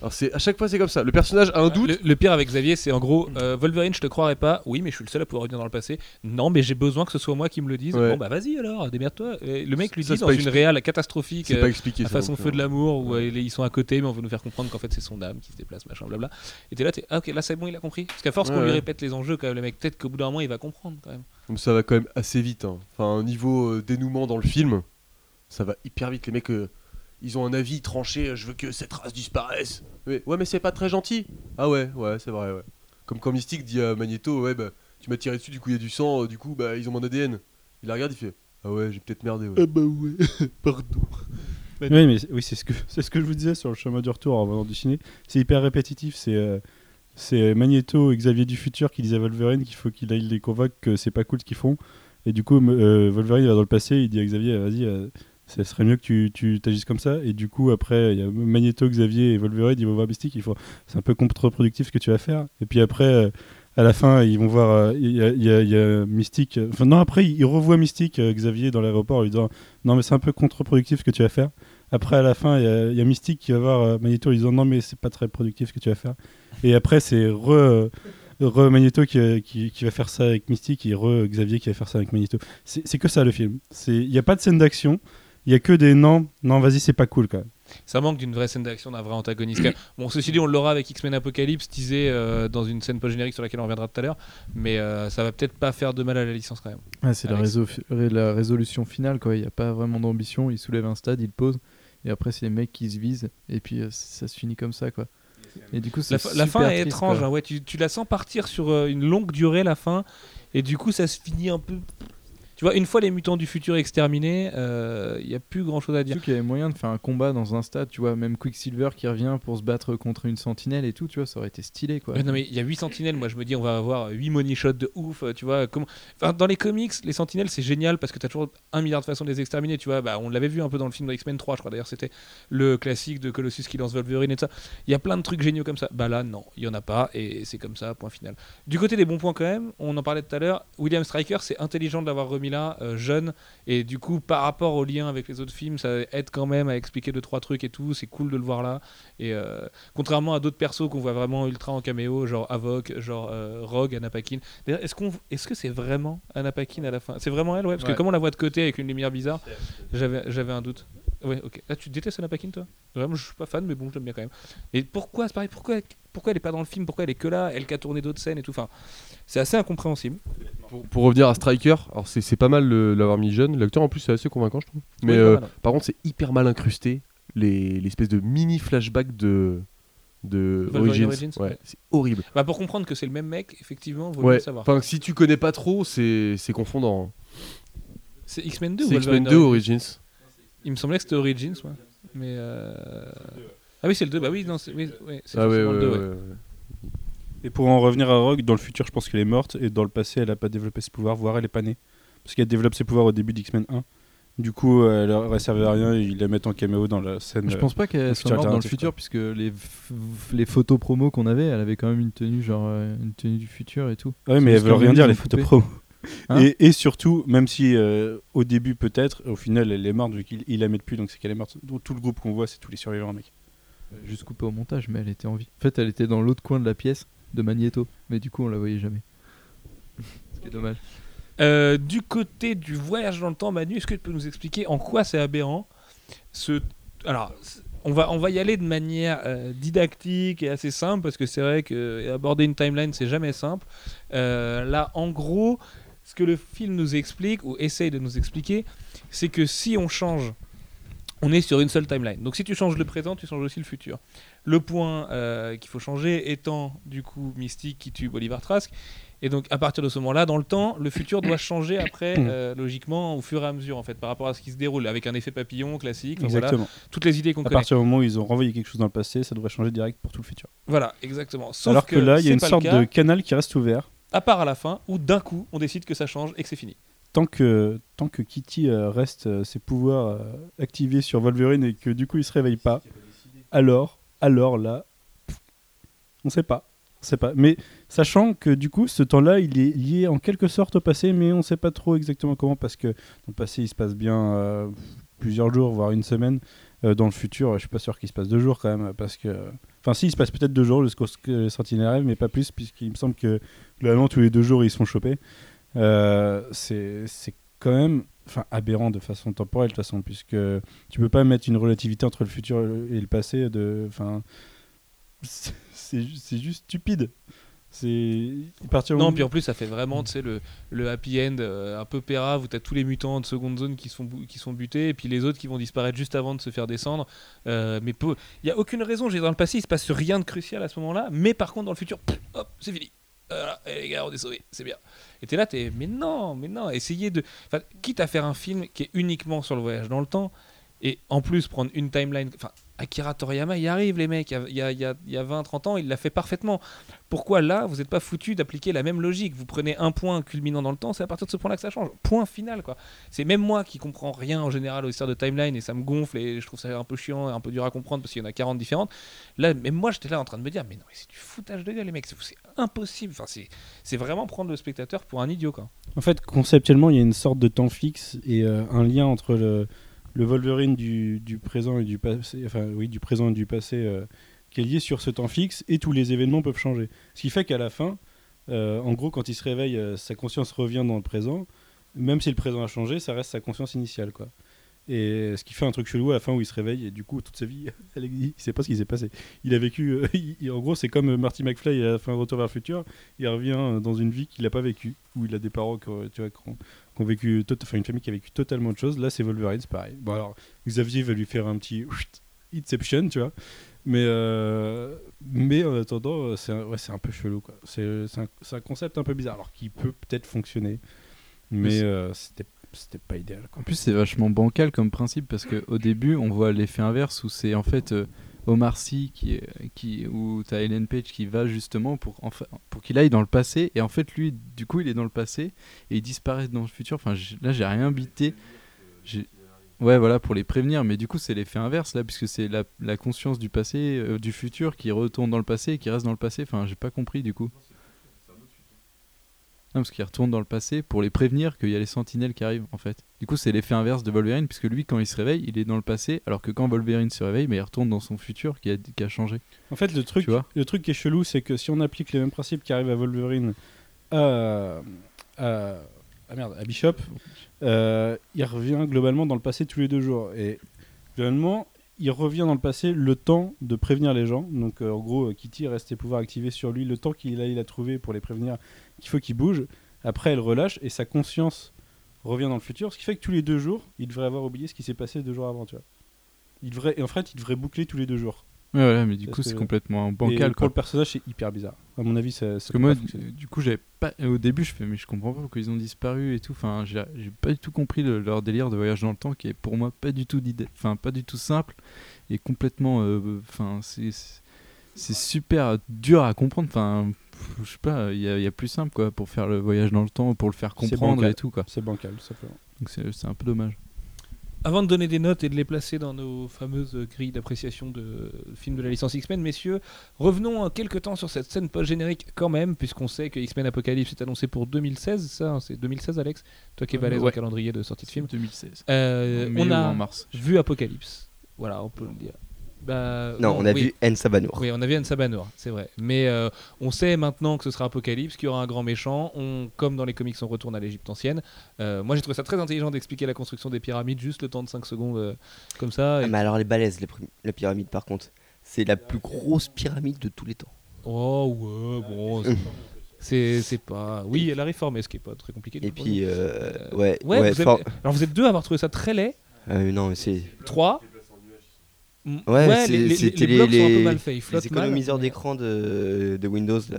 Alors c'est à chaque fois c'est comme ça. Le personnage a un doute. Le, le pire avec Xavier, c'est en gros euh, Wolverine, je te croirais pas. Oui, mais je suis le seul à pouvoir revenir dans le passé. Non, mais j'ai besoin que ce soit moi qui me le dise. Ouais. Bon, bah vas-y alors, démerde-toi. Et Le mec lui Ça, dit c'est dans une réale catastrophique. C'est euh, pas expliqué. à façon feu de hein. l'amour où euh, ils sont à côté mais on veut nous faire comprendre qu'en fait c'est son âme qui se déplace machin blabla et t'es là t'es ah ok là c'est bon il a compris parce qu'à force Ouais, qu'on lui répète les enjeux quand même le mec peut-être qu'au bout d'un moment il va comprendre quand même Donc ça va quand même assez vite. hein. Enfin, niveau euh, dénouement dans le film, ça va hyper vite. Les mecs, euh, ils ont un avis tranché. euh, Je veux que cette race disparaisse. Mais, ouais, mais c'est pas très gentil. Ah ouais, ouais, c'est vrai, ouais. Comme quand Mystique dit à Magneto, ouais, bah, tu m'as tiré dessus, du coup il y a du sang, euh, du coup, bah, ils ont mon ADN. Il la regarde, il fait, ah ouais, j'ai peut-être merdé, ouais. bah ouais pardon Oui, mais c'est- oui, c'est ce que c'est ce que je vous disais sur le chemin du retour en venant du ciné. C'est hyper répétitif. C'est euh, c'est Magneto et Xavier du futur qui disent à Wolverine qu'il faut qu'il aille les convaincre que c'est pas cool ce qu'ils font. Et du coup, euh, Wolverine va dans le passé, il dit à Xavier, vas-y, ça serait mieux que tu, tu t'agisses comme ça. Et du coup, après, il y a Magneto, Xavier et Wolverine, ils vont voir Mystique, il faut, c'est un peu contre-productif ce que tu vas faire. Et puis après, euh, à la fin, ils vont voir, euh, il y, a- Mystique. euh, Enfin, non, après, il revoit Mystique, Xavier, dans l'aéroport, en lui disant, non, mais c'est un peu contre-productif ce que tu vas faire. Après, à la fin, il y a- Mystique qui va voir Magneto en lui disant non, mais c'est pas très productif ce que tu vas faire. Et après, c'est re, Magneto qui, qui, va faire ça avec Mystique et re Xavier qui va faire ça avec Magneto. C'est c'est que ça le film. Il n'y a pas de scène d'action, il y a que des non, non, vas-y, c'est pas cool quand même. ça manque d'une vraie scène d'action d'un vrai antagoniste bon ceci dit on l'aura avec X-Men Apocalypse teasé euh, dans une scène post-générique sur laquelle on reviendra tout à l'heure mais euh, ça va peut-être pas faire de mal à la licence quand même Ouais, c'est la, résolution finale, quoi. Il n'y a pas vraiment d'ambition. Il soulève un stade, il pose. Et après, c'est les mecs qui se visent. Et puis, euh, ça se finit comme ça, quoi. Et du coup, la, fin- la fin super est triste, étrange hein, ouais tu, tu la sens partir sur euh, une longue durée la fin et du coup ça se finit un peu tu vois une fois les mutants du futur exterminés euh, il y a plus grand chose à dire qu'il y avait moyen de faire un combat dans un stade, tu vois, même Quicksilver qui revient pour se battre contre une sentinelle et tout, tu vois, ça aurait été stylé quoi. Non mais il y a 8 sentinelles, moi je me dis on va avoir 8 money shots de ouf, euh, tu vois. Comment... Enfin, dans les comics, les sentinelles c'est génial parce que t'as toujours un milliard de façons de les exterminer, tu vois. Bah, on l'avait vu un peu dans le film de X-Men 3, je crois d'ailleurs, c'était le classique de Colossus qui lance Wolverine et tout ça. Il y a plein de trucs géniaux comme ça. Bah là, non, il y en a pas et c'est comme ça, point final. Du côté des bons points quand même, on en parlait tout à l'heure, William Stryker c'est intelligent de l'avoir remis là, euh, jeune, et du coup par rapport au lien avec les autres films, ça aide quand même à expliquer deux trois trucs et tout, c'est cool de le voir là. Et euh, contrairement à d'autres persos qu'on voit vraiment ultra en caméo, genre Avoc, genre euh, Rogue, Anna Paquin. Est-ce qu'on, est-ce que c'est vraiment Anna Paquin à la fin? C'est vraiment elle, ouais. Parce Ouais. que comme on la voit de côté avec une lumière bizarre, j'avais, j'avais un doute. Ouais, ok. Ah, tu détestes Anna Paquin, toi? Vraiment, je suis pas fan, mais bon, je l'aime bien quand même. Et pourquoi, c'est pareil, pourquoi, pourquoi elle est pas dans le film Pourquoi elle est que là Elle qui a tourné d'autres scènes et tout. Enfin, c'est assez incompréhensible. Pour, pour revenir à Striker, alors c'est pas mal l'avoir mis jeune. L'acteur en plus c'est assez convaincant, je trouve. Mais Ouais, euh, mal, ouais. par contre, c'est hyper mal incrusté. Les l'espèce de mini flashback de de Origins. Origins, Ouais, ouais. c'est horrible. Bah, pour comprendre que c'est le même mec, effectivement, vaut mieux Ouais. le savoir. Enfin, si tu connais pas trop, c'est confondant. hein. C'est X-Men 2 ou X-Men Wolverine 2 Origins Origins. Il me semblait que c'était Origins, moi. Mais. euh, Ah oui, c'est le 2. Bah oui, non, c'est, oui, oui, c'est Ah ouais, forcément ouais, le 2, ouais, ouais. ouais. Et pour en revenir à Rogue, dans le futur, je pense qu'elle est morte, et dans le passé, elle a pas développé ses pouvoirs, voire elle est pas née. Parce qu'elle développe ses pouvoirs au début d'X-Men 1. Du coup, elle aurait servi à rien, et ils la mettent en caméo dans la scène. Je euh, pense pas qu'elle le soit futur morte dans le alternatif, futur, quoi. puisque les, f- les photos promo qu'on avait, elle avait quand même une tenue, genre euh, une tenue du futur et tout. Ouais, mais C'est elles veulent rien dire, les photos pro. Hein et, et surtout, même si euh, au début peut-être, au final elle est morte vu qu'il il la met plus, donc c'est qu'elle est morte. Donc, Tout le groupe qu'on voit, c'est tous les survivants, mec. Juste coupé au montage, mais elle était en vie. En fait, elle était dans l'autre coin de la pièce de Magneto, mais du coup, on la voyait jamais. Ce qui est dommage. Euh, du côté du voyage dans le temps, Manu, est-ce que tu peux nous expliquer en quoi c'est aberrant ce... Alors, on va, on va y aller de manière euh, didactique et assez simple, parce que c'est vrai que aborder une timeline, c'est jamais simple. Euh, là, en gros, ce que le film nous explique, ou essaye de nous expliquer, c'est que si on change, on est sur une seule timeline. Donc si tu changes le présent, tu changes aussi le futur. Le point euh, qu'il faut changer étant, du coup, Mystique qui tue Bolivar Trask, Et donc, à partir de ce moment-là, dans le temps, le futur doit changer après, euh, logiquement, au fur et à mesure, en fait, par rapport à ce qui se déroule, avec un effet papillon classique. Enfin, voilà, Exactement. toutes les idées qu'on À connaît. partir du moment où ils ont renvoyé quelque chose dans le passé, ça devrait changer direct pour tout le futur. Voilà, exactement. Sauf Alors que, là, il y a une sorte de canal qui reste ouvert. À part à la fin, où d'un coup, on décide que ça change et que c'est fini. Tant que, tant que Kitty euh, reste euh, ses pouvoirs euh, activés sur Wolverine et que du coup il se réveille pas, alors, alors là, on sait pas. Sait pas. Mais sachant que du coup, ce temps-là, il est lié en quelque sorte au passé, mais on sait pas trop exactement comment parce que dans le passé, il se passe bien plusieurs jours, voire une semaine. Dans le futur, je suis pas sûr qu'il se passe deux jours quand même, parce que. Enfin, si, il se passe peut-être deux jours jusqu'au rêvent, mais pas plus, puisqu'il me semble que globalement tous les deux jours ils se font choper. Euh, c'est quand même enfin aberrant de façon temporelle de toute façon puisque tu peux pas mettre une relativité entre le futur et le passé de enfin c'est c'est ju- c'est juste stupide c'est partir Non, moment- puis en plus, ça fait vraiment, tu sais, le, le happy end euh, un peu pérave où t'as tous les mutants de seconde zone qui sont, qui sont butés et puis les autres qui vont disparaître juste avant de se faire descendre. Euh, mais il y a aucune raison. J'ai dans le passé, il se passe rien de crucial à ce moment-là, mais par contre, dans le futur, pff, hop, c'est fini. Les gars, on est sauvés, c'est bien. Et t'es là, t'es, mais non, mais non, essayez de. Quitte à faire un film qui est uniquement sur le voyage dans le temps, et en plus prendre une timeline. Akira Toriyama, y arrive, les mecs. Il y a, y a, il y a 20-30 ans, il l'a fait parfaitement. Pourquoi là, vous n'êtes pas foutu d'appliquer la même logique? Vous prenez un point culminant dans le temps, c'est à partir de ce point-là que ça change. Point final, quoi. C'est même moi qui comprends rien en général aux histoires de timeline et ça me gonfle et je trouve ça un peu chiant et un peu dur à comprendre parce qu'il y en a 40 différentes. Là, même moi, j'étais là en train de me dire, mais non, mais c'est du foutage de gueule, les mecs. C'est impossible. Enfin, c'est c'est vraiment prendre le spectateur pour un idiot, quoi. en fait conceptuellement il y a une sorte de temps fixe et euh, un lien entre le, le Wolverine du, présent et du passé enfin oui du présent et du passé euh, qui est lié sur ce temps fixe et tous les événements peuvent changer. Ce qui fait qu'à la fin euh, en gros quand il se réveille euh, sa conscience revient dans le présent. Même si le présent a changé ça reste sa conscience initiale quoi. Et ce qui fait un truc chelou à la fin où il se réveille et du coup toute sa vie elle, il sait pas ce qui s'est passé. Il a vécu euh, en gros c'est comme Marty McFly à la fin de Retour vers le futur. Il revient dans une vie qu'il n'a pas vécue où il a des parents qui tu vois, qui ont- qui ont vécu enfin une famille qui a vécu totalement de choses là c'est Wolverine c'est pareil. Bon alors Xavier va lui faire un petit Inception tu vois. Mais euh, mais en attendant euh, c'est un, ouais, un peu chelou quoi. C'est un, un concept un peu bizarre alors qui peut peut-être fonctionner. Mais euh, c'était c'était pas idéal quoi. En plus, c'est vachement bancal comme principe parce qu'au début, on voit l'effet inverse où c'est en fait euh, Omar Sy qui, qui, où t'as Ellen Page qui va justement pour, enfin, pour qu'il aille dans le passé et en fait, lui, du coup, il est dans le passé et il disparaît dans le futur. Enfin, là, j'ai rien bité. Ouais, voilà, pour les prévenir, mais du coup, c'est l'effet inverse là, puisque c'est la, la conscience du passé, euh, du futur qui retourne dans le passé et qui reste dans le passé. Enfin, j'ai pas compris du coup. Non, parce qu'il retourne dans le passé pour les prévenir qu'il y a les sentinelles qui arrivent en fait. Du coup, c'est l'effet inverse de Wolverine, puisque lui, quand il se réveille, il est dans le passé, alors que quand Wolverine se réveille, il retourne dans son futur qui a, qui a changé. En fait, le truc, le truc qui est chelou, c'est que si on applique les mêmes principes qui arrivent à Wolverine à, à, ah merde, à Bishop, euh, il revient globalement dans le passé tous les deux jours. Et globalement, il revient dans le passé le temps de prévenir les gens. Donc, euh, en gros, euh, Kitty reste ses pouvoirs activés sur lui le temps qu'il a, il a trouvé pour les prévenir qu'il faut qu'il bouge. Après, elle relâche et sa conscience revient dans le futur. Ce qui fait que tous les deux jours, il devrait avoir oublié ce qui s'est passé deux jours avant. Tu vois. Il devrait, et en fait, il devrait boucler tous les deux jours. Ouais, voilà, mais du Parce coup, c'est complètement Et bancal. pour Quoi. le personnage, c'est hyper bizarre. À mon avis, ça. Parce que moi, du coup, j'avais pas. Au début, je fais, mais je comprends pas pourquoi ils ont disparu et tout. Enfin, j'ai pas du tout compris le- leur délire de voyage dans le temps, qui est pour moi pas du tout d'idée, enfin pas du tout simple et complètement. euh, Enfin, c'est c'est super dur à comprendre. Enfin, je sais pas, il y, a- il y a plus simple quoi pour faire le voyage dans le temps, pour le faire comprendre et tout quoi. c'est bancal, tout simplement. Donc c'est un peu dommage. Avant de donner des notes et de les placer dans nos fameuses grilles d'appréciation de films de la licence X-Men, messieurs, revenons euh, quelques temps sur cette scène post-générique quand même, puisqu'on sait que X-Men Apocalypse est annoncé pour 2016, ça, hein, c'est 2016 Alex? Toi qui es Euh, balèze ouais. au calendrier de sortie de film. 2016. Euh, on a en mars. vu Apocalypse, voilà, on peut le dire. Bah, Non, on a oui. vu En Sabanour. Oui, on a vu Anne Sabanur, c'est vrai. Mais euh, on sait maintenant que ce sera Apocalypse, qu'il y aura un grand méchant. On, comme dans les comics, on retourne à l'Égypte ancienne. Euh, moi, j'ai trouvé ça très intelligent d'expliquer la construction des pyramides, juste le temps de 5 secondes, euh, comme ça. Ah, mais alors les balaises, les la pyramide par contre, c'est la plus grosse pyramide de tous les temps. Oh, ouais, bon. c'est- pas. Oui, elle a réformé, ce qui est pas très compliqué. Et puis, ouais, ouais, ouais, vous avez- Alors, vous êtes deux à avoir trouvé ça très laid. non, mais c'est Trois. Ouais, c'est- les, les- c'était les blocs les- sont un peu mal faits. Ils les économiseurs d'écran de, de Windows. Là.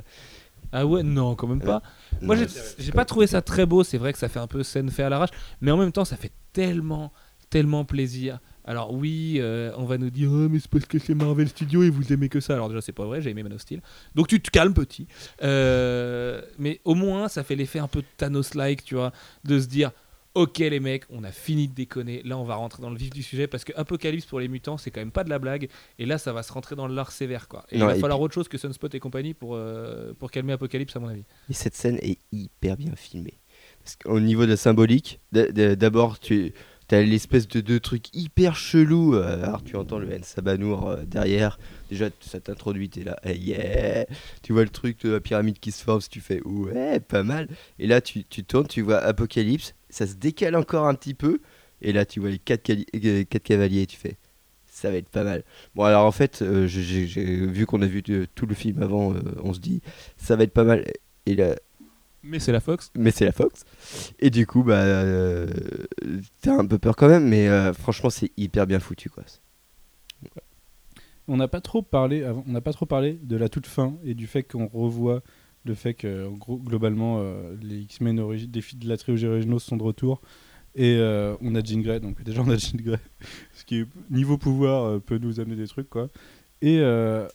Ah ouais, non, quand même pas. Moi, Non. j'ai j'ai pas trouvé ça très beau. C'est vrai que ça fait un peu scène fait à l'arrache, mais en même temps, ça fait tellement, tellement plaisir. Alors oui, euh, on va nous dire, Ah, mais c'est parce que c'est Marvel Studios et vous aimez que ça. Alors déjà, c'est pas vrai. J'ai aimé Man of Steel. Donc tu te calmes, petit. Euh, mais au moins, ça fait l'effet un peu Thanos-like, tu vois, de se dire. Ok les mecs, on a fini de déconner. Là, on va rentrer dans le vif du sujet parce que Apocalypse pour les mutants, c'est quand même pas de la blague. Et là, ça va se rentrer dans l'art sévère, quoi. Et Non, il va et falloir autre chose que Sunspot et compagnie pour, euh, pour calmer Apocalypse, à mon avis. Et cette scène est hyper bien filmée. Parce qu'au niveau de la symbolique, d'abord, tu as l'espèce de deux trucs hyper chelous. euh, alors, tu entends le N Sabanour euh, derrière. Déjà, ça t'introduit, t'es là, eh, yeah Tu vois le truc de la pyramide qui se forme, tu fais, ouais, pas mal. Et là, tu, tu tournes, tu vois Apocalypse, ça se décale encore un petit peu. Et là, tu vois les quatre, cali- euh, quatre cavaliers, et tu fais, ça va être pas mal. Bon, alors en fait, euh, j'ai- vu qu'on a vu de- tout le film avant, euh, on se dit, ça va être pas mal. Et là, Mais c'est la Fox. mais c'est la Fox. Et du coup, bah, euh, t'as un peu peur quand même, mais euh, franchement, c'est hyper bien foutu, quoi. On n'a pas trop parlé, avant- on n'a pas trop parlé de la toute fin et du fait qu'on revoit le fait que, en gros, globalement, euh, les X-Men des filles de la trilogie originaux sont de retour. Et euh, on a Jean Grey, donc déjà on a Jean Grey, ce qui, niveau pouvoir, euh, peut nous amener des trucs, quoi. Et euh,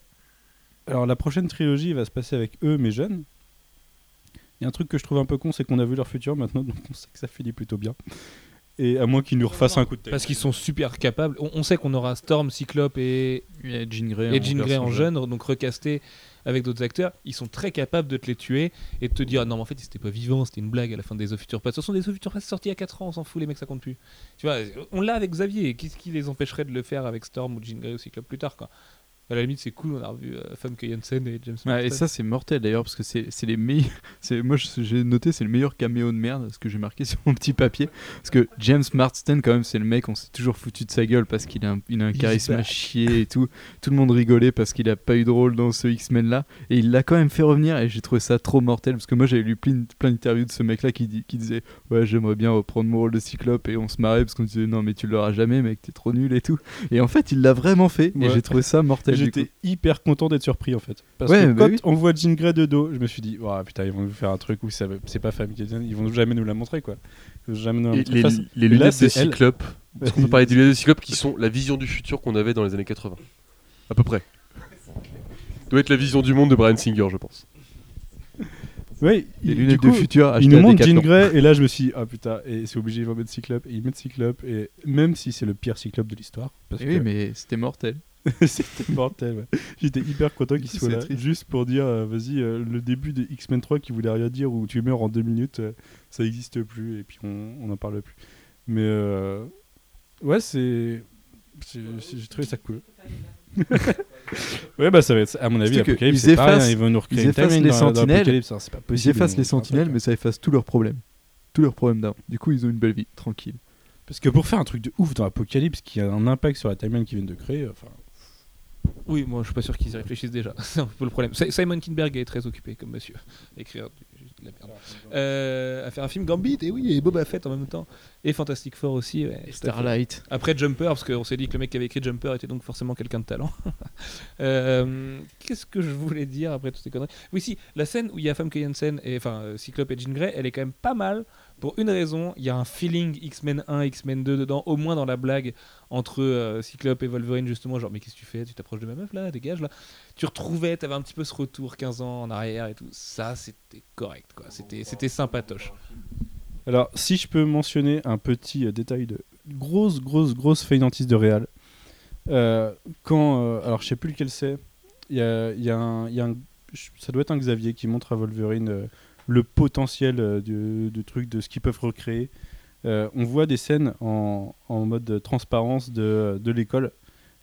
alors la prochaine trilogie va se passer avec eux, mais jeunes. Il y a un truc que je trouve un peu con, c'est qu'on a vu leur futur maintenant, donc on sait que ça finit plutôt bien. Et à moins qu'ils nous refassent un coup de tête. Parce qu'ils sont super capables. On, on sait qu'on aura Storm, Cyclope et, a Jean Grey. et en Jean Grey en jeune, donc recastés avec d'autres acteurs. Ils sont très capables de te les tuer et de te dire non, mais en fait, ils étaient pas vivants, c'était une blague à la fin des The Future Past. De toute façon, des The Future Past sortis à 4 ans, on s'en fout, les mecs, ça compte plus. Tu vois, on l'a avec Xavier. Qu'est-ce qui les empêcherait de le faire avec Storm ou Jean ou Cyclope plus tard, quoi? À la limite, c'est cool, on a revu euh, Famke Janssen et James Ouais, et ça c'est mortel d'ailleurs parce que c'est les meilleurs. Moi j'ai noté c'est le meilleur caméo de merde ce que j'ai marqué sur mon petit papier parce que James Marsden quand même c'est le mec on s'est toujours foutu de sa gueule parce qu'il a un, il a un He's charisme à chier et tout. Tout le monde rigolait parce qu'il a pas eu de rôle dans ce X-Men là et il l'a quand même fait revenir et j'ai trouvé ça trop mortel parce que moi j'avais lu plein, plein d'interviews de ce mec là qui, dit- qui disait ouais j'aimerais bien reprendre mon rôle de Cyclope et on se marrait parce qu'on disait non mais tu l'auras jamais mec t'es trop nul et tout et en fait il l'a vraiment fait et Ouais. j'ai trouvé ça mortel. J'étais hyper content d'être surpris en fait. Parce Ouais, que bah quand oui. on voit Jean Grey de dos, je me suis dit, oh, putain, ils vont nous faire un truc où ça c'est pas Janssen, ils vont jamais nous la montrer quoi. Ils vont jamais nous la Et montrer les, les là, lunettes de. Cyclope. Parce qu'on peut parler des lunettes de Cyclope qui sont la vision du futur qu'on avait dans les années 80. À peu près. Doit être la vision du monde de Brian Singer, je pense. Ouais, Des il- du lunettes coup, de futur Ils nous montrent Jean. Grey et là je me suis dit, ah putain, et c'est obligé, ils vont mettre Cyclope, et ils mettent Cyclope, et même si c'est le pire Cyclope de l'histoire, parce Eh Oui que mais c'était mortel. c'était mortel, ouais. J'étais hyper content qu'il soit là, triste. juste pour dire, euh, vas-y, euh, le début de X-Men 3 qui voulait rien dire, où tu meurs en deux minutes, euh, ça n'existe plus, et puis on n'en parle plus. Mais ouais, c'est. J'ai trouvé ça cool. ouais, bah ça va être, à mon avis, Apocalypse, ils effacent- hein, ils vont nous recréer ils effacent les dans- sentinelles, hein, Ils effacent les un sentinelles, mais ça efface tous leurs problèmes. Tous leurs problèmes d'avant. Du coup, ils ont une belle vie, tranquille. Parce que pour faire un truc de ouf dans Apocalypse qui a un impact sur la timeline qu'ils viennent de créer, enfin, Oui, moi je suis pas sûr qu'ils y réfléchissent déjà. C'est un peu le problème. Si- Simon Kinberg est très occupé comme monsieur. À écrire du- juste de la merde. Euh, à faire un film Gambit, et oui, et Boba Fett en même temps. Et Fantastic Four aussi. ouais, fait. Starlight. Après Jumper, parce qu'on s'est dit que le mec qui avait écrit Jumper était donc forcément quelqu'un de talent. Euh, Qu'est-ce que je voulais dire après toutes ces conneries? Oui, si, la scène où il y a Famke Janssen, et, enfin euh, Cyclope et Jean Grey, elle est quand même pas mal pour une raison. Il y a un feeling X-Men 1, X-Men 2 dedans, au moins dans la blague entre euh, Cyclope et Wolverine, justement. Genre, mais qu'est-ce que tu fais? Tu t'approches de ma meuf là? Dégage là. Tu retrouvais, t'avais un petit peu ce retour 15 ans en arrière et tout. Ça, c'était correct quoi. C'était c'était sympatoche. Alors, si je peux mentionner un petit euh, détail de grosse, grosse, grosse feignantise de Real. Euh, quand, alors, je sais plus lequel c'est. Il y a, y a un, y a un- ça doit être un Xavier qui montre à Wolverine le potentiel euh, du, du truc, de ce qu'ils peuvent recréer. Euh, on voit des scènes en, mode transparence de, de l'école.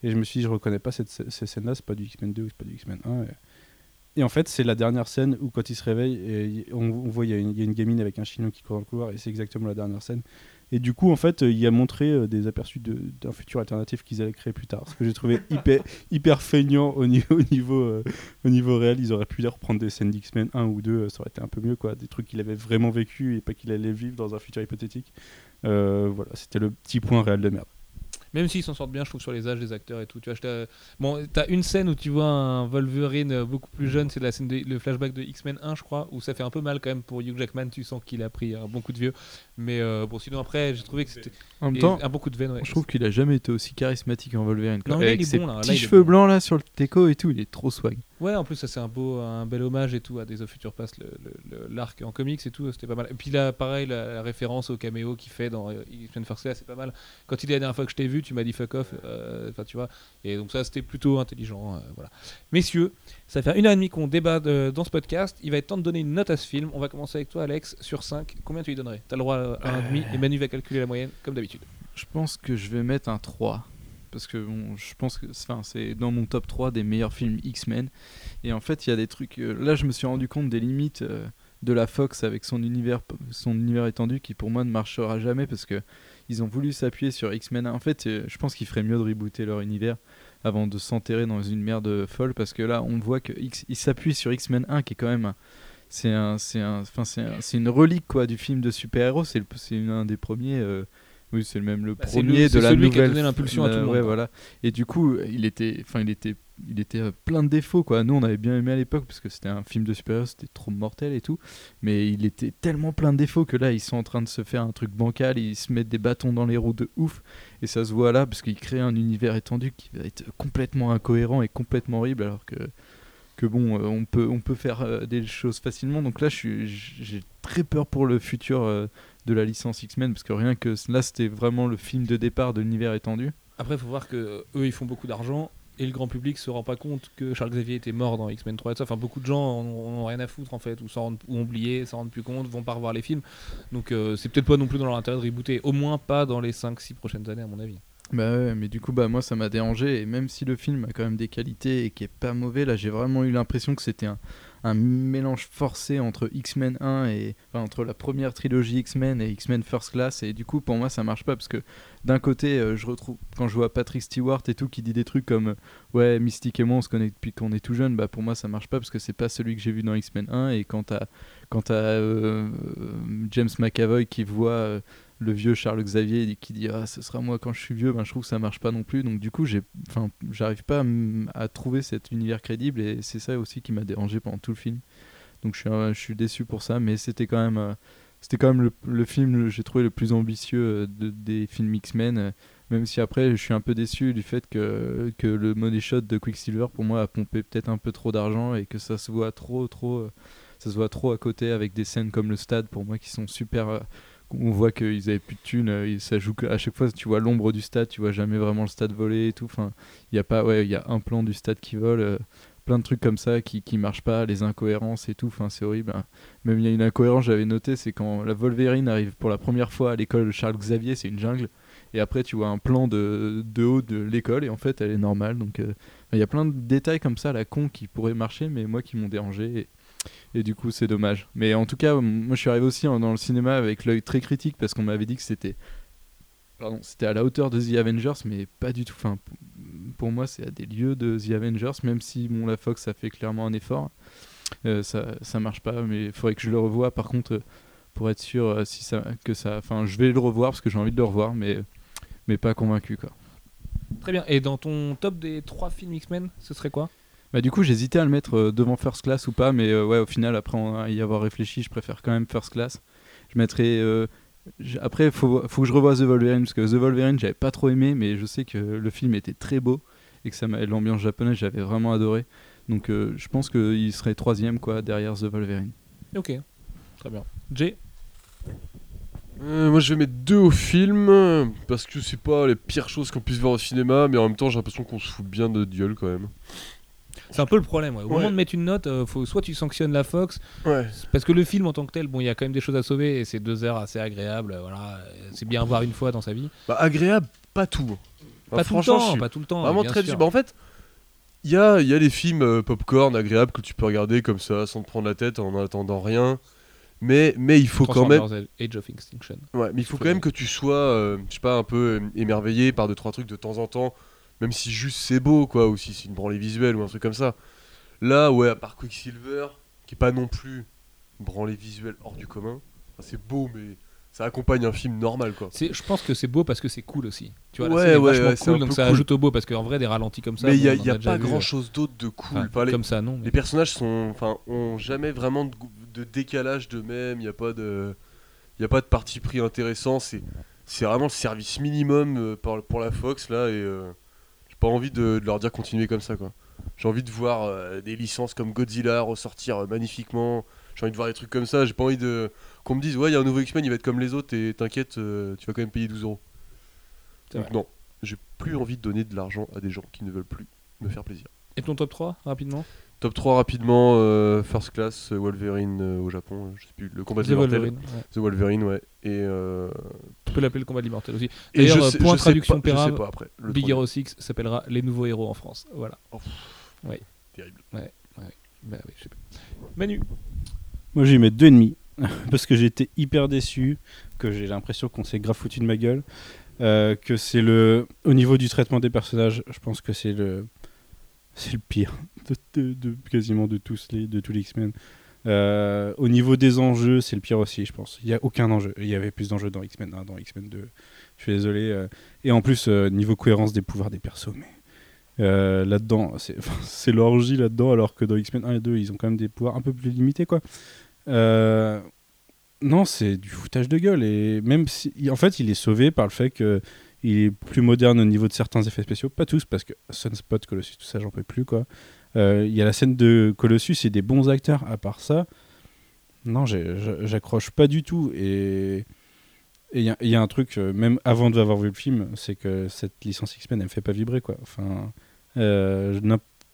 Et je me suis dit, je reconnais pas cette, ces scènes-là, c'est pas du X-Men 2 ou c'est pas du X-Men 1. Et, en fait, c'est la dernière scène où, quand il se réveille, et y- on, voit il y a une gamine avec un chignon qui court dans le couloir, et c'est exactement la dernière scène. Et du coup, en fait, euh, il a montré euh, des aperçus de- d'un futur alternatif qu'ils allaient créer plus tard. Ce que j'ai trouvé hyper, hyper feignant au niveau, au, niveau, euh, au niveau réel. Ils auraient pu reprendre des scènes d'X-Men 1 ou 2, euh, ça aurait été un peu mieux, quoi. Des trucs qu'il avait vraiment vécu et pas qu'il allait vivre dans un futur hypothétique. Euh, voilà, c'était le petit point réel de merde. Même s'ils s'en sortent bien, je trouve, sur les âges des acteurs et tout. Tu vois, t'ai- bon, t'as une scène où tu vois un Wolverine euh, beaucoup plus jeune, c'est la scène de- le flashback de X-Men 1, je crois, où ça fait un peu mal quand même pour Hugh Jackman. Tu sens qu'il a pris un bon coup de vieux. Mais euh, bon, sinon après, j'ai trouvé que c'était En même et temps, un bon coup de veine. ouais. je trouve qu'il a jamais été aussi charismatique en Wolverine. Non, là, Avec il est ses bon, là. Là, petits il est cheveux bon. blancs là sur le teco et tout, il est trop swag. Ouais, en plus, ça c'est un beau, un bel hommage et tout à Days of Future Past, le- le- le- l'arc en comics et tout, c'était pas mal. Et puis là, pareil, la, la référence au caméo qu'il fait dans euh, X-Men First Class, c'est pas mal. Quand il est la dernière fois que je t'ai vu, tu m'as dit fuck off, euh, enfin tu vois. Et donc ça, c'était plutôt intelligent, euh, voilà. Messieurs, ça fait une heure et demie qu'on débat de- dans ce podcast. Il va être temps de donner une note à ce film. On va commencer avec toi, Alex, sur 5. Combien tu lui donnerais? T'as le droit à 1,5 et Manu va calculer la moyenne, comme d'habitude. Je pense que je vais mettre un 3. Parce que bon, je pense que c'est dans mon top 3 des meilleurs films X-Men. Et en fait, il y a des trucs. euh, là, je me suis rendu compte des limites euh, de la Fox avec son univers, son univers étendu qui pour moi ne marchera jamais parce que ils ont voulu s'appuyer sur X-Men. En fait, euh, je pense qu'il ferait mieux de rebooter leur univers avant de s'enterrer dans une merde folle parce que là, on voit qu'ils s'appuient sur X-Men 1 qui est quand même. C'est un, une relique quoi du film de super-héros. C'est un des premiers. Oui, c'est même le Bah, premier le- de la celui qui a donné l'impulsion à tout le monde, ouais, voilà. Et du coup, il était, enfin, il était, il était euh, plein de défauts quoi. Nous, on avait bien aimé à l'époque parce que c'était un film de super-héros, c'était trop mortel et tout. Mais il était tellement plein de défauts que là, ils sont en train de se faire un truc bancal, ils se mettent des bâtons dans les roues de ouf. Et ça se voit là parce qu'ils créent un univers étendu qui va être complètement incohérent et complètement horrible alors que que bon, euh, on peut on peut faire euh, des choses facilement. Donc là, j'ai très peur pour le futur euh, de la licence X-Men parce que rien que là, c'était vraiment le film de départ de l'univers étendu. Après, il faut voir que euh, eux, ils font beaucoup d'argent et le grand public se rend pas compte que Charles Xavier était mort dans X-Men 3 et tout ça. Enfin, beaucoup de gens en ont, en ont rien à foutre en fait, ou, s'en rendent- ou ont oublié, s'en rendent plus compte, vont pas revoir les films. Donc, euh, c'est peut-être pas non plus dans leur intérêt de rebooter. Au moins pas dans les 5-6 prochaines années, à mon avis. Bah ouais, mais du coup, bah moi, ça m'a dérangé. Et même si le film a quand même des qualités et qui est pas mauvais, là, j'ai vraiment eu l'impression que c'était un, un mélange forcé entre X-Men 1 et. Entre la première trilogie X-Men et X-Men First Class. Et du coup, pour moi, ça marche pas parce que d'un côté, euh, je retrouve. Quand je vois Patrick Stewart et tout qui dit des trucs comme euh, Ouais, Mystique et moi, on se connaît depuis qu'on est tout jeune, bah pour moi, ça marche pas parce que c'est pas celui que j'ai vu dans X-Men 1. Et quand t'as quand euh, euh, James McAvoy qui voit. Le vieux Charles Xavier qui dit ah ce sera moi quand je suis vieux ben je trouve que ça marche pas non plus. Donc du coup j'ai enfin j'arrive pas à, trouver cet univers crédible et c'est ça aussi qui m'a dérangé pendant tout le film. Donc je suis je suis déçu pour ça mais c'était quand même euh, c'était quand même le, le film j'ai trouvé le plus ambitieux euh, de- des films X-Men euh, même si après je suis un peu déçu du fait que, que le money shot de Quicksilver pour moi a pompé peut-être un peu trop d'argent et que ça se voit trop trop ça se voit trop à côté avec des scènes comme le stade pour moi qui sont super on voit qu'ils avaient plus de thunes euh, ça joue à chaque fois tu vois l'ombre du stade tu vois jamais vraiment le stade voler et tout. Enfin il y a pas ouais il y a un plan du stade qui vole euh, plein de trucs comme ça qui qui marchent pas les incohérences et tout. C'est horrible hein. même il y a une incohérence j'avais noté c'est quand la Wolverine arrive pour la première fois à l'école Charles Xavier c'est une jungle et après tu vois un plan de, de haut de l'école et en fait elle est normale. Donc euh, il y a plein de détails comme ça la con qui pourraient marcher mais moi qui m'ont dérangé et du coup c'est dommage. Mais en tout cas moi je suis arrivé aussi dans le cinéma avec l'œil très critique parce qu'on m'avait dit que c'était pardon c'était à la hauteur de The Avengers mais pas du tout. Enfin pour moi c'est à des lieux de The Avengers même si bon la Fox a fait clairement un effort. Euh, ça ça marche pas mais il faudrait que je le revoie. Par contre euh, pour être sûr euh, si que ça enfin je vais le revoir parce que j'ai envie de le revoir mais mais pas convaincu quoi. Très bien. Et dans ton top des 3 films X-Men, ce serait quoi? Bah du coup j'hésitais à le mettre euh, devant First Class ou pas, mais euh, ouais au final après y avoir réfléchi, je préfère quand même First Class. Je mettrais euh, après faut faut que je revoie The Wolverine parce que The Wolverine j'avais pas trop aimé, mais je sais que le film était très beau et que ça m'a l'ambiance japonaise j'avais vraiment adoré. Donc euh, je pense qu'il serait troisième quoi derrière The Wolverine. Ok. Très bien. Jay Euh, moi je vais mettre deux au film parce que c'est pas les pires choses qu'on puisse voir au cinéma, mais en même temps j'ai l'impression qu'on se fout bien de notre gueule quand même. C'est un peu le problème. ouais. Au Ouais. moment de mettre une note, euh, faut soit tu sanctionnes la Fox, Ouais. parce que le film en tant que tel, bon, il y a quand même des choses à sauver et c'est deux heures assez agréables. euh, Voilà, c'est bien à voir une fois dans sa vie. Bah agréable, pas tout. Pas tout le temps, suis pas tout le temps. Vraiment très dur. Bah en fait, il y a, y a les films euh, popcorn agréables que tu peux regarder comme ça sans te prendre la tête en attendant rien. Mais, mais il faut quand même Age of Extinction. Ouais, mais il faut Faut quand même que tu sois, euh, je sais pas, un peu euh, émerveillé par deux trois trucs de temps en temps, même si juste c'est beau, quoi, ou si c'est une branlée visuelle ou un truc comme ça. Là, ouais, à part Quicksilver, qui est pas non plus une branlée visuelle hors du commun. Enfin, c'est beau, mais ça accompagne un film normal quoi. Je pense que c'est beau parce que c'est cool aussi. Tu vois, Ouais, est ouais, ouais, c'est cool, donc ça cool. ajoute au beau parce qu'en vrai, des ralentis comme ça. mais il y a, bon, on il y en a pas vu, grand euh, chose d'autre de cool. enfin, Enfin, les, Comme ça, non. mais- les personnages sont, enfin, ont jamais vraiment de, décalage d'eux-mêmes. Il n'y a pas de, il y a pas de parti pris intéressant. C'est, c'est vraiment le service minimum euh, pour, pour la Fox là et euh, j'ai pas envie de, de leur dire continuer comme ça quoi. J'ai envie de voir euh, des licences comme Godzilla ressortir euh, magnifiquement. J'ai envie de voir des trucs comme ça. J'ai pas envie de qu'on me dise ouais il y a un nouveau X-Men, il va être comme les autres et t'inquiète, euh, tu vas quand même payer 12 euros. Donc non, j'ai plus envie de donner de l'argent à des gens qui ne veulent plus me faire plaisir. Et ton top 3, rapidement? Top 3 rapidement, euh, First Class, Wolverine euh, au Japon, euh, je sais plus, le combat de The l'immortel. Wolverine. ouais. The Wolverine, ouais. Et, euh, Tu peux l'appeler le combat de l'immortel aussi. et D'ailleurs, je euh, sais- point je sais traduction pas- je sais pérave, pas après. Le Big troisième. Hero 6 s'appellera Les Nouveaux Héros en France. Voilà. Terrible. Bah oui, je sais pas. Manu. Moi, vais mettre deux et demi parce que j'ai été hyper déçu, que j'ai l'impression qu'on s'est grave foutu de ma gueule, euh, que c'est le, au niveau du traitement des personnages, je pense que c'est le, c'est le pire de, quasiment de tous les, de tous les X-Men. Euh, au niveau des enjeux, c'est le pire aussi, je pense. Il y a aucun enjeu. Il y avait plus d'enjeux dans X-Men 1, dans X-Men 2. Je suis désolé. euh. Et en plus, euh, niveau cohérence des pouvoirs des persos, mais là-dedans, c'est l'orgie là-dedans, alors que dans X-Men 1 et 2, ils ont quand même des pouvoirs un peu plus limités, quoi. Non, c'est du foutage de gueule. Et même si. En fait, il est sauvé par le fait que. Il est plus moderne au niveau de certains effets spéciaux, pas tous, parce que Sunspot, Colossus, tout ça, j'en peux plus, quoi. Euh, Il y a la scène de Colossus et des bons acteurs, à part ça. Non, j'accroche pas du tout. Et il y, a- un truc, euh, même avant d'avoir vu le film, c'est que cette licence X-Men, elle me fait pas vibrer, quoi. Enfin, euh,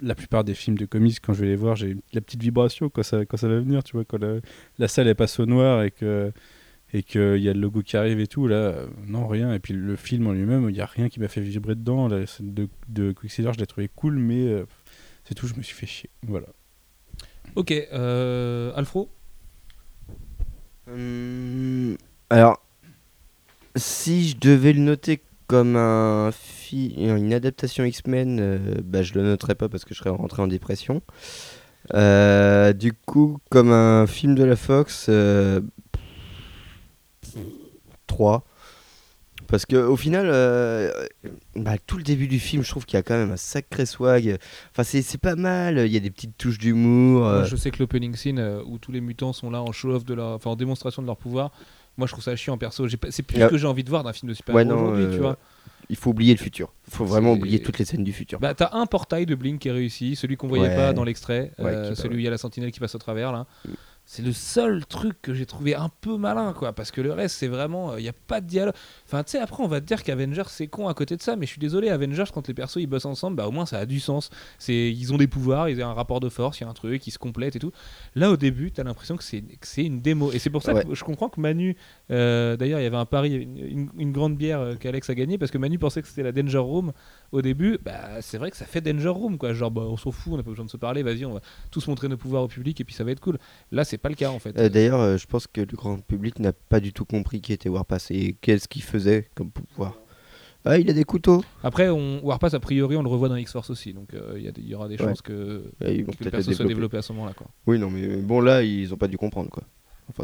la plupart des films de comics, quand je vais les voir, j'ai la petite vibration quand ça, quand ça va venir, tu vois, quand la, la salle elle passe au noir et que et qu'il y a le logo qui arrive et tout, là, non, rien. Et puis le film en lui-même, il n'y a rien qui m'a fait vibrer dedans. La scène de, de Quicksilver, je l'ai trouvé cool, mais euh, c'est tout, je me suis fait chier. Voilà. Ok, euh, Alfro. Hum, alors, si je devais le noter comme un fi- une adaptation X-Men, euh, bah, je le noterais pas parce que je serais rentré en dépression. Euh, du coup, comme un film de la Fox, euh, 3. Parce que au final, euh, bah, tout le début du film, je trouve qu'il y a quand même un sacré swag. Enfin, c'est pas mal. Il y a des petites touches d'humour. Euh, je sais que l'opening scene euh, où tous les mutants sont là en show-off de leur, enfin en démonstration de leur pouvoir. Moi, je trouve ça chiant perso. J'ai pas- C'est plus Yeah. ce que j'ai envie de voir d'un film de Ouais, super-héros non, aujourd'hui, tu vois. il faut oublier le futur. Il faut vraiment oublier toutes les scènes du futur. Bah, t'as un portail de Blink qui est réussi, celui qu'on voyait Ouais. pas dans l'extrait, Ouais, celui où il y a la sentinelle qui passe au travers là. C'est le seul truc que j'ai trouvé un peu malin, quoi, parce que le reste, c'est vraiment, il n'y a pas de dialogue. Enfin, tu sais, après, on va te dire qu'Avengers, c'est con à côté de ça, mais je suis désolé, Avengers, quand les persos ils bossent ensemble, bah au moins ça a du sens. C'est, ils ont des pouvoirs, ils ont un rapport de force, il y a un truc, ils se complètent et tout. Là, au début, t'as l'impression que c'est, que c'est une démo, et c'est pour ça Ouais. que je comprends que Manu, euh, d'ailleurs, il y avait un pari, une, une- une grande bière euh, qu'Alex a gagné, parce que Manu pensait que c'était la Danger Room au début. Bah, c'est vrai que ça fait Danger Room, quoi. Genre, bah, on s'en fout, on n'a pas besoin de se parler, vas-y, on va tous montrer nos pouvoirs au public, et puis ça va être cool. Là, c'est pas le cas en fait. Euh, D'ailleurs, euh, je pense que le grand public n'a pas du tout compris qui était Warpass et qu'est-ce qu'il faisait comme pouvoir. Ah, il a des couteaux. Après, on, Warpass, a priori, on le revoit dans X-Force aussi, donc euh, il y, aura des Ouais. chances que, Et ils vont que le perso soit développer. développé à ce moment-là. Oui, non, mais bon, là, ils ont pas dû comprendre, quoi. Enfin,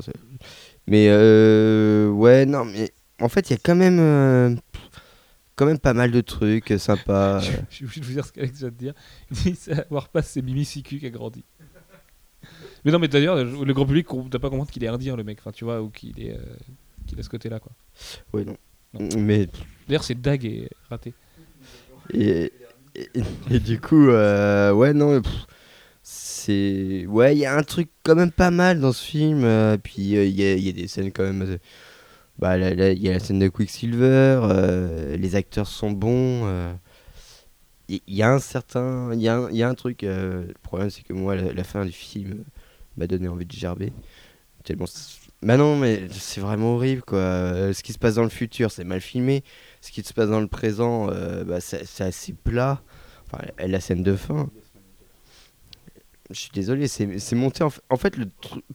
mais euh, ouais, non, mais en fait, il y a quand même, quand même pas mal de trucs sympas. Je je suis obligé de vous dire ce qu'Alex vient de dire. Il dit c'est- Warpass, c'est Mimi Siku qui a grandi. mais non, mais d'ailleurs, le grand public ne doit pas comprendre qu'il est indien, le mec, enfin, tu vois, ou qu'il est, euh, qu'il a ce côté-là. quoi. Ouais, non. Non. Mais D'ailleurs, c'est Dag est raté. et, et, et du coup, euh, ouais, non, pff, c'est, ouais, il y a un truc quand même pas mal dans ce film. euh, puis euh, il y, a, il y a des scènes quand même. Bah, il y a la scène de Quicksilver. euh, les acteurs sont bons. euh, Il y, a un certain, il y, a un- truc. euh, le problème, c'est que moi, la, fin du film m'a donné envie de gerber. Tellement. Bah non, mais c'est vraiment horrible, quoi. Ce qui se passe dans le futur, c'est mal filmé. Ce qui se passe dans le présent, bah, c'est assez plat. Enfin, la scène de fin. Je suis désolé, c'est monté. En, fa- en fait, le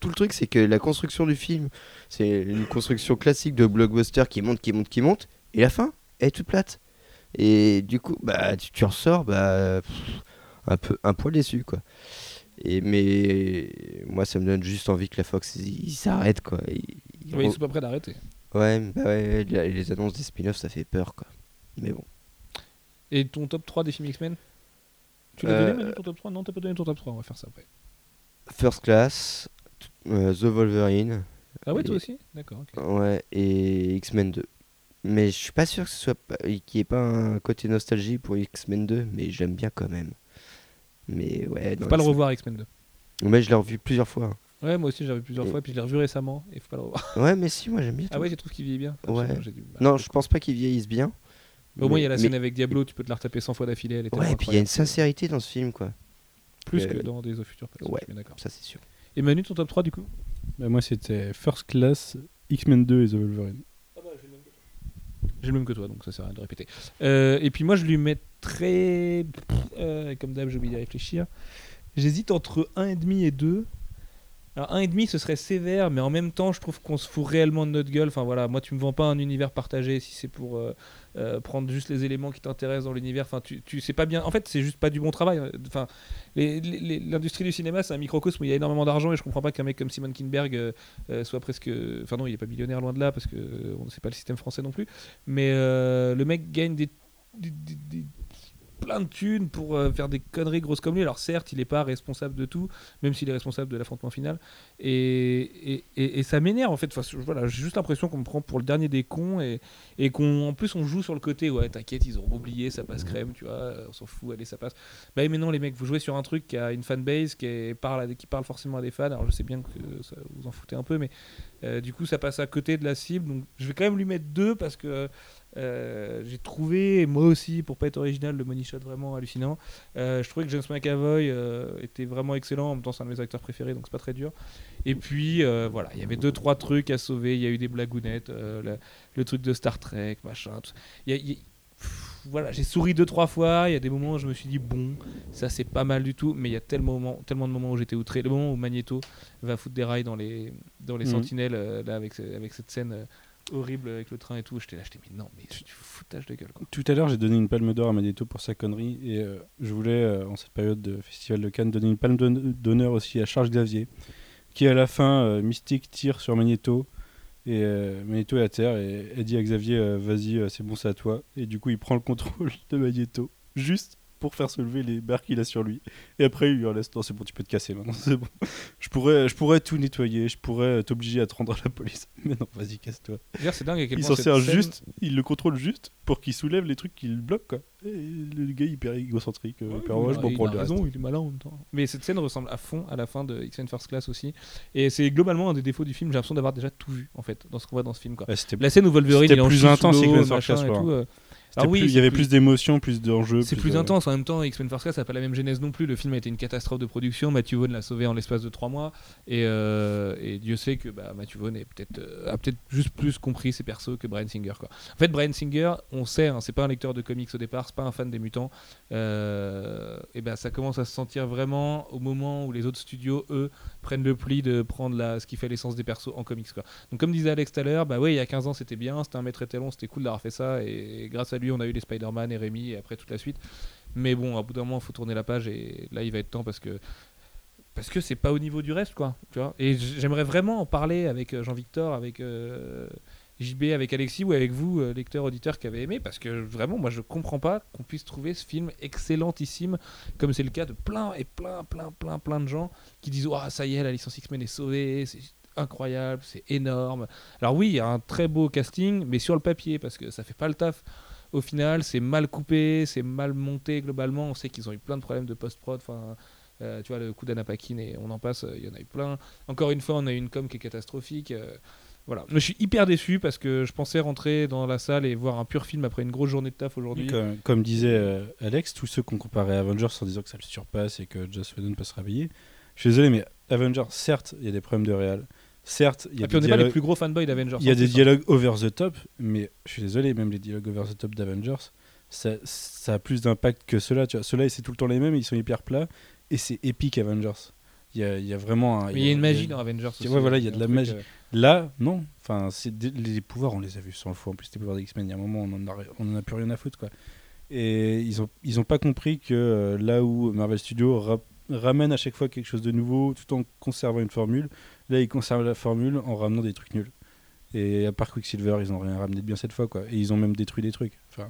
tout le truc, c'est que la construction du film, c'est une construction classique de blockbuster qui monte, qui monte, qui monte. Et la fin, est toute plate. Et du coup, bah, tu, tu ressors bah, pff, un, peu, un poil déçu, quoi. Et, mais moi, ça me donne juste envie que la Fox, s'arrêtent, quoi. Ils- ils sont pas prêts d'arrêter. Ouais, bah ouais, les les annonces des spin-offs, ça fait peur, quoi. Mais bon. Et ton top 3 des films X-Men? Tu l'as Euh, donné, ton top 3 Non, t'as pas donné ton top 3, on va faire ça après. First Class, euh, The Wolverine, Ah ouais, toi aussi D'accord. ouais, et X-Men 2. Mais je suis pas sûr que ce soit pas- qu'il n'y ait pas un côté nostalgie pour X-Men 2, mais j'aime bien quand même. Mais ouais, Faut pas le revoir X-Men 2. Mais je l'ai revu plusieurs fois. Ouais, moi aussi, j'ai revu plusieurs Et- fois, puis je l'ai revu récemment, et faut pas le revoir. Ouais, mais si, moi j'aime bien. Ah ouais, tu trouves qu'il vieillit bien Ouais. Non, je pense pas qu'ils vieillissent bien. Au moins, il y a la mais- scène avec Diablo, tu peux te la retaper 100 fois d'affilée, elle est Ouais, et puis il y a une sincérité dans ce film, quoi. Plus Euh, que dans des of Future Past, ouais. je suis bien d'accord. Ça, c'est sûr. Et Manu, ton top 3 du coup Bah, moi, c'était First Class, X-Men 2 et The Wolverine. J'ai le même que toi, donc ça sert à rien de répéter. Euh, et puis moi, je lui mettrais. euh, comme d'hab, j'ai oublié de réfléchir. J'hésite entre 1,5 et 2. Alors 1,5 ce serait sévère, mais en même temps, je trouve qu'on se fout réellement de notre gueule. Enfin voilà, moi, tu me vends pas un univers partagé si c'est pour euh, euh, prendre juste les éléments qui t'intéressent dans l'univers. Enfin, tu, sais pas bien. En fait, c'est juste pas du bon travail. Enfin, l'industrie du cinéma, c'est un microcosme où il y a énormément d'argent et je comprends pas qu'un mec comme Simon Kinberg euh, soit presque. Enfin non, il est pas millionnaire loin de là parce que on ne sait pas le système français non plus. Mais le mec gagne des- plein de thunes pour euh, faire des conneries grosses comme lui. Alors certes, il n'est pas responsable de tout, même s'il est responsable de l'affrontement final. Et, et, et- ça m'énerve en fait. Voilà, j'ai juste l'impression qu'on me prend pour le dernier des cons et, et qu'en plus on joue sur le côté. Ouais, t'inquiète, ils auront oublié, ça passe crème, tu vois. On s'en fout, allez, ça passe. Bah mais non, les mecs, vous jouez sur un truc qui a une fanbase qui, parle, qui parle forcément à des fans. Alors je sais bien que ça vous en foutez un peu, mais euh, du coup ça passe à côté de la cible. Donc je vais quand même lui mettre deux parce que euh, j'ai trouvé, moi aussi, pour pas être original, le money shot vraiment hallucinant. Euh, je trouvais que James McAvoy euh, était vraiment excellent. En même temps, c'est un de mes acteurs préférés, donc c'est pas très dur. Et puis, voilà, il y avait deux, trois trucs à sauver. Il y a eu des blagounettes, la- le truc de Star Trek, machin. tout ça. Il y a- il y a- Pff, Voilà, j'ai souri deux trois fois. Il y a des moments où je me suis dit bon, ça c'est pas mal du tout, mais il y a tellement, tellement de moments où j'étais outré. Le moment où Magneto va foutre des rails dans les dans les Mhm. sentinelles là avec avec cette scène horrible avec le train et tout, j'étais là, j'étais mais non, mais c'est du foutage de gueule quoi. Tout à l'heure, j'ai donné une palme d'or à Magneto pour sa connerie et euh, je voulais, euh, en cette période de Festival de Cannes, donner une palme d'hon- d'honneur aussi à Charles Xavier, qui à la fin, euh, Mystique tire sur Magneto et Magneto est à terre et elle dit à Xavier, vas-y, c'est bon, c'est à toi. Et du coup, il prend le contrôle de Magneto juste pour faire soulever les barres qu'il a sur lui. Et après, il lui en laisse, non, c'est bon, tu peux te casser maintenant, c'est bon. Je pourrais, je pourrais tout nettoyer, je pourrais t'obliger à te rendre à la police. Mais non, vas-y, casse-toi. D'ailleurs, c'est dingue à quel Il s'en sert scène- juste, il le contrôle juste pour qu'il soulève les trucs qu'il bloque quoi. Et le gars hyper égocentrique, euh, Ouais, hyper ouais, je m'en prends reste. raison, il est malin en même temps. Mais cette scène ressemble à fond à la fin de X-Men First Class aussi. Et c'est globalement un des défauts du film. J'ai l'impression d'avoir déjà tout vu en fait dans ce qu'on voit dans ce film. Quoi. Ouais, La scène où Wolverine est plus intense, X-Men First Class, Ah oui, plus- il y avait plus- plus d'émotions, plus d'enjeux. C'est plus intense. En même temps, X-Men First Class, ça n'a pas la même genèse non plus. Le film a été une catastrophe de production. Matthew Vaughn l'a sauvé en l'espace de trois mois. Et, euh, et Dieu sait que bah, Matthew Vaughn est peut-être, euh, a peut-être juste plus compris ses persos que Brian Singer. Quoi. En fait, Brian Singer, on sait, hein, c'est pas un lecteur de comics au départ, c'est pas un fan des mutants. Euh, et ben ça commence à se sentir vraiment au moment où les autres studios, eux, prennent le pli de prendre la, ce qui fait l'essence des persos en comics. Quoi. Donc, comme disait Alex tout à l'heure, bah ouais, il y a 15 ans, c'était bien, c'était un maître étalon, c'était cool d'avoir fait ça. Et grâce à lui, on a eu les Spider-Man et Rémi et après toute la suite. Mais bon, à bout d'un moment, il faut tourner la page et là, il va être temps parce que parce que c'est pas au niveau du reste, quoi. Tu vois et j'aimerais vraiment en parler avec euh, Jean-Victor, avec euh, JB, avec Alexis ou avec vous, euh, lecteurs, auditeurs qui avez aimé, parce que vraiment, moi, je comprends pas qu'on puisse trouver ce film excellentissime, comme c'est le cas de plein et plein, plein, plein, plein de gens qui disent, ah, ça y est, la licence X-Men est sauvée, c'est incroyable, c'est énorme. Alors oui, il y a un très beau casting, mais sur le papier, parce que ça fait pas le taf. Au final, c'est mal coupé, c'est mal monté globalement. On sait qu'ils ont eu plein de problèmes de post-prod. Enfin, euh, tu vois, le coup d'Anna Paquin et on en passe, euh, il y en a eu plein. Encore une fois, on a eu une com qui est catastrophique. Voilà. Mais je suis hyper déçu parce que je pensais rentrer dans la salle et voir un pur film après une grosse journée de taf aujourd'hui. Comme, comme disait euh, Alex, tous ceux qu'on comparait à Avengers en disant que ça le surpasse et que Joss Whedon peut se réveiller. Je suis désolé, mais Avengers, certes, il y a des problèmes de réal. Certes, il y a Et puis on des n'est pas les dialogues- plus gros fanboys d'Avengers. Il y a en des hein. dialogues over the top, mais je suis désolé, même les dialogues over the top d'Avengers, ça, ça a plus d'impact que ceux-là. Ceux-là, c'est tout le temps les mêmes, ils sont hyper plats, et c'est épique Avengers. Il y a, il y a vraiment un. Il y a une magie dans Avengers. aussi, Ouais, voilà, il y a de la magie. euh, Là, non. Enfin, les pouvoirs, on les a vus 100 fois. En plus, les pouvoirs des X-Men, il y a un moment, on en a, on en a plus rien à foutre, quoi. Et ils ont, ils ont pas compris que euh, là où Marvel Studios ra- ramène à chaque fois quelque chose de nouveau, tout en conservant une formule, là, ils conservent la formule en ramenant des trucs nuls. Et à part Quicksilver, ils ont rien ramené de bien cette fois, quoi. Et ils ont même détruit des trucs. Enfin,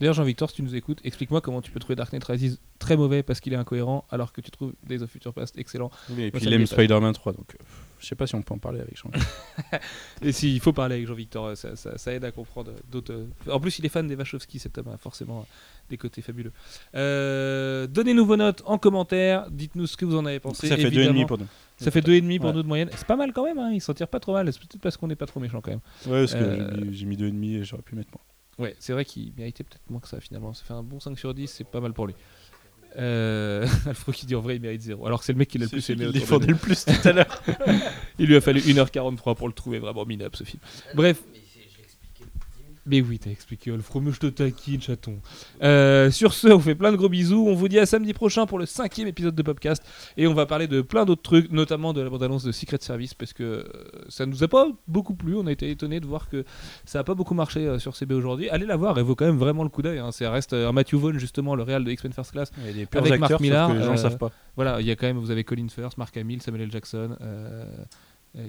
D'ailleurs, Jean-Victor, si tu nous écoutes, explique-moi comment tu peux trouver Dark Knight Rises très mauvais parce qu'il est incohérent, alors que tu trouves Days of Future Past excellent. et puis il me aime. Spider-Man 3, donc euh, je sais pas si on peut en parler avec Jean. Et si, il faut parler avec Jean-Victor, euh, ça, ça- ça aide à comprendre d'autres. euh, En plus, il est fan des Wachowski, cet homme a forcément euh, des côtés fabuleux. Euh, Donnez-nous vos notes en commentaire, dites-nous ce que vous en avez pensé. ça fait évidemment. 2,5 pour nous. Ça fait 2,5 pour Ouais. nous de moyenne. C'est pas mal quand même, hein, il s'en tire pas trop mal. C'est peut-être parce qu'on n'est pas trop méchant quand même. Ouais, parce que Euh, j'ai mis- mis 2,5 et j'aurais pu mettre moins. Ouais, c'est vrai qu'il méritait peut-être moins que ça finalement. Ça fait un bon 5 sur 10, c'est pas mal pour lui. Euh... Alfro qui dit en vrai il mérite 0. Alors que c'est le mec qui l'a le plus aimé. Il défendait le plus tout à l'heure. Il lui a fallu 1h43 pour le trouver vraiment minable ce film. Bref. Mais oui, t'as expliqué Alfro, mais je te taquine, chaton. Euh, sur ce, on fait plein de gros bisous. On vous dit à samedi prochain pour le cinquième épisode de Popcast. Et on va parler de plein d'autres trucs, notamment de la bande-annonce de Secret Service, parce que euh, ça nous a pas beaucoup plu. On a été étonné de voir que ça a pas beaucoup marché euh, sur CB aujourd'hui. Allez la voir, elle vaut quand même vraiment le coup d'œil. hein. Ça reste un Matthew Vaughn, justement, le réal de X-Men First Class. Il y a des purs Avec Mark acteurs, Millar, les gens euh, le savent pas. Voilà, il y a quand même, vous avez Colin Firth, Mark Hamill, Samuel L. Jackson, euh,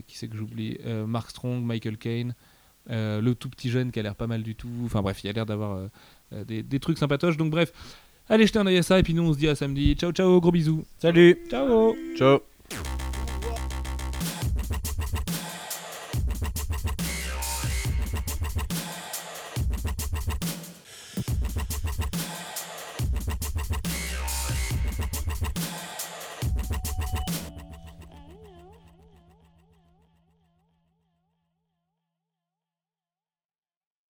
qui c'est que j'oublie, Mark Strong, Michael Caine, euh, le tout petit jeune qui a l'air pas mal du tout. Enfin bref, il a l'air d'avoir euh, euh, des, des trucs sympatoches. Donc bref, allez jeter un œil à ça et puis nous on se dit à samedi. Ciao ciao, gros bisous. Salut Ciao. Ciao